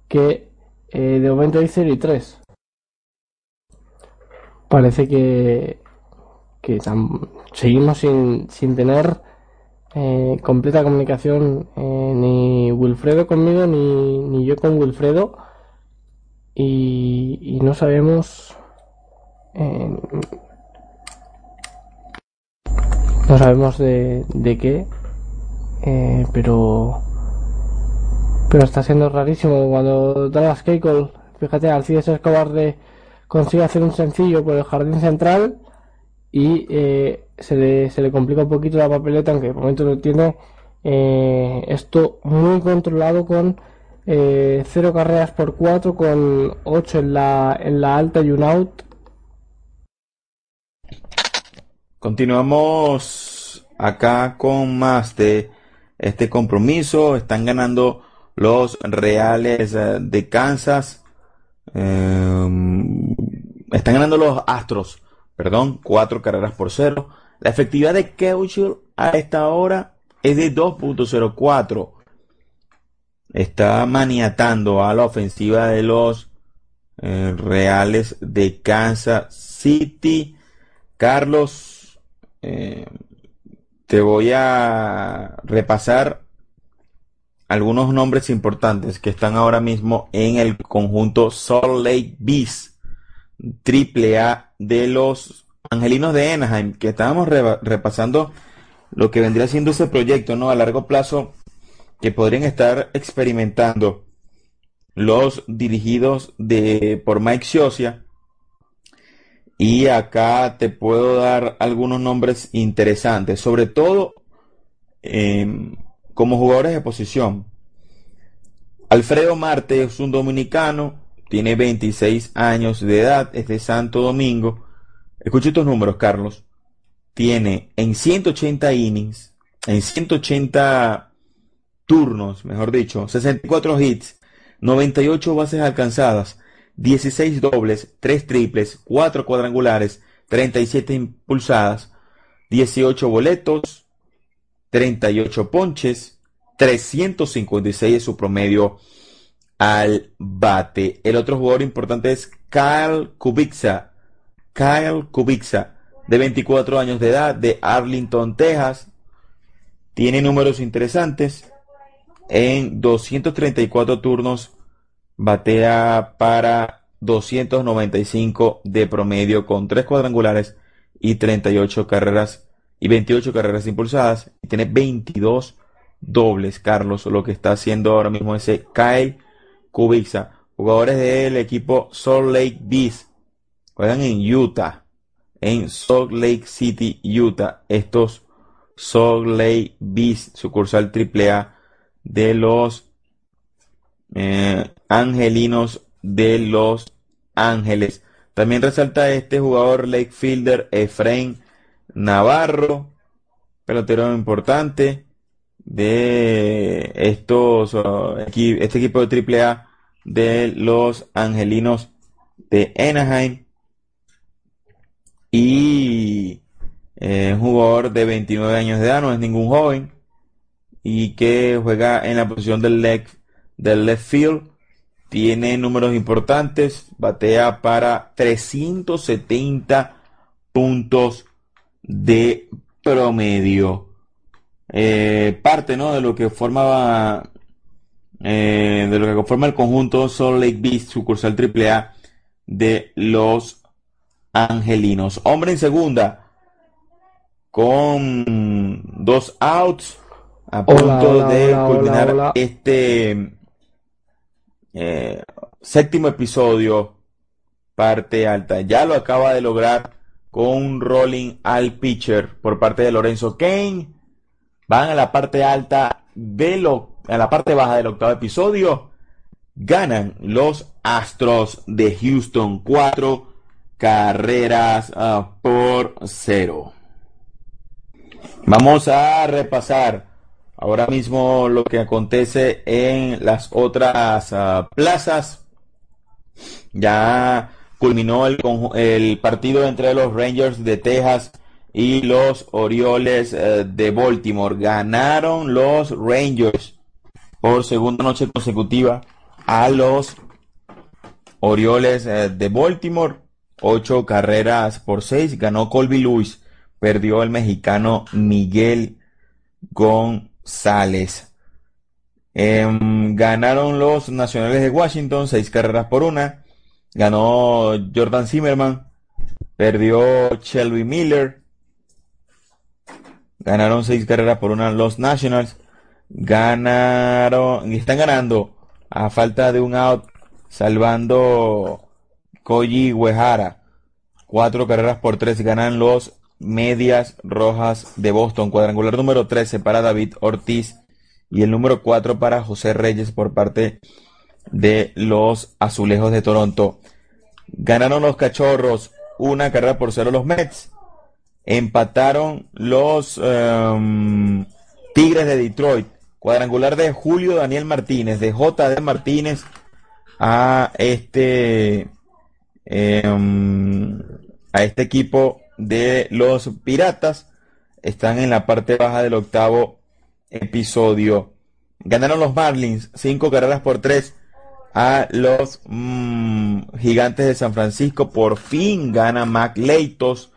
que eh, de momento hay 0 y 3 parece que, que seguimos sin, sin tener eh, completa comunicación ni Wilfredo conmigo ni, ni yo con Wilfredo. Y, no sabemos no sabemos de, de qué eh, pero pero está siendo rarísimo cuando Dallas Keuchel fíjate Alcides Escobar de, consigue hacer un sencillo por el jardín central y eh, se, le, se le complica un poquito la papeleta, aunque de momento lo tiene eh, esto muy controlado con eh, 0 carreras por 4, con 8 en la, en la alta y un out. Continuamos acá con más de este compromiso. Están ganando los Reales eh, de Kansas. Eh, están ganando los Astros, perdón, cuatro carreras por cero. La efectividad de Keuchel a esta hora es de 2.04. Está maniatando a la ofensiva de los eh, Reales de Kansas City. Carlos, eh, te voy a repasar algunos nombres importantes que están ahora mismo en el conjunto Salt Lake Beast, triple A de los Angelinos de Anaheim, que estábamos repasando lo que vendría siendo ese proyecto, ¿no? A largo plazo que podrían estar experimentando los dirigidos de por Mike Scioscia. Y acá te puedo dar algunos nombres interesantes, sobre todo em, como jugadores de posición. Alfredo Marte es un dominicano, tiene 26 años de edad, es de Santo Domingo. Escucha estos números, Carlos. Tiene en 180 innings, en 180 turnos, mejor dicho, 64 hits, 98 bases alcanzadas, 16 dobles, 3 triples, 4 cuadrangulares, 37 impulsadas, 18 boletos, 38 ponches, 356 es su promedio al bate. El otro jugador importante es Kyle Kubica. Kyle Kubica, de 24 años de edad, de Arlington, Texas. Tiene números interesantes. En 234 turnos batea para 295 de promedio con 3 cuadrangulares y 38 carreras y 28 carreras impulsadas. Y tiene 22 dobles, Carlos, lo que está haciendo ahora mismo ese Kyle Kubica. Jugadores del equipo Salt Lake Beast juegan en Utah, en Salt Lake City, Utah. Estos Salt Lake Beast, sucursal AAA de los eh, Angelinos de Los Ángeles. También resalta este jugador Lake Fielder Efraín Navarro, pelotero importante de estos este equipo de AAA de los Angelinos de Anaheim y eh, un jugador de 29 años de edad, no es ningún joven y que juega en la posición del left, del left field tiene números importantes, batea para 370 puntos de promedio. Eh, parte ¿no? de lo que formaba eh, de lo que conforma el conjunto Salt Lake Beast, sucursal AAA de los Angelinos. Hombre en segunda, con dos outs, a punto de culminar este eh, séptimo episodio, parte alta. Ya lo acaba de lograr con un rolling al pitcher por parte de Lorenzo Kane. Van a la parte alta de lo, a la parte baja del octavo episodio. Ganan los Astros de Houston cuatro carreras ah, por cero. Vamos a repasar ahora mismo lo que acontece en las otras ah, plazas. Ya culminó el, partido entre los Rangers de Texas y los Orioles eh, de Baltimore. Ganaron los Rangers por segunda noche consecutiva a los Orioles eh, de Baltimore. Ocho carreras por seis. Ganó Colby Lewis. Perdió el mexicano Miguel González. Sales. Em, ganaron los Nacionales de Washington, seis carreras por una. Ganó Jordan Zimmerman. Perdió Shelby Miller. Ganaron seis carreras por una los Nationals. Ganaron, están ganando a falta de un out, salvando Koji Uehara. Cuatro carreras por tres ganan los Medias Rojas de Boston. Cuadrangular número 13 para David Ortiz y el número 4 para José Reyes por parte de los Azulejos de Toronto. Ganaron los Cachorros una carrera por cero los Mets. Empataron los em, Tigres de Detroit. Cuadrangular de Julio Daniel Martínez, de J.D. Martínez a este em, a este equipo de los Piratas. Están en la parte baja del octavo episodio. Ganaron los Marlins cinco carreras por tres a los mm, Gigantes de San Francisco. Por fin gana Mac Leitos.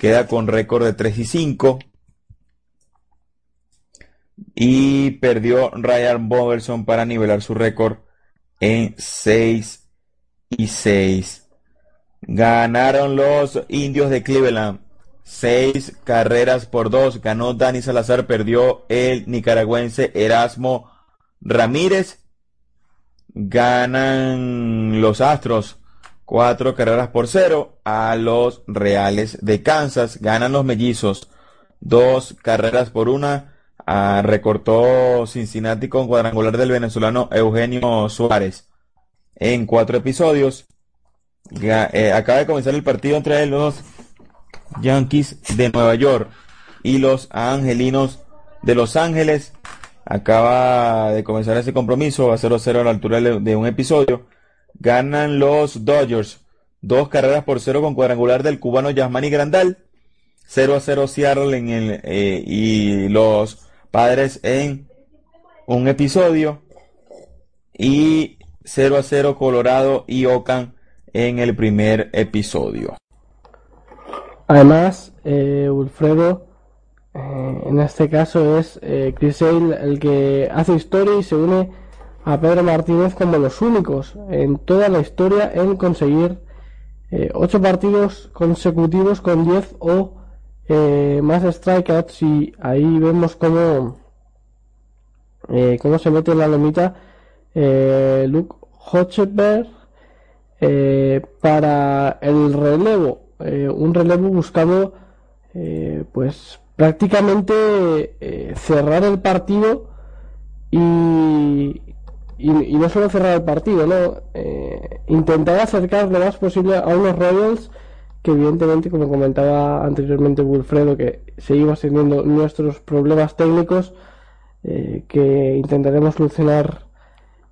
Queda con récord de 3 y 5. Y perdió Ryan Boverson para nivelar su récord en 6 y 6. Ganaron los indios de Cleveland. Seis carreras por dos. Ganó Dani Salazar. Perdió el nicaragüense Erasmo Ramírez. Ganan los Astros. Cuatro carreras por cero a los Reales de Kansas. Ganan los Mellizos. Dos carreras por una. Ah, recortó Cincinnati con cuadrangular del venezolano Eugenio Suárez en cuatro episodios. Eh, acaba de comenzar el partido entre los Yankees de Nueva York y los Angelinos de Los Ángeles. Acaba de comenzar ese compromiso a 0-0 a la altura de un episodio. Ganan los Dodgers. Dos carreras por cero con cuadrangular del cubano Yasmani Grandal. 0 a 0 Seattle en el, eh, y los padres en un episodio. Y 0 a 0 Colorado y Oakland en el primer episodio. Además, eh, Wilfredo, eh, en este caso es eh, Chris Hale el que hace historia y se une a Pedro Martínez como los únicos en toda la historia en conseguir eh, ocho partidos consecutivos con 10 o más strikeouts y ahí vemos como eh, cómo se mete la lomita eh, Luke Hochberg eh, para el relevo. Eh, un relevo buscando eh, pues prácticamente cerrar el partido y, no solo cerrar el partido, ¿no? Intentar acercar lo más posible a unos Royals que evidentemente, como comentaba anteriormente Wilfredo, que seguimos teniendo nuestros problemas técnicos que intentaremos solucionar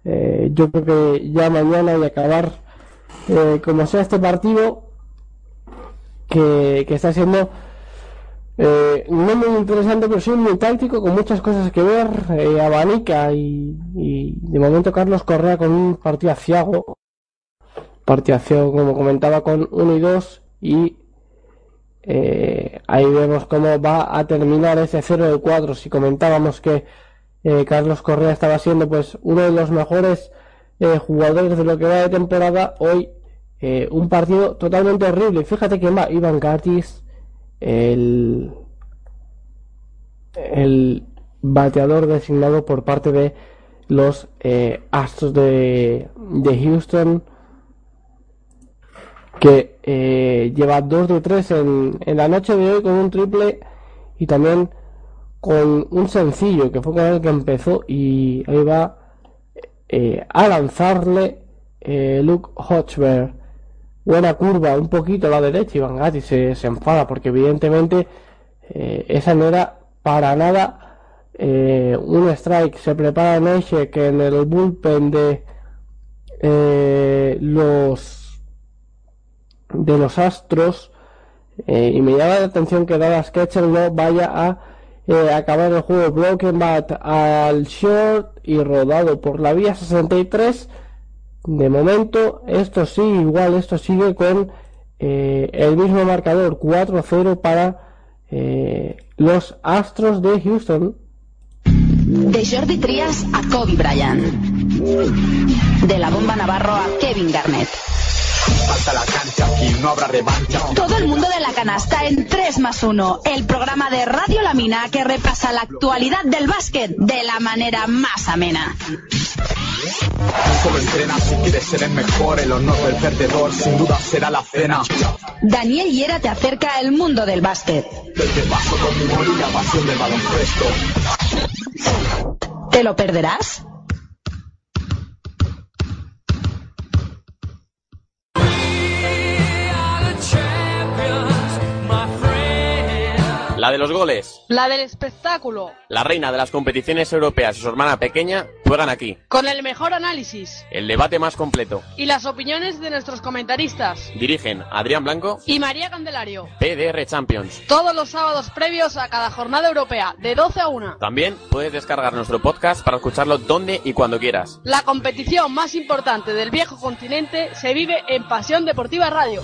yo creo que ya mañana y acabar eh, como sea este partido que, que está siendo eh, no muy interesante pero sí muy táctico con muchas cosas que ver eh, abanica y, y de momento Carlos Correa con un partido aciago partido aciago como comentaba con 1 y 2 y eh, ahí vemos cómo va a terminar ese 0 de 4 si comentábamos que Carlos Correa estaba siendo pues uno de los mejores eh, jugadores de lo que va de temporada hoy eh, un partido totalmente horrible. Fíjate que va Iván Gatis el el bateador designado por parte de los eh, Astros de, de Houston que eh, lleva 2 de 3 en, en la noche de hoy con un triple y también con un sencillo que fue con el que empezó y ahí va eh, a lanzarle eh, Luke Hochberg buena curva un poquito a la derecha y Van Gatti se, se enfada porque evidentemente eh, esa no era para nada un strike. Se prepara Neche que en el bullpen de los de los Astros y me llama la atención que Dallas Ketcher no vaya a eh, acabar el juego Broken Bat al short y rodado por la vía 63 de momento esto sí igual esto sigue con eh, el mismo marcador 4-0 para eh, los Astros de Houston De Jordi Trias a Kobe Bryant. De la bomba Navarro a Kevin Garnett. Falta la cancha, aquí no habrá revancha. Todo el mundo de la canasta en 3 más 1, el programa de Radio La Mina que repasa la actualidad del básquet de la manera más amena. Solo entrena si quieres ser el mejor, el honor del perdedor sin duda será la cena. Daniel Hiera te acerca al mundo del básquet. Desde paso con mi y la pasión del baloncesto. ¿Te lo perderás? De los goles, La del espectáculo, la reina de las competiciones europeas y su hermana pequeña juegan aquí. con el mejor análisis El debate más completo. y las opiniones de nuestros comentaristas. Dirigen Adrián Blanco, Y María Candelario. PDR Champions. Todos los sábados previos a cada jornada europea, de 12 a 1. También puedes descargar nuestro podcast para escucharlo donde y cuando quieras. La competición más importante del viejo continente se vive en Pasión Deportiva Radio.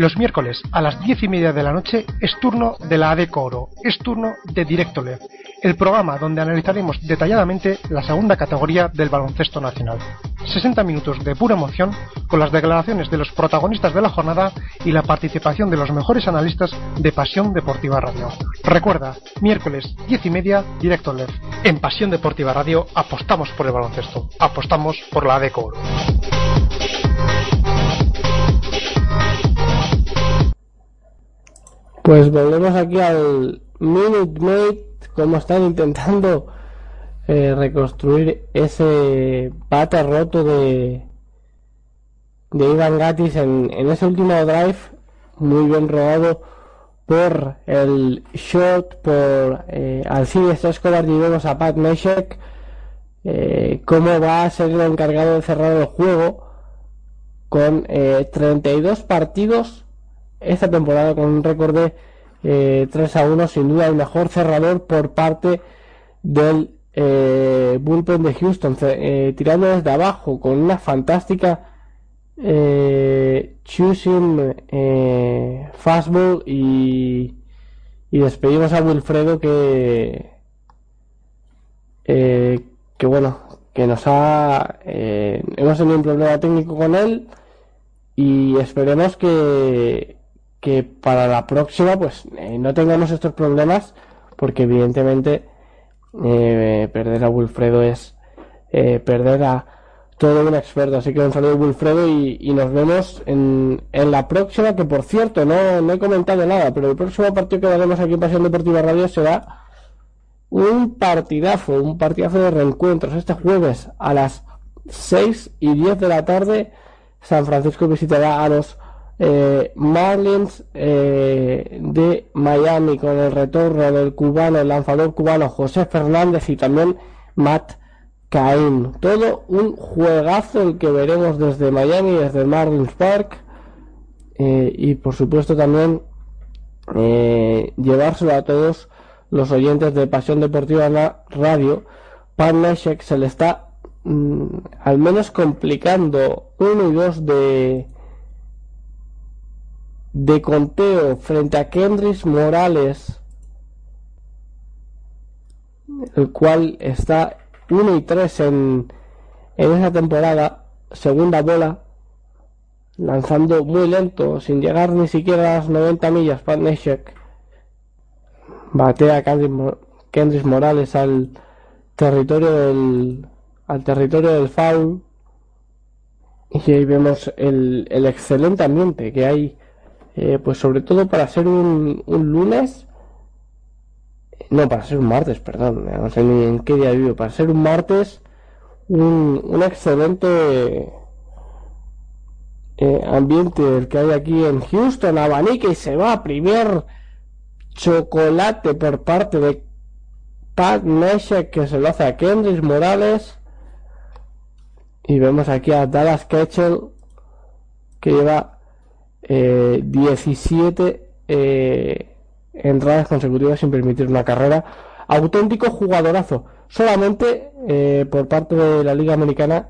Los miércoles a las diez y media de la noche es turno de la ADECO Oro, es turno de Directo el programa donde analizaremos detalladamente la segunda categoría del baloncesto nacional. 60 minutos de pura emoción con las declaraciones de los protagonistas de la jornada y la participación de los mejores analistas de Pasión Deportiva Radio. Recuerda, miércoles 10 y media, Directo. En Pasión Deportiva Radio apostamos por el baloncesto, apostamos por la ADECO Oro. Pues volvemos aquí al Minute Maid, como están intentando eh, reconstruir ese bate roto de, de Ivan Gatis en, en ese último drive, muy bien rodado por el short, por eh, Alcides Escobar y vemos a Pat Meshek, eh, cómo va a ser el encargado de cerrar el juego con eh, 32 partidos esta temporada con un récord de eh, 3 a 1, sin duda el mejor cerrador por parte del eh, bullpen de Houston, eh, tirando desde abajo con una fantástica eh, choosing eh, fastball y, y despedimos a Wilfredo que que bueno, que nos ha... Hemos tenido un problema técnico con él y esperemos que, que para la próxima pues eh, no tengamos estos problemas porque evidentemente perder a Wilfredo es perder a todo un experto. Así que un saludo Wilfredo y, nos vemos en, en, la próxima, que por cierto no, no he comentado nada, pero el próximo partido que daremos aquí en Pasión Deportiva Radio será un partidazo, un partidazo de reencuentros este jueves a las 6 y 10 de la tarde. San Francisco visitará a los eh, Marlins eh, de Miami con el retorno del cubano, el lanzador cubano José Fernández y también Matt Caín. Todo un juegazo el que veremos desde Miami, desde Marlins Park. Eh, y por supuesto también llevárselo a todos los oyentes de Pasión Deportiva en la radio. Pan se le está mm, al menos complicando uno y dos de de conteo frente a Kendrick Morales el cual está 1 y 3 en, en esa temporada, segunda bola, lanzando muy lento, sin llegar ni siquiera a las 90 millas, Pat Neshek batea a Kendrick Morales al territorio del al territorio del foul. Y ahí vemos el, el excelente ambiente que hay eh, pues sobre todo para ser un, un lunes no, para ser un martes, perdón. No sé ni en qué día vivo. Para ser un martes, un, un excelente eh, ambiente el que hay aquí en Houston. Abanica y se va primer chocolate por parte de Pat Neshek que se lo hace a Kendrick Morales. Y vemos aquí a Dallas Ketchel que lleva eh, 17 eh, entradas consecutivas sin permitir una carrera. Auténtico jugadorazo. Solamente eh, por parte de la Liga Americana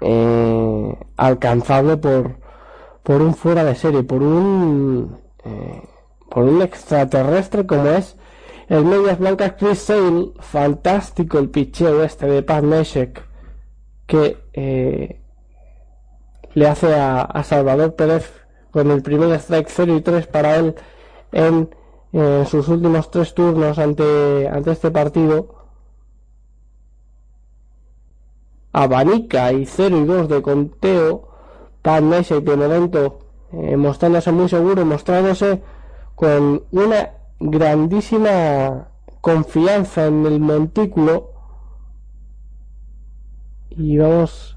eh, alcanzable por, por un fuera de serie, por un eh, por un extraterrestre como es el Medias Blancas Chris Sale. Fantástico el picheo este de Pat que le hace a, Salvador Pérez con el primer strike 0 y 3 para él en sus últimos tres turnos ante, ante este partido. Abanica y 0 y 2 de conteo. Pat y de momento eh, mostrándose muy seguro, mostrándose con una grandísima confianza en el montículo. Y vamos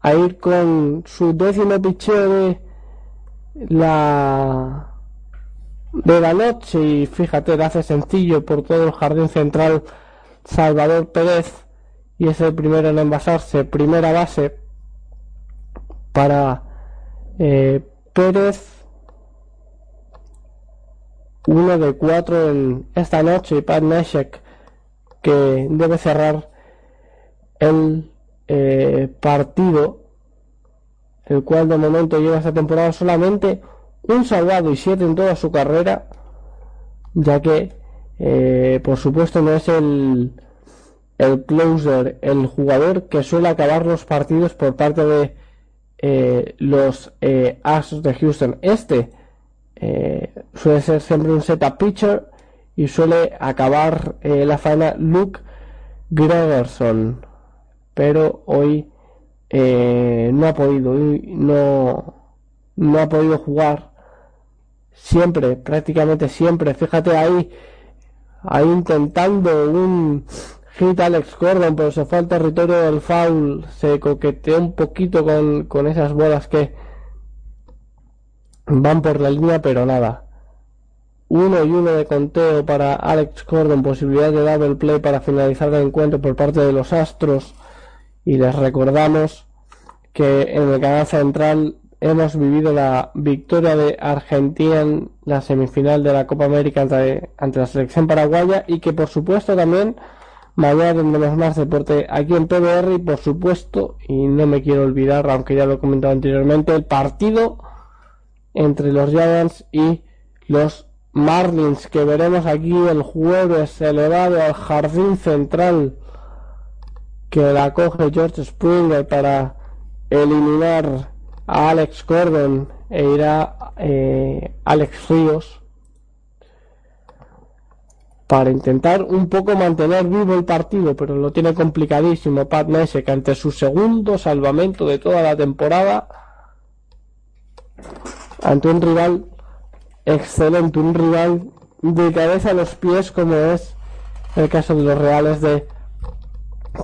a ir con su décimo picheo de la de la noche y fíjate, hace sencillo por todo el jardín central Salvador Pérez y es el primero en envasarse, primera base para eh, Pérez, uno de cuatro en esta noche y Pat Neshek que debe cerrar el eh, partido, el cual de momento lleva esta temporada solamente un salvado y siete en toda su carrera, ya que, eh, por supuesto, no es el, el closer, el jugador que suele acabar los partidos por parte de eh, los eh, Astros de Houston. Este suele ser siempre un setup pitcher y suele acabar la faena Luke Gregerson, pero hoy no ha podido, no, no ha podido jugar siempre, prácticamente siempre. Fíjate ahí, ahí intentando un hit Alex Gordon, pero se fue al territorio del foul, se coqueteó un poquito con, con esas bolas que van por la línea, pero nada. Uno y uno de conteo para Alex Gordon, posibilidad de double play para finalizar el encuentro por parte de los Astros. Y les recordamos que en el canal central hemos vivido la victoria de Argentina en la semifinal de la Copa América ante, la selección paraguaya y que por supuesto también mañana tendremos más deporte aquí en PBR y por supuesto, y no me quiero olvidar, aunque ya lo he comentado anteriormente, el partido entre los Giants y los Marlins que veremos aquí el jueves elevado al jardín central que la coge George Springer para eliminar a Alex Gordon e irá eh, Alex Ríos para intentar un poco mantener vivo el partido, pero lo tiene complicadísimo Pat que ante su segundo salvamento de toda la temporada ante un rival excelente, un rival de cabeza a los pies como es el caso de los Reales de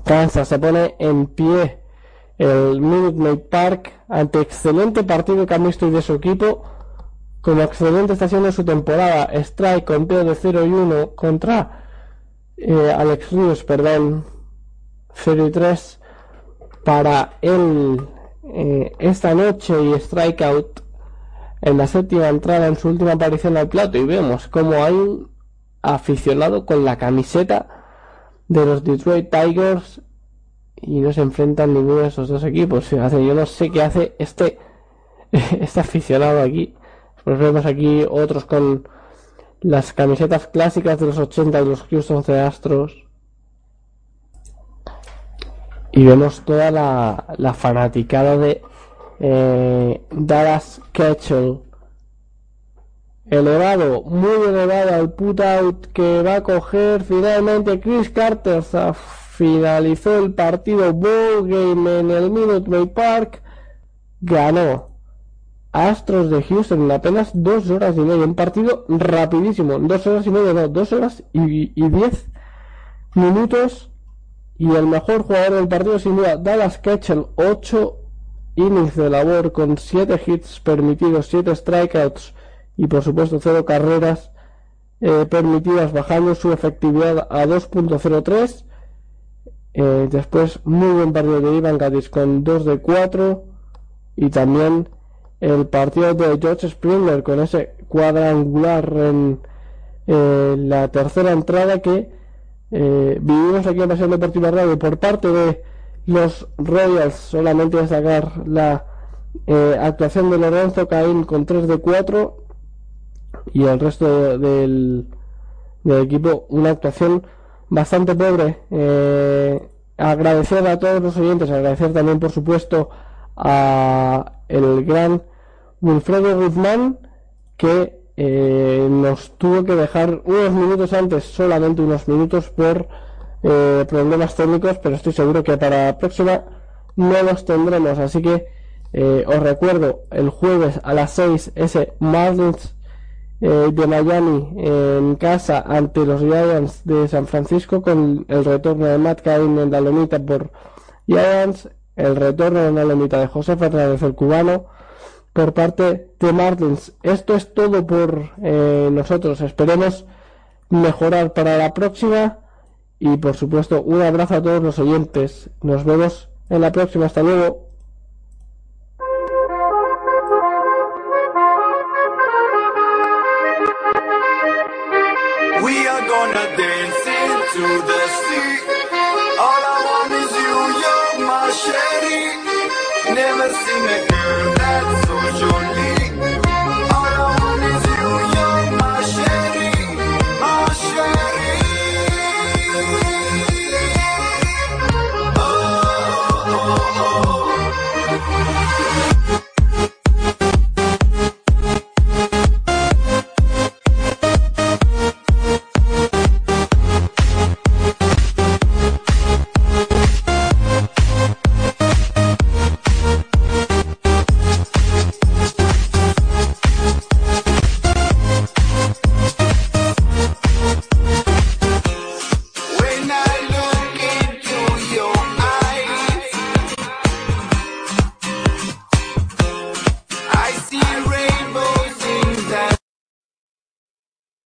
Kansas. Se pone en pie el Minute Park ante excelente partido que han visto de su equipo como excelente estación de su temporada strike con pie de 0 y 1 contra eh, Alex Rios perdón 0 y 3 para él eh, esta noche y strikeout en la séptima entrada en su última aparición al plato y vemos como hay un aficionado con la camiseta de los Detroit Tigers y no se enfrentan ninguno de esos dos equipos. Yo no sé qué hace este, este aficionado aquí. Pues vemos aquí otros con las camisetas clásicas de los 80 de los Houston Astros. Y vemos toda la, la fanaticada de eh, Dallas Ketchel. Elevado, muy elevado al put out que va a coger finalmente Chris Carter. Finalizó el partido Ball Game en el Minute Maid Park, ganó Astros de Houston en apenas dos horas y media, un partido rapidísimo, dos horas y media, no, dos horas y, diez minutos, y el mejor jugador del partido sin duda, Dallas Ketchel, ocho innings de labor con siete hits permitidos, siete strikeouts y por supuesto cero carreras eh, permitidas, bajando su efectividad a 2.03 eh, después, muy buen partido de Ivan Gatis con 2 de 4. Y también el partido de George Springer con ese cuadrangular en eh, la tercera entrada que eh, vivimos aquí en Pasión Deportiva Radio por parte de los Royals. Solamente destacar la actuación de Lorenzo Caín con 3 de 4 y el resto del, del equipo una actuación bastante pobre. Eh, agradecer a todos los oyentes, agradecer también, por supuesto, a el gran Wilfredo Guzmán, que eh, nos tuvo que dejar unos minutos antes, solamente unos minutos por eh, problemas técnicos, pero estoy seguro que para la próxima no los tendremos. Así que os recuerdo el jueves a las 6 ese Marlins eh, de Miami en casa ante los Giants de San Francisco con el retorno de Matt Cain en la lomita por Giants, el retorno en la lomita de José Fernández el cubano por parte de Martins. Esto es todo por eh, nosotros. Esperemos mejorar para la próxima y por supuesto un abrazo a todos los oyentes. Nos vemos en la próxima. Hasta luego. To the